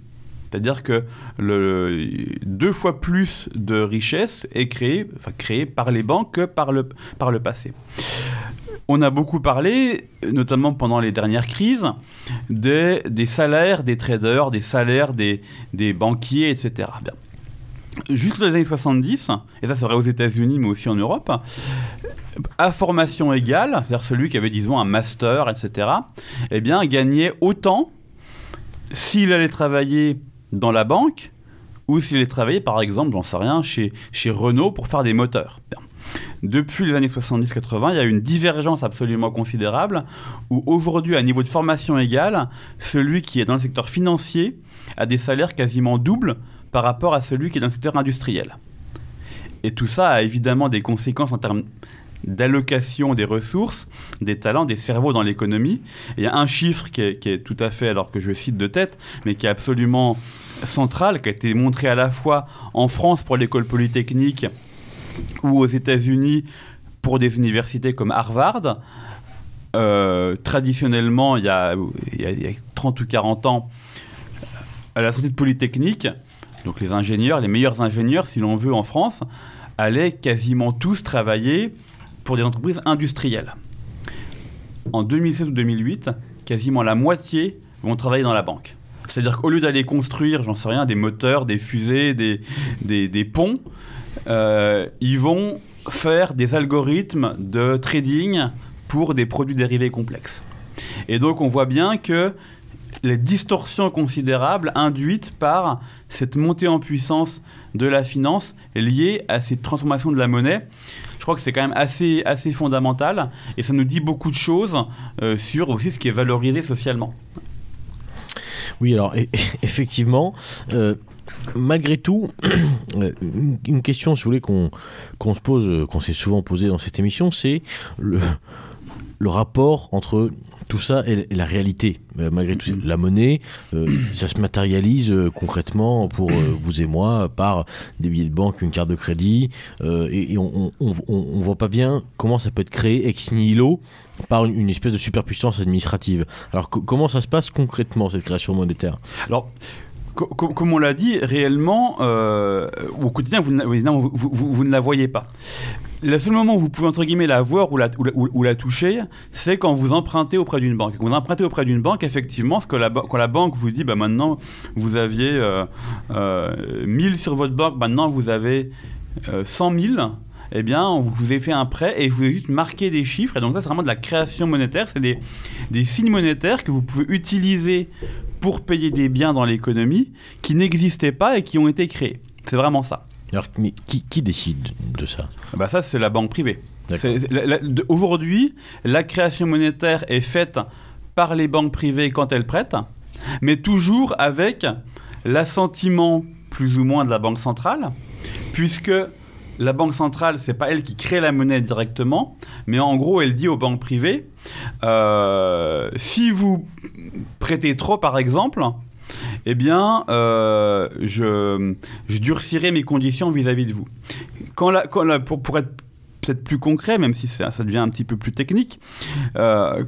C'est-à-dire que deux fois plus de richesse est créée, par les banques que par le passé. On a beaucoup parlé, notamment pendant les dernières crises, des, salaires des traders, des salaires des, banquiers, etc. Bien. Dans les années 70, et ça c'est vrai aux États-Unis mais aussi en Europe, à formation égale, c'est-à-dire celui qui avait disons un master, etc., eh bien gagnait autant s'il allait travailler dans la banque ou s'il allait travailler par exemple, j'en sais rien, chez, chez Renault pour faire des moteurs. Depuis les années 70-80, il y a une divergence absolument considérable où aujourd'hui, à niveau de formation égale, celui qui est dans le secteur financier a des salaires quasiment doubles par rapport à celui qui est dans le secteur industriel. et tout ça a évidemment des conséquences en termes d'allocation des ressources, des talents, des cerveaux dans l'économie. Il y a un chiffre qui est, qui est, tout à fait, alors que je cite de tête, mais qui est absolument central, qui a été montré à la fois en France pour l'école polytechnique ou aux États-Unis pour des universités comme Harvard. Euh, traditionnellement, il y, a, il y, a, 30 ou 40 ans, à la sortie de Polytechnique, donc les ingénieurs, les meilleurs ingénieurs, si l'on veut, en France, allaient quasiment tous travailler pour des entreprises industrielles. En 2007 ou 2008, quasiment la moitié vont travailler dans la banque. C'est-à-dire qu'au lieu d'aller construire, j'en sais rien, des moteurs, des fusées, des ponts, euh, ils vont faire des algorithmes de trading pour des produits dérivés complexes. Et donc on voit bien que les distorsions considérables induites par cette montée en puissance de la finance liée à cette transformation de la monnaie, je crois que c'est quand même assez, assez fondamental et ça nous dit beaucoup de choses euh, sur aussi ce qui est valorisé socialement. Oui, alors effectivement, euh, malgré tout, euh, une question, si vous voulez, qu'on se pose, qu'on s'est souvent posé dans cette émission, c'est le, rapport entre tout ça et la réalité. Euh, malgré tout, la monnaie, euh, ça se matérialise euh, concrètement pour vous et moi par des billets de banque, une carte de crédit, et, on, on, voit pas bien comment ça peut être créé ex nihilo par une, espèce de superpuissance administrative. Alors comment ça se passe concrètement cette création monétaire? Comme on l'a dit, réellement, euh, au quotidien, vous, ne la voyez pas. Le seul moment où vous pouvez, entre guillemets, la voir ou la, ou ou la toucher, c'est quand vous empruntez auprès d'une banque. Quand vous empruntez auprès d'une banque, effectivement, ce que la, quand la banque vous dit, bah, maintenant, vous aviez euh, euh, 1000 sur votre banque, maintenant, vous avez euh, 100 000, eh bien, on vous a fait un prêt et je vous ai juste marqué des chiffres. Et donc ça, c'est vraiment de la création monétaire. C'est des, des signes monétaires que vous pouvez utiliser pour payer des biens dans l'économie qui n'existaient pas et qui ont été créés. C'est vraiment ça. Alors, mais qui, qui décide de ça? Bah Ça, c'est la banque privée. Aujourd'hui, la création monétaire est faite par les banques privées quand elles prêtent, mais toujours avec l'assentiment plus ou moins de la banque centrale, puisque la banque centrale, c'est pas elle qui crée la monnaie directement, mais en gros, elle dit aux banques privées euh, si vous prêtez trop, par exemple, eh bien, euh, je, durcirai mes conditions vis-à-vis -vis de vous. Quand pour, être peut-être plus concret, même si ça, devient un petit peu plus technique. Euh,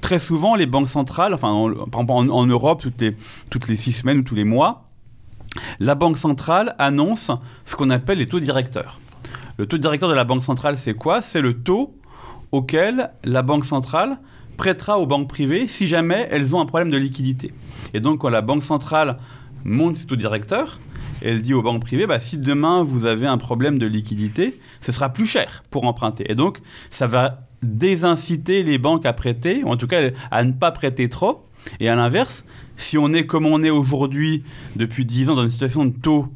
très souvent, les banques centrales, enfin, en, en, Europe, toutes les, toutes les six semaines ou tous les mois, la banque centrale annonce ce qu'on appelle les taux directeurs. Le taux directeur de la banque centrale, c'est quoi? C'est le taux auquel la banque centrale prêtera aux banques privées si jamais elles ont un problème de liquidité. Et donc, quand la banque centrale monte ses taux directeurs, elle dit aux banques privées, bah, si demain vous avez un problème de liquidité, ce sera plus cher pour emprunter. Et donc, ça va désinciter les banques à prêter, ou en tout cas à ne pas prêter trop. Et à l'inverse, si on est comme on est aujourd'hui depuis 10 ans dans une situation de taux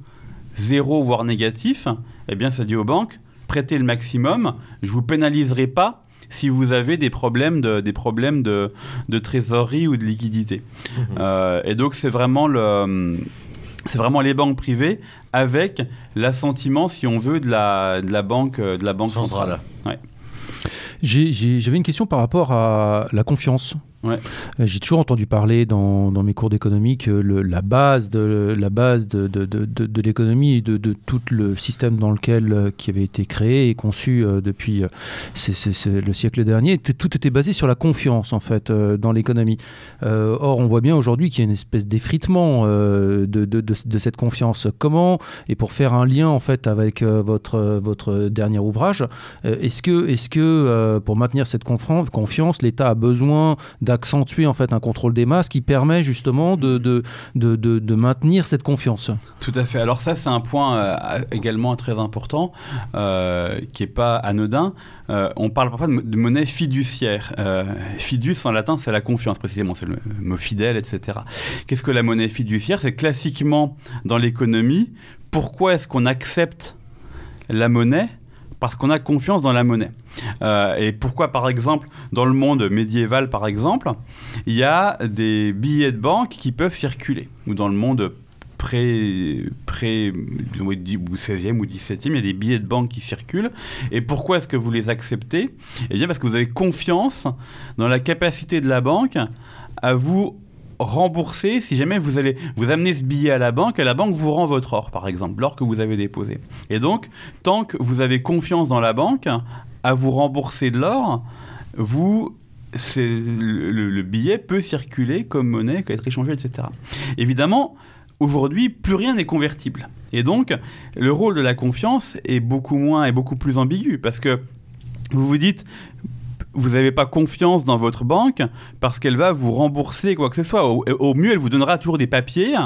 zéro, voire négatif, eh bien, ça dit aux banques, prêtez le maximum, je ne vous pénaliserai pas si vous avez des problèmes de, des problèmes de, de trésorerie ou de liquidité. Mmh. Euh, et donc, c'est vraiment le c'est vraiment les banques privées avec l'assentiment, si on veut, de la, de la banque, de la banque centrale. centrale. Ouais. J'avais une question par rapport à la confiance. Ouais. J'ai toujours entendu parler dans, mes cours d'économie que le, la base de, l'économie et de, tout le système dans lequel euh, qui avait été créé et conçu euh, depuis euh, le siècle dernier, tout était basé sur la confiance en fait euh, dans l'économie. Euh, or, on voit bien aujourd'hui qu'il y a une espèce d'effritement euh, de, cette confiance. Comment et pour faire un lien en fait avec votre votre dernier ouvrage, est-ce que est-ce que pour maintenir cette confiance, l'État a besoin d'un d'accentuer en fait un contrôle des masses qui permet justement de, de, de, de, maintenir cette confiance. Tout à fait. Alors ça, c'est un point euh, également très important euh, qui n'est pas anodin. Euh, on parle parfois de, de monnaie fiduciaire. Euh, fidus en latin, c'est la confiance précisément, c'est le mot fidèle, etc. Qu'est-ce que la monnaie fiduciaire? C'est classiquement dans l'économie. Pourquoi est-ce qu'on accepte la monnaie parce qu'on a confiance dans la monnaie. Euh, et pourquoi, par exemple, dans le monde médiéval, par exemple, il y a des billets de banque qui peuvent circuler, ou dans le monde du 16e ou 17e, il y a des billets de banque qui circulent. Et pourquoi est-ce que vous les acceptez? Eh bien parce que vous avez confiance dans la capacité de la banque à vous rembourser si jamais vous allez vous amener ce billet à la banque et la banque vous rend votre or par exemple l'or que vous avez déposé et donc tant que vous avez confiance dans la banque à vous rembourser de l'or vous le, le, billet peut circuler comme monnaie, être échangé, etc. Évidemment, aujourd'hui, plus rien n'est convertible. Et donc, le rôle de la confiance est beaucoup moins et beaucoup plus ambigu parce que vous vous dites, vous n'avez pas confiance dans votre banque parce qu'elle va vous rembourser quoi que ce soit. Au, mieux, elle vous donnera toujours des papiers,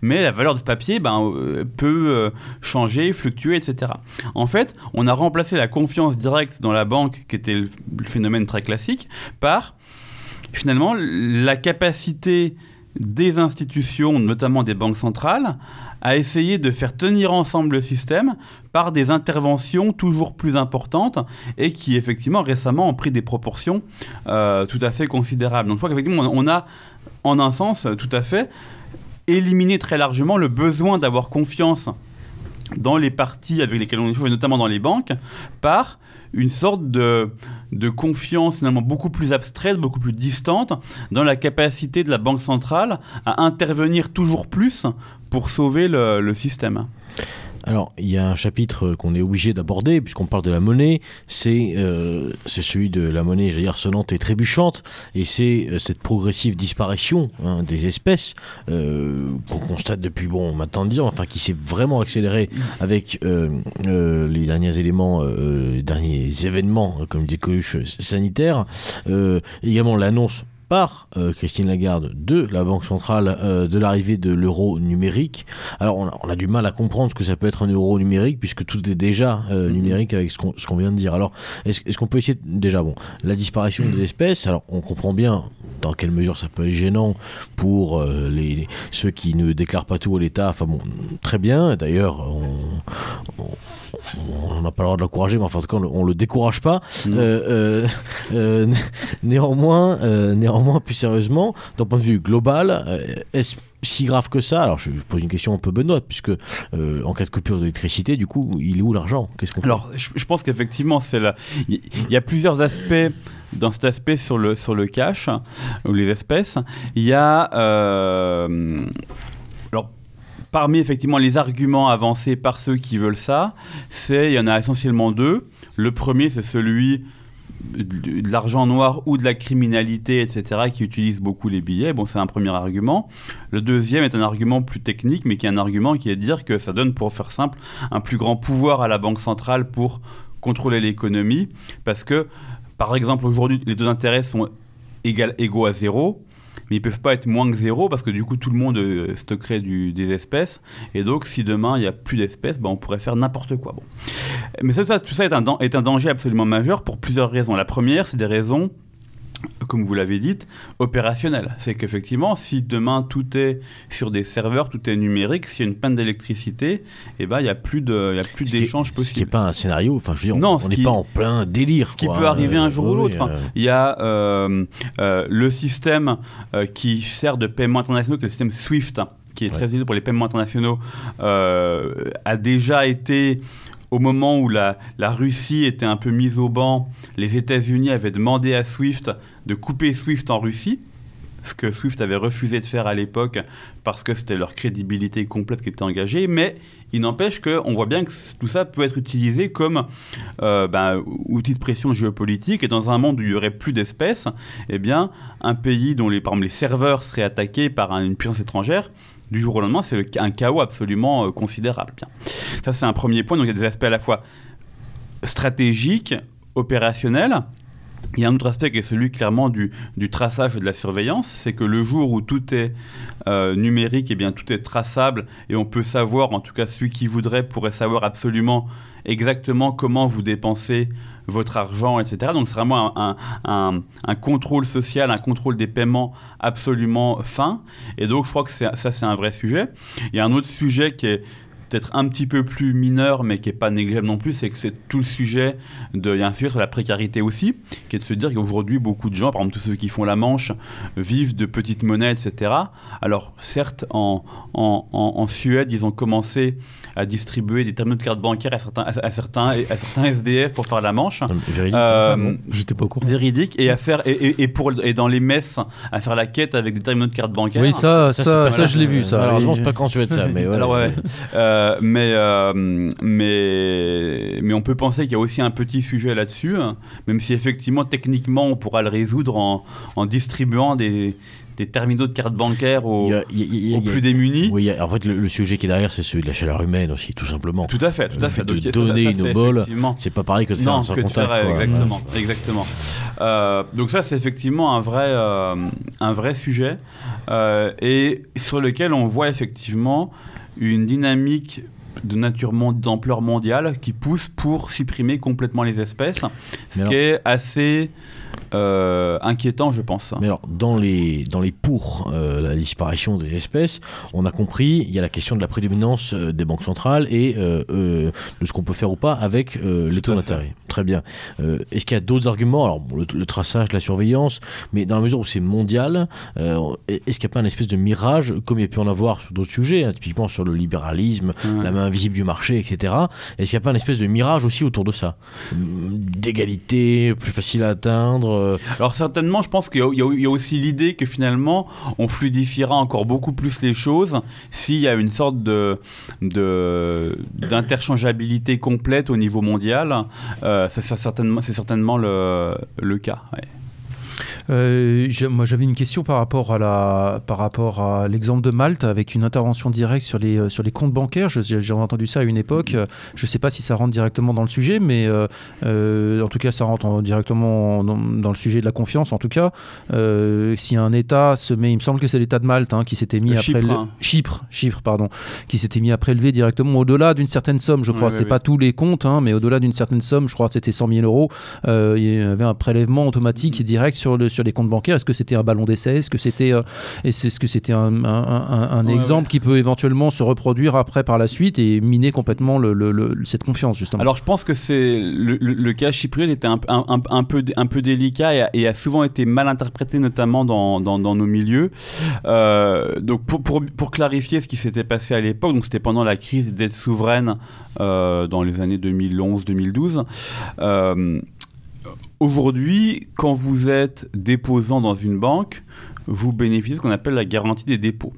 mais la valeur de ce papier ben, euh, peut euh, changer, fluctuer, etc. En fait, on a remplacé la confiance directe dans la banque, qui était le phénomène très classique, par finalement la capacité des institutions, notamment des banques centrales, à essayer de faire tenir ensemble le système par des interventions toujours plus importantes et qui effectivement récemment ont pris des proportions euh, tout à fait considérables. Donc je crois qu'effectivement on a en un sens tout à fait éliminé très largement le besoin d'avoir confiance dans les parties avec lesquelles on échange, notamment dans les banques, par une sorte de confiance finalement beaucoup plus abstraite, beaucoup plus distante dans la capacité de la Banque centrale à intervenir toujours plus pour sauver le, système. Alors, il y a un chapitre qu'on est obligé d'aborder, puisqu'on parle de la monnaie, c'est euh, celui de la monnaie, j'allais dire, sonnante et trébuchante, et c'est euh, cette progressive disparition hein, des espèces euh, qu'on constate depuis, bon, maintenant 10 ans, enfin, qui s'est vraiment accélérée avec euh, les derniers éléments, les derniers événements, comme des coluches sanitaires, également l'annonce par euh, Christine Lagarde de la Banque centrale euh, de l'arrivée de l'euro numérique. Alors on a, du mal à comprendre ce que ça peut être un euro numérique puisque tout est déjà euh, mhm. numérique avec ce qu'on vient de dire. Alors est-ce qu'on peut essayer déjà bon la disparition des espèces? Alors on comprend bien dans quelle mesure ça peut être gênant pour les, ceux qui ne déclarent pas tout à l'État. Enfin bon, très bien. D'ailleurs, on n'a pas le droit de l'encourager, mais enfin, en tout cas, on, ne le décourage pas. Euh, euh, euh, néanmoins, néanmoins, plus sérieusement, d'un point de vue global, est-ce si grave que ça Alors, je, pose une question un peu benoîte, puisque en cas de coupure d'électricité, du coup, il est où l'argent? Alors, je, pense qu'effectivement, c'est là. Il y, a plusieurs aspects dans cet aspect sur le sur le cash ou les espèces. Il y a alors parmi effectivement les arguments avancés par ceux qui veulent ça, il y en a essentiellement deux. Le premier, c'est celui de l'argent noir ou de la criminalité, etc., qui utilise beaucoup les billets. Bon, c'est un premier argument. Le deuxième est un argument plus technique, mais qui est un argument qui est de dire que ça donne, pour faire simple, un plus grand pouvoir à la Banque centrale pour contrôler l'économie, parce que, par exemple, aujourd'hui, les taux d'intérêt sont égaux à zéro mais ils peuvent pas être moins que zéro parce que du coup tout le monde euh, stockerait des espèces et donc si demain il n'y a plus d'espèces, ben, on pourrait faire n'importe quoi. Bon. Mais tout ça un, est un danger absolument majeur pour plusieurs raisons. La première, c'est des raisons comme vous l'avez dit, opérationnel. C'est qu'effectivement, si demain tout est sur des serveurs, tout est numérique, s'il y a une panne d'électricité, eh ben, il n'y a plus d'échanges possibles. Ce qui n'est pas un scénario, enfin, je veux dire, on n'est pas en plein délire. Ce qui peut arriver un jour ou l'autre. Euh. Il y a euh, euh, le système qui sert de paiement international, qui est le système SWIFT, qui est très utilisé pour les paiements internationaux, a déjà été au moment où la, la, Russie était un peu mise au banc, les États-Unis avaient demandé à SWIFT de couper SWIFT en Russie, ce que SWIFT avait refusé de faire à l'époque parce que c'était leur crédibilité complète qui était engagée, mais il n'empêche qu'on voit bien que tout ça peut être utilisé comme euh, ben, outil de pression géopolitique, et dans un monde où il n'y aurait plus d'espèces, eh bien, un pays dont les, par exemple, les serveurs seraient attaqués par une puissance étrangère, du jour au lendemain, c'est un chaos absolument euh, considérable. Bien. Ça, c'est un premier point. Donc, il y a des aspects à la fois stratégiques, opérationnels. Il y a un autre aspect qui est celui clairement du, du traçage et de la surveillance, c'est que le jour où tout est euh, numérique, et eh bien tout est traçable et on peut savoir, en tout cas celui qui voudrait pourrait savoir absolument exactement comment vous dépensez votre argent, etc. Donc c'est vraiment un, contrôle social, un contrôle des paiements absolument fin. Et donc je crois que ça c'est un vrai sujet. Il y a un autre sujet qui est peut-être un petit peu plus mineur, mais qui n'est pas négligeable non plus, c'est que c'est tout le sujet de. Y a un sujet sur la précarité aussi, qui est de se dire qu'aujourd'hui, beaucoup de gens, par exemple tous ceux qui font la manche, vivent de petites monnaies, etc. Alors, certes, en, en Suède, ils ont commencé à distribuer des terminaux de cartes bancaires à certains, à, certains, à certains SDF pour faire la manche. Véridique. Euh, J'étais pas au courant. Véridique et à faire et, et, pour et dans les messes à faire la quête avec des terminaux de cartes bancaires. Oui ça ça, ça, ça je l'ai vu ça. Malheureusement c'est pas quand tu veux ça mais ouais. Alors ouais. euh, mais euh, mais mais on peut penser qu'il y a aussi un petit sujet là-dessus même si effectivement techniquement on pourra le résoudre en, en distribuant des des terminaux de cartes bancaires aux, Il y a- il y a- il y a- aux plus démunis. Oui, a- en fait, le, le sujet qui est derrière, c'est celui de la chaleur humaine aussi, tout simplement. Tout à fait, tout Le à fait. fait de Donc, donner ça, une effectivement- C'est pas pareil que de faire non, un que contact. faire, quoi. exactement, exactement. Euh, donc ça, c'est effectivement un vrai, euh, un vrai sujet euh, et sur lequel on voit effectivement une dynamique de nature d'ampleur mondiale qui pousse pour supprimer complètement les espèces, ce qui est assez euh, inquiétant, je pense. Mais alors, dans les, dans les pour euh, la disparition des espèces, on a compris, il y a la question de la prédominance euh, des banques centrales et de ce qu'on peut faire ou pas avec les taux d'intérêt. Très bien. Est-ce qu'il y a d'autres arguments? Alors, bon, le, le traçage, la surveillance, mais dans la mesure où c'est mondial, est-ce qu'il n'y a pas un espèce de mirage, comme il y a pu en avoir sur d'autres sujets, hein, typiquement sur le libéralisme, la main invisible du marché, etc. Est-ce qu'il n'y a pas un espèce de mirage aussi autour de ça? D'égalité, plus facile à atteindre euh, Alors certainement, je pense qu'il y, a- aussi l'idée que finalement, on fluidifiera encore beaucoup plus les choses s'il y a une sorte de d'interchangeabilité complète au niveau mondial. Euh, c'est certainement le, cas. Euh, moi, j'avais une question par rapport à la, par rapport à l'exemple de Malte avec une intervention directe sur les, euh, sur les comptes bancaires. J'ai entendu ça à une époque. Euh, Je ne sais pas si ça rentre directement dans le sujet, mais euh, en tout cas, ça rentre en- directement dans, dans le sujet de la confiance. En tout cas, si un État se met, il me semble que c'est l'État de Malte hein, qui s'était mis Chypre, prélever- hein. Chypre, Chypre, pardon, qui s'était mis à prélever directement au-delà d'une certaine somme. Je crois, Ouais, c'était ouais, pas ouais. tous les comptes, hein, mais au-delà d'une certaine somme. Je crois que c'était 100 000 euros. Il y avait un prélèvement automatique et direct sur, le, sur les comptes bancaires. Est-ce que c'était un ballon d'essai? Est-ce que c'était euh, est-ce que c'était un, un- un- un Ouais, exemple qui peut éventuellement se reproduire après par la suite et miner complètement le- le- le- cette confiance justement? Alors je pense que c'est le, cas chypriote était un, peu, un peu délicat et a, et a souvent été mal interprété, notamment dans, dans- dans nos milieux. Euh, donc pour, pour, pour clarifier ce qui s'était passé à l'époque, donc c'était pendant la crise des dettes souveraines euh, dans les années 2011-2012. Euh, Aujourd'hui, quand vous êtes déposant dans une banque, vous bénéficiez de ce qu'on appelle la garantie des dépôts.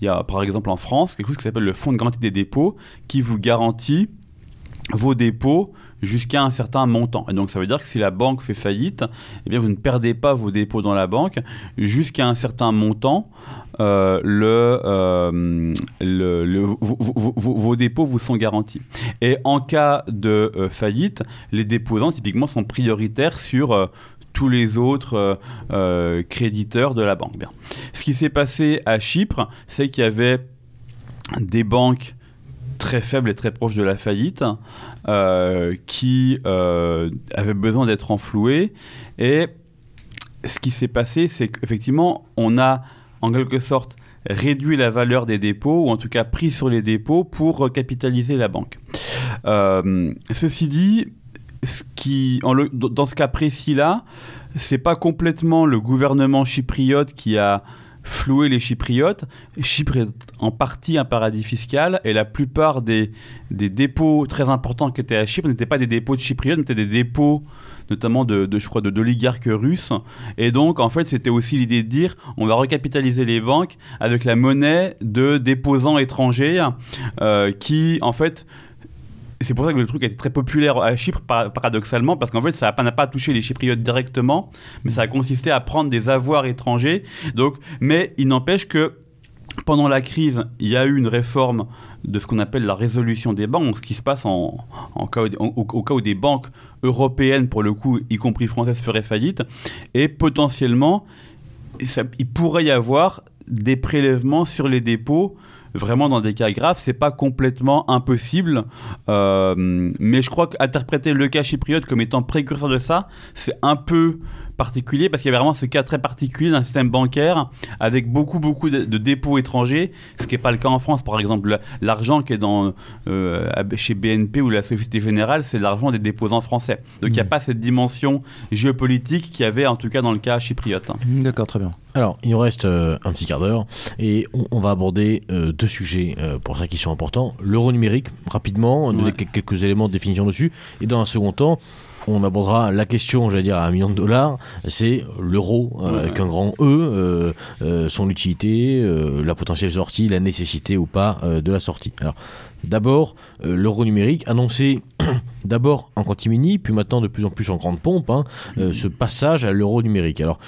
Il y a par exemple en France quelque chose qui s'appelle le fonds de garantie des dépôts qui vous garantit vos dépôts jusqu'à un certain montant. Et donc ça veut dire que si la banque fait faillite, eh vous ne perdez pas vos dépôts dans la banque jusqu'à un certain montant. Euh, le, euh, vos, dépôts vous sont garantis. Et en cas de euh, faillite, les déposants typiquement sont prioritaires sur tous les autres créditeurs de la banque. Ce qui s'est passé à Chypre, c'est qu'il y avait des banques très faibles et très proches de la faillite qui euh, avaient besoin d'être enflouées. Et ce qui s'est passé, c'est qu'effectivement, on a en quelque sorte réduit la valeur des dépôts, ou en tout cas pris sur les dépôts pour recapitaliser la banque. Euh, ceci dit, ce qui, dans ce cas précis-là, c'est pas complètement le gouvernement chypriote qui a floué les chypriotes. Chypre est en partie un paradis fiscal et la plupart des, des dépôts très importants qui étaient à Chypre n'étaient pas des dépôts de chypriotes, mais des dépôts notamment de, de, je crois d'oligarques russes et donc en fait c'était aussi l'idée de dire on va recapitaliser les banques avec la monnaie de déposants étrangers euh, qui en fait c'est pour ça que le truc a été très populaire à Chypre, par- paradoxalement, parce qu'en fait, ça n'a pas, touché les Chypriotes directement, mais ça a consisté à prendre des avoirs étrangers. Donc, mais il n'empêche que pendant la crise, il y a eu une réforme de ce qu'on appelle la résolution des banques, ce qui se passe en, cas où, au, cas où des banques européennes, pour le coup, y compris françaises, feraient faillite, et potentiellement, il pourrait y avoir des prélèvements sur les dépôts vraiment dans des cas graves, c'est pas complètement impossible, euh, mais je crois qu'interpréter le cas chypriote comme étant précurseur de ça, c'est un peu particulier parce qu'il y avait vraiment ce cas très particulier d'un système bancaire avec beaucoup beaucoup de, dépôts étrangers, ce qui n'est pas le cas en France. Par exemple, l'argent qui est dans, euh, chez BNP ou la Société Générale, c'est l'argent des déposants français. Donc il n'y a mmh. pas cette dimension géopolitique qu'il y avait en tout cas dans le cas chypriote. Mmh, d'accord, très bien. Alors, il nous reste euh, un petit quart d'heure et on, va aborder euh, deux sujets pour ça qui sont importants. L'euro numérique, rapidement, on donner quelques éléments de définition dessus. Et dans un second temps, on abordera la question, j'allais dire, à un million de dollars, c'est l'euro, euh, avec un grand E, euh, euh, son utilité, la potentielle sortie, la nécessité ou pas de la sortie. Alors, d'abord, l'euro numérique, annoncé d'abord en catimini, puis maintenant de plus en plus en grande pompe, hein, ce passage à l'euro numérique. Alors,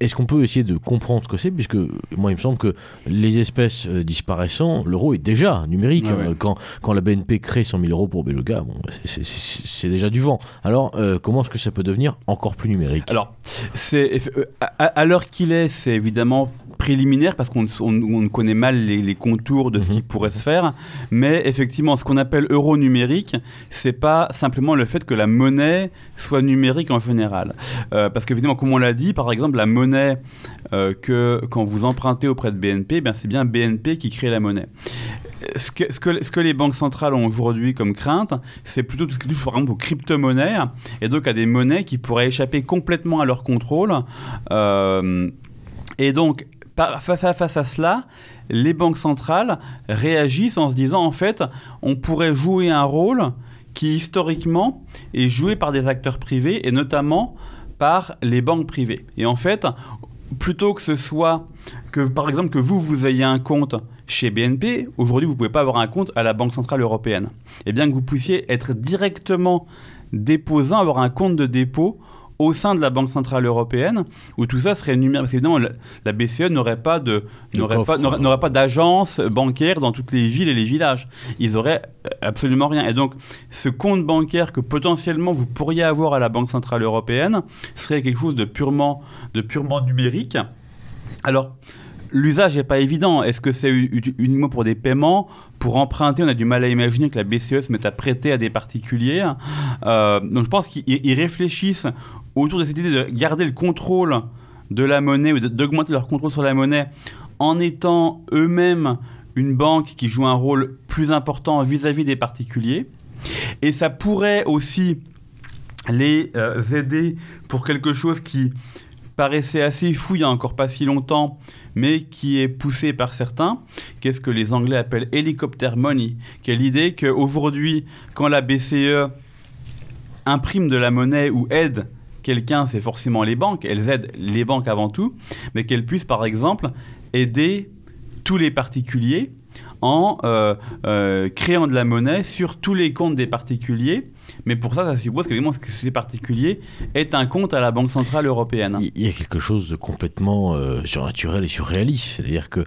est-ce qu'on peut essayer de comprendre ce que c'est Puisque moi, il me semble que les espèces euh, disparaissant, l'euro est déjà numérique. Hein. Quand, quand, la BNP crée 100 000 euros pour Beluga, bon, c'est déjà du vent. Alors, euh, comment est-ce que ça peut devenir encore plus numérique? Alors, c'est euh, à l'heure qu'il est, c'est évidemment préliminaire parce qu'on on, connaît mal les, contours de ce qui mhm. pourrait se faire. Mais effectivement, ce qu'on appelle euro numérique, c'est pas simplement le fait que la monnaie soit numérique en général. Euh, parce qu'évidemment, comme on l'a dit, par exemple, la monnaie euh, que quand vous empruntez auprès de BNP, ben c'est bien BNP qui crée la monnaie. Ce que, ce, que, ce que, les banques centrales ont aujourd'hui comme crainte, c'est plutôt tout ce qui touche par exemple aux crypto-monnaies et donc à des monnaies qui pourraient échapper complètement à leur contrôle. Euh, et donc, face à cela, les banques centrales réagissent en se disant en fait, on pourrait jouer un rôle qui historiquement est joué par des acteurs privés et notamment par les banques privées. Et en fait, plutôt que ce soit que par exemple que vous vous ayez un compte chez BNP, aujourd'hui vous ne pouvez pas avoir un compte à la Banque centrale européenne. Et bien que vous puissiez être directement déposant, avoir un compte de dépôt au sein de la Banque Centrale Européenne, où tout ça serait numérique. Parce évidemment, la, BCE n'aurait pas de, n'aurait pas, n'aurait pas d'agence bancaire dans toutes les villes et les villages. Ils auraient absolument rien. Et donc, ce compte bancaire que potentiellement vous pourriez avoir à la Banque Centrale Européenne serait quelque chose de purement, de purement numérique. Alors, l'usage n'est pas évident. Est-ce que c'est uniquement pour des paiements Pour emprunter, on a du mal à imaginer que la BCE se mette à prêter à des particuliers. Euh, donc je pense qu'ils réfléchissent autour de cette idée de garder le contrôle de la monnaie ou d'augmenter leur contrôle sur la monnaie en étant eux-mêmes une banque qui joue un rôle plus important vis-à-vis des particuliers. Et ça pourrait aussi les euh, aider pour quelque chose qui paraissait assez fou il n'y a encore pas si longtemps, mais qui est poussé par certains. Qu'est-ce que les Anglais appellent helicopter money? Qui est l'idée qu'aujourd'hui, quand la BCE imprime de la monnaie ou aide quelqu'un, c'est forcément les banques. Elles aident les banques avant tout, mais qu'elles puissent, par exemple, aider tous les particuliers en euh, euh, créant de la monnaie sur tous les comptes des particuliers mais pour ça, ça suppose que ces particuliers aient un compte à la Banque Centrale Européenne. Il y a quelque chose de complètement euh, surnaturel et surréaliste. C'est-à-dire que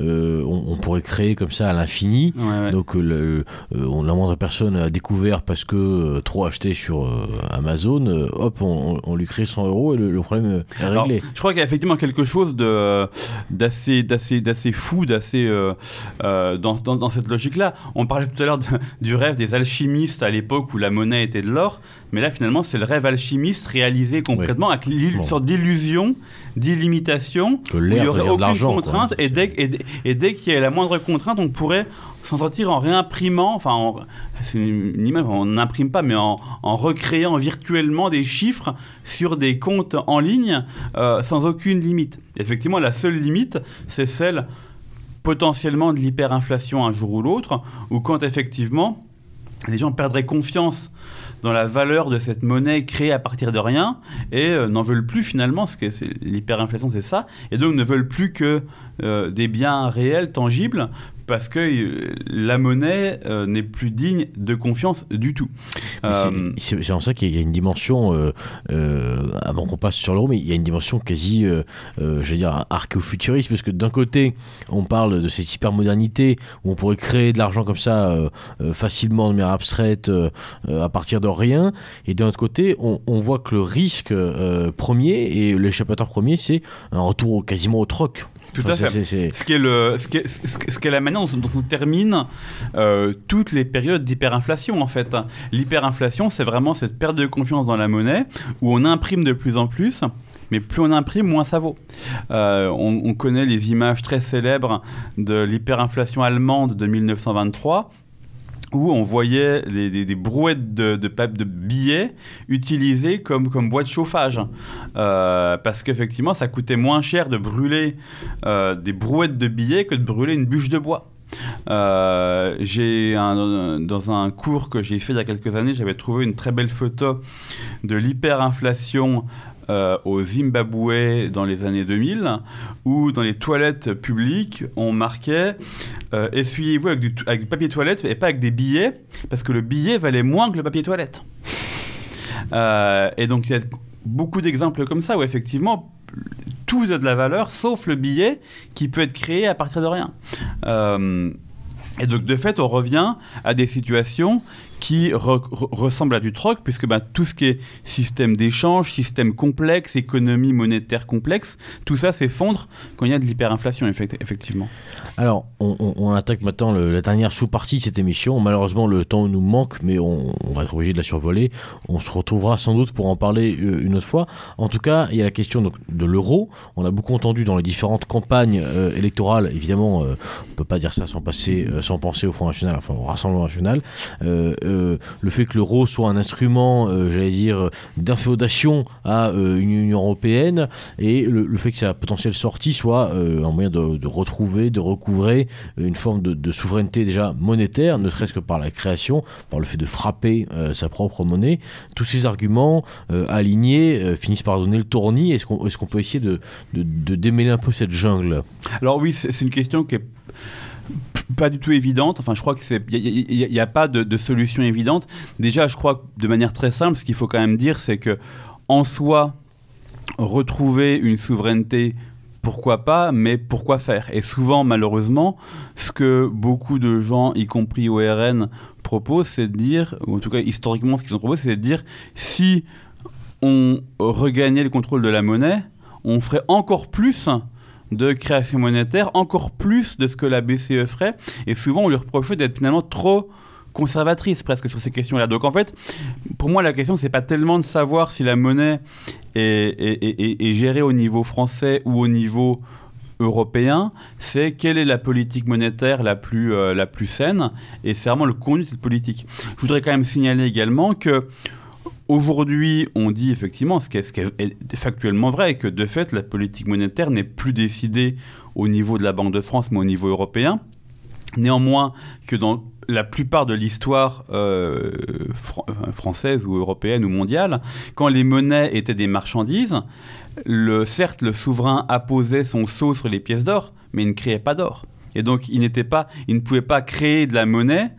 euh, on, pourrait créer comme ça à l'infini. Donc euh, le, la moindre personne a découvert parce que trop acheté sur Amazon, hop, on, lui crée 100 euros et le, problème est réglé. je crois qu'il y a effectivement quelque chose d'assez, d'assez, d'assez fou, d'assez dans, dans, dans, cette logique-là. On parlait tout à l'heure du rêve des alchimistes à l'époque où la monnaie était de l'or, mais là finalement c'est le rêve alchimiste réalisé concrètement avec une sorte d'illusion, d'illimitation, où il n'y aurait aucune contrainte, et dès, et, dès qu'il y a la moindre contrainte, on pourrait s'en sortir en réimprimant, enfin c'est une image, on n'imprime pas, mais en, recréant virtuellement des chiffres sur des comptes en ligne euh, sans aucune limite. Effectivement, la seule limite, c'est celle potentiellement de l'hyperinflation un jour ou l'autre, ou quand effectivement les gens perdraient confiance dans la valeur de cette monnaie créée à partir de rien et euh, n'en veulent plus finalement, parce que l'hyperinflation c'est ça, et donc ne veulent plus que euh, des biens réels, tangibles, parce que euh, la monnaie euh, n'est plus digne de confiance du tout. Euh, c'est en ça qu'il y a une dimension, avant qu'on passe sur l'euro, mais il y a une dimension quasi, je vais dire, archéofuturiste, parce que d'un côté, on parle de cette hypermodernité, où on pourrait créer de l'argent comme ça facilement de manière abstraite, à partir de rien, et d'un autre côté, on, on, voit que le risque premier et l'échappatoire premier, c'est un retour quasiment au troc Tout à fait. Ce qui est le, ce qui est, ce qui est la manière dont, on termine euh, toutes les périodes d'hyperinflation en fait. L'hyperinflation, c'est vraiment cette perte de confiance dans la monnaie où on imprime de plus en plus mais plus on imprime, moins ça vaut. Euh, on, connaît les images très célèbres de l'hyperinflation allemande de 1923 où on voyait des, brouettes de, de, billets utilisées comme, boîte de chauffage. Euh, parce qu'effectivement, ça coûtait moins cher de brûler euh, des brouettes de billets que de brûler une bûche de bois. Euh, dans un cours que j'ai fait il y a quelques années, j'avais trouvé une très belle photo de l'hyperinflation euh, au Zimbabwe dans les années 2000, où dans les toilettes publiques, on marquait euh, essuyez-vous avec du, papier toilette et pas avec des billets, parce que le billet valait moins que le papier toilette. Euh, et donc il y a beaucoup d'exemples comme ça où effectivement tout a de la valeur, sauf le billet qui peut être créé à partir de rien. et donc de fait, on revient à des situations qui ressemble à du troc, puisque ben, tout ce qui est système d'échange, système complexe, économie monétaire complexe, tout ça s'effondre quand il y a de l'hyperinflation, effectivement. Alors, on, attaque maintenant la dernière sous-partie de cette émission. Malheureusement, le temps nous manque, mais on, va être obligé de la survoler. On se retrouvera sans doute pour en parler euh, une autre fois. En tout cas, il y a la question de l'euro. On a beaucoup entendu dans les différentes campagnes euh, électorales. Évidemment, euh, on ne peut pas dire ça sans, sans penser au Front National, enfin au Rassemblement National. Euh, le fait que l'euro soit un instrument, euh, j'allais dire, d'inféodation à euh, une Union européenne et le, fait que sa potentielle sortie soit un moyen de, retrouver, de recouvrer une forme de, souveraineté déjà monétaire, ne serait-ce que par la création, par le fait de frapper sa propre monnaie. Tous ces arguments alignés finissent par donner le tournis. Est-ce qu'on peut essayer de, de démêler un peu cette jungle? Alors oui, c'est une question qui est pas du tout évidente. Enfin, je crois que c'est, il n'y a, pas de, solution évidente. Déjà, je crois que de manière très simple, ce qu'il faut quand même dire, c'est que en soi, retrouver une souveraineté pourquoi pas, mais pourquoi faire? Et souvent, malheureusement, ce que beaucoup de gens, y compris au RN, proposent, c'est de dire, ou en tout cas historiquement, ce qu'ils ont proposé, c'est de dire si on regagnait le contrôle de la monnaie, on ferait encore plus de création monétaire, encore plus de ce que la BCE ferait. Et souvent, on lui reproche d'être finalement trop conservatrice presque sur ces questions-là. Donc en fait, pour moi, la question, c'est pas tellement de savoir si la monnaie est, gérée au niveau français ou au niveau européen, c'est quelle est la politique monétaire la plus, euh, la plus saine, et c'est vraiment le contenu de cette politique. Je voudrais quand même signaler également que Aujourd'hui, on dit effectivement, ce qui, est, factuellement vrai, que de fait, la politique monétaire n'est plus décidée au niveau de la Banque de France, mais au niveau européen. Néanmoins, que dans la plupart de l'histoire euh, euh, française ou européenne ou mondiale, quand les monnaies étaient des marchandises, le, certes, le souverain apposait son sceau sur les pièces d'or, mais il ne créait pas d'or. Et donc, il, pas, il ne pouvait pas créer de la monnaie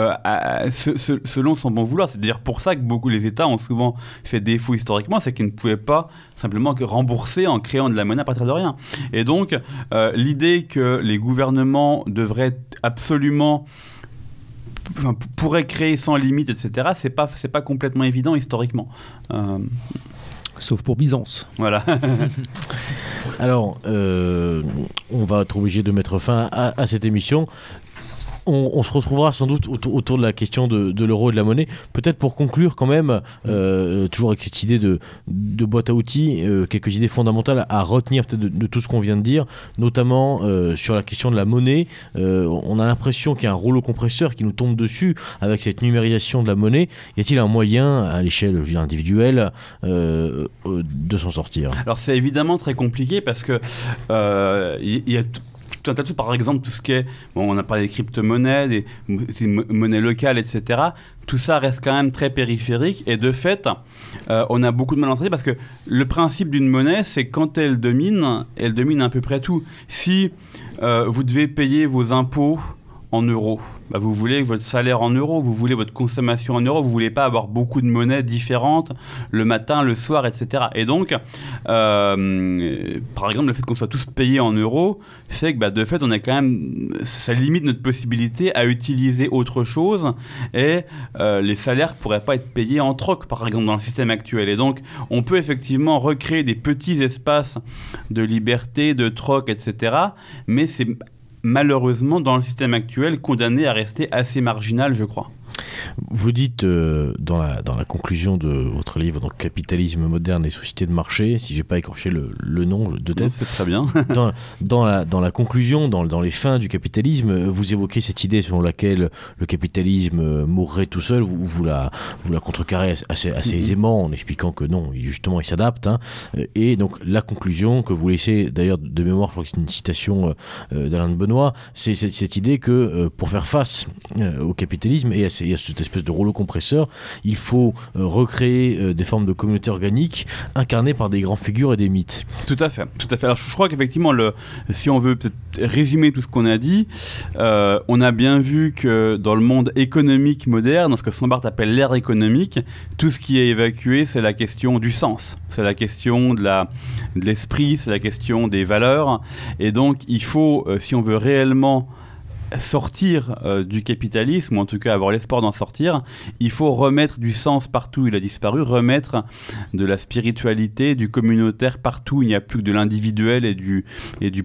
euh, selon son bon vouloir. C'est-à-dire pour ça que beaucoup les États ont souvent fait défaut historiquement, c'est qu'ils ne pouvaient pas simplement rembourser en créant de la monnaie à partir de rien. Et donc euh, l'idée que les gouvernements devraient absolument Enfin, pourraient créer sans limite, etc., c'est pas, c'est pas complètement évident historiquement. Euh, Sauf pour Byzance. Voilà. Alors, on va être obligé de mettre fin à, à cette émission on, se retrouvera sans doute autour, de la question de, l'euro et de la monnaie. Peut-être pour conclure quand même, euh, toujours avec cette idée de, boîte à outils, euh, quelques idées fondamentales à retenir de, tout ce qu'on vient de dire, notamment euh, sur la question de la monnaie. on a l'impression qu'il y a un rouleau compresseur qui nous tombe dessus avec cette numérisation de la monnaie. Y a-t-il un moyen à l'échelle individuelle de s'en sortir? Alors c'est évidemment très compliqué parce que il y, a tout un tas de choses. Par exemple, tout ce qui est, bon, on a parlé des crypto-monnaies, des, monnaies locales, etc. Tout ça reste quand même très périphérique. Et de fait, euh, on a beaucoup de mal parce que le principe d'une monnaie, c'est quand elle domine, elle domine à peu près tout. Si euh, vous devez payer vos impôts en euros. Bah, vous voulez votre salaire en euros, vous voulez votre consommation en euros, vous voulez pas avoir beaucoup de monnaies différentes le matin, le soir, etc. Et donc, euh, par exemple, le fait qu'on soit tous payés en euros fait que bah, de fait, on est quand même, ça limite notre possibilité à utiliser autre chose et euh, les salaires pourraient pas être payés en troc, par exemple, dans le système actuel. Et donc, on peut effectivement recréer des petits espaces de liberté, de troc, etc. Mais c'est malheureusement, dans le système actuel, condamné à rester assez marginal, je crois. Vous dites euh, dans, la, dans la conclusion de votre livre, donc Capitalisme moderne et société de marché, si j'ai pas écorché le, le, nom de tête. C'est très bien. dans, dans, la, dans la conclusion, dans, dans les fins du capitalisme, vous évoquez cette idée selon laquelle le capitalisme mourrait tout seul. Vous, vous, la, vous la contrecarrez assez, assez mm-hmm. aisément en expliquant que non, justement, il s'adapte. Hein. Et donc la conclusion que vous laissez, d'ailleurs de mémoire, je crois que c'est une citation euh, d'Alain de Benoît, c'est cette, cette, idée que euh, pour faire face euh, au capitalisme et à, ces, à cette espèce de rouleau compresseur, il faut euh, recréer euh, des formes de communautés organiques incarnées par des grandes figures et des mythes. Tout à fait, tout à fait. Alors je crois qu'effectivement, si on veut résumer tout ce qu'on a dit, euh, on a bien vu que dans le monde économique moderne, dans ce que Sombart appelle l'ère économique, tout ce qui est évacué, c'est la question du sens, c'est la question de l'esprit, c'est la question des valeurs. Et donc, il faut, si on veut réellement sortir euh, du capitalisme, ou en tout cas avoir l'espoir d'en sortir, il faut remettre du sens partout où il a disparu, remettre de la spiritualité, du communautaire partout où il n'y a plus que de l'individuel et du, et du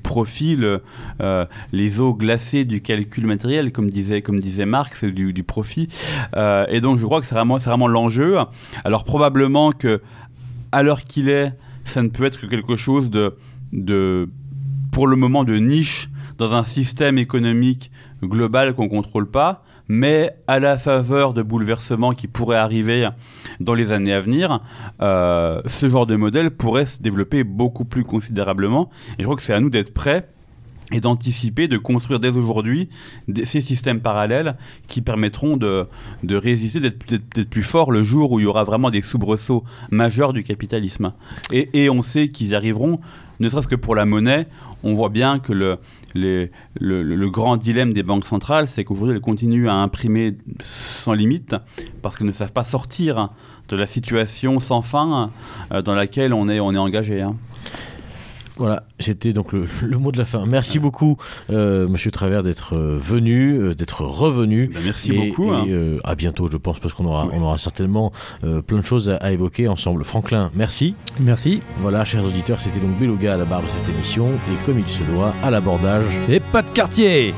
euh, les eaux glacées du calcul matériel, comme disait, comme disait Marx, du, du profit. Euh, et donc je crois que c'est vraiment, vraiment l'enjeu. Alors probablement que à l'heure qu'il est, ça ne peut être que quelque chose de, de pour le moment, de niche dans un système économique global qu'on ne contrôle pas, mais à la faveur de bouleversements qui pourraient arriver dans les années à venir, euh, ce genre de modèle pourrait se développer beaucoup plus considérablement. Et je crois que c'est à nous d'être prêts et d'anticiper, de construire dès aujourd'hui ces systèmes parallèles qui permettront de, résister, d'être plus forts le jour où il y aura vraiment des soubresauts majeurs du capitalisme. Et, et on sait qu'ils y arriveront, ne serait-ce que pour la monnaie, on voit bien que le, le, grand dilemme des banques centrales, c'est qu'aujourd'hui, elles continuent à imprimer sans limite parce qu'elles ne savent pas sortir de la situation sans fin euh, dans laquelle on est, engagé. Hein. Voilà, c'était donc le, mot de la fin. Merci beaucoup, euh, Monsieur Travers, d'être euh, venu, euh, d'être revenu. Ben, merci beaucoup. Et, hein. à bientôt, je pense, parce qu'on aura, on aura certainement plein de choses à, évoquer ensemble. Franklin, merci. Merci. Voilà, chers auditeurs, c'était donc Beluga à la barre de cette émission, et comme il se doit, à l'abordage. Et pas de quartier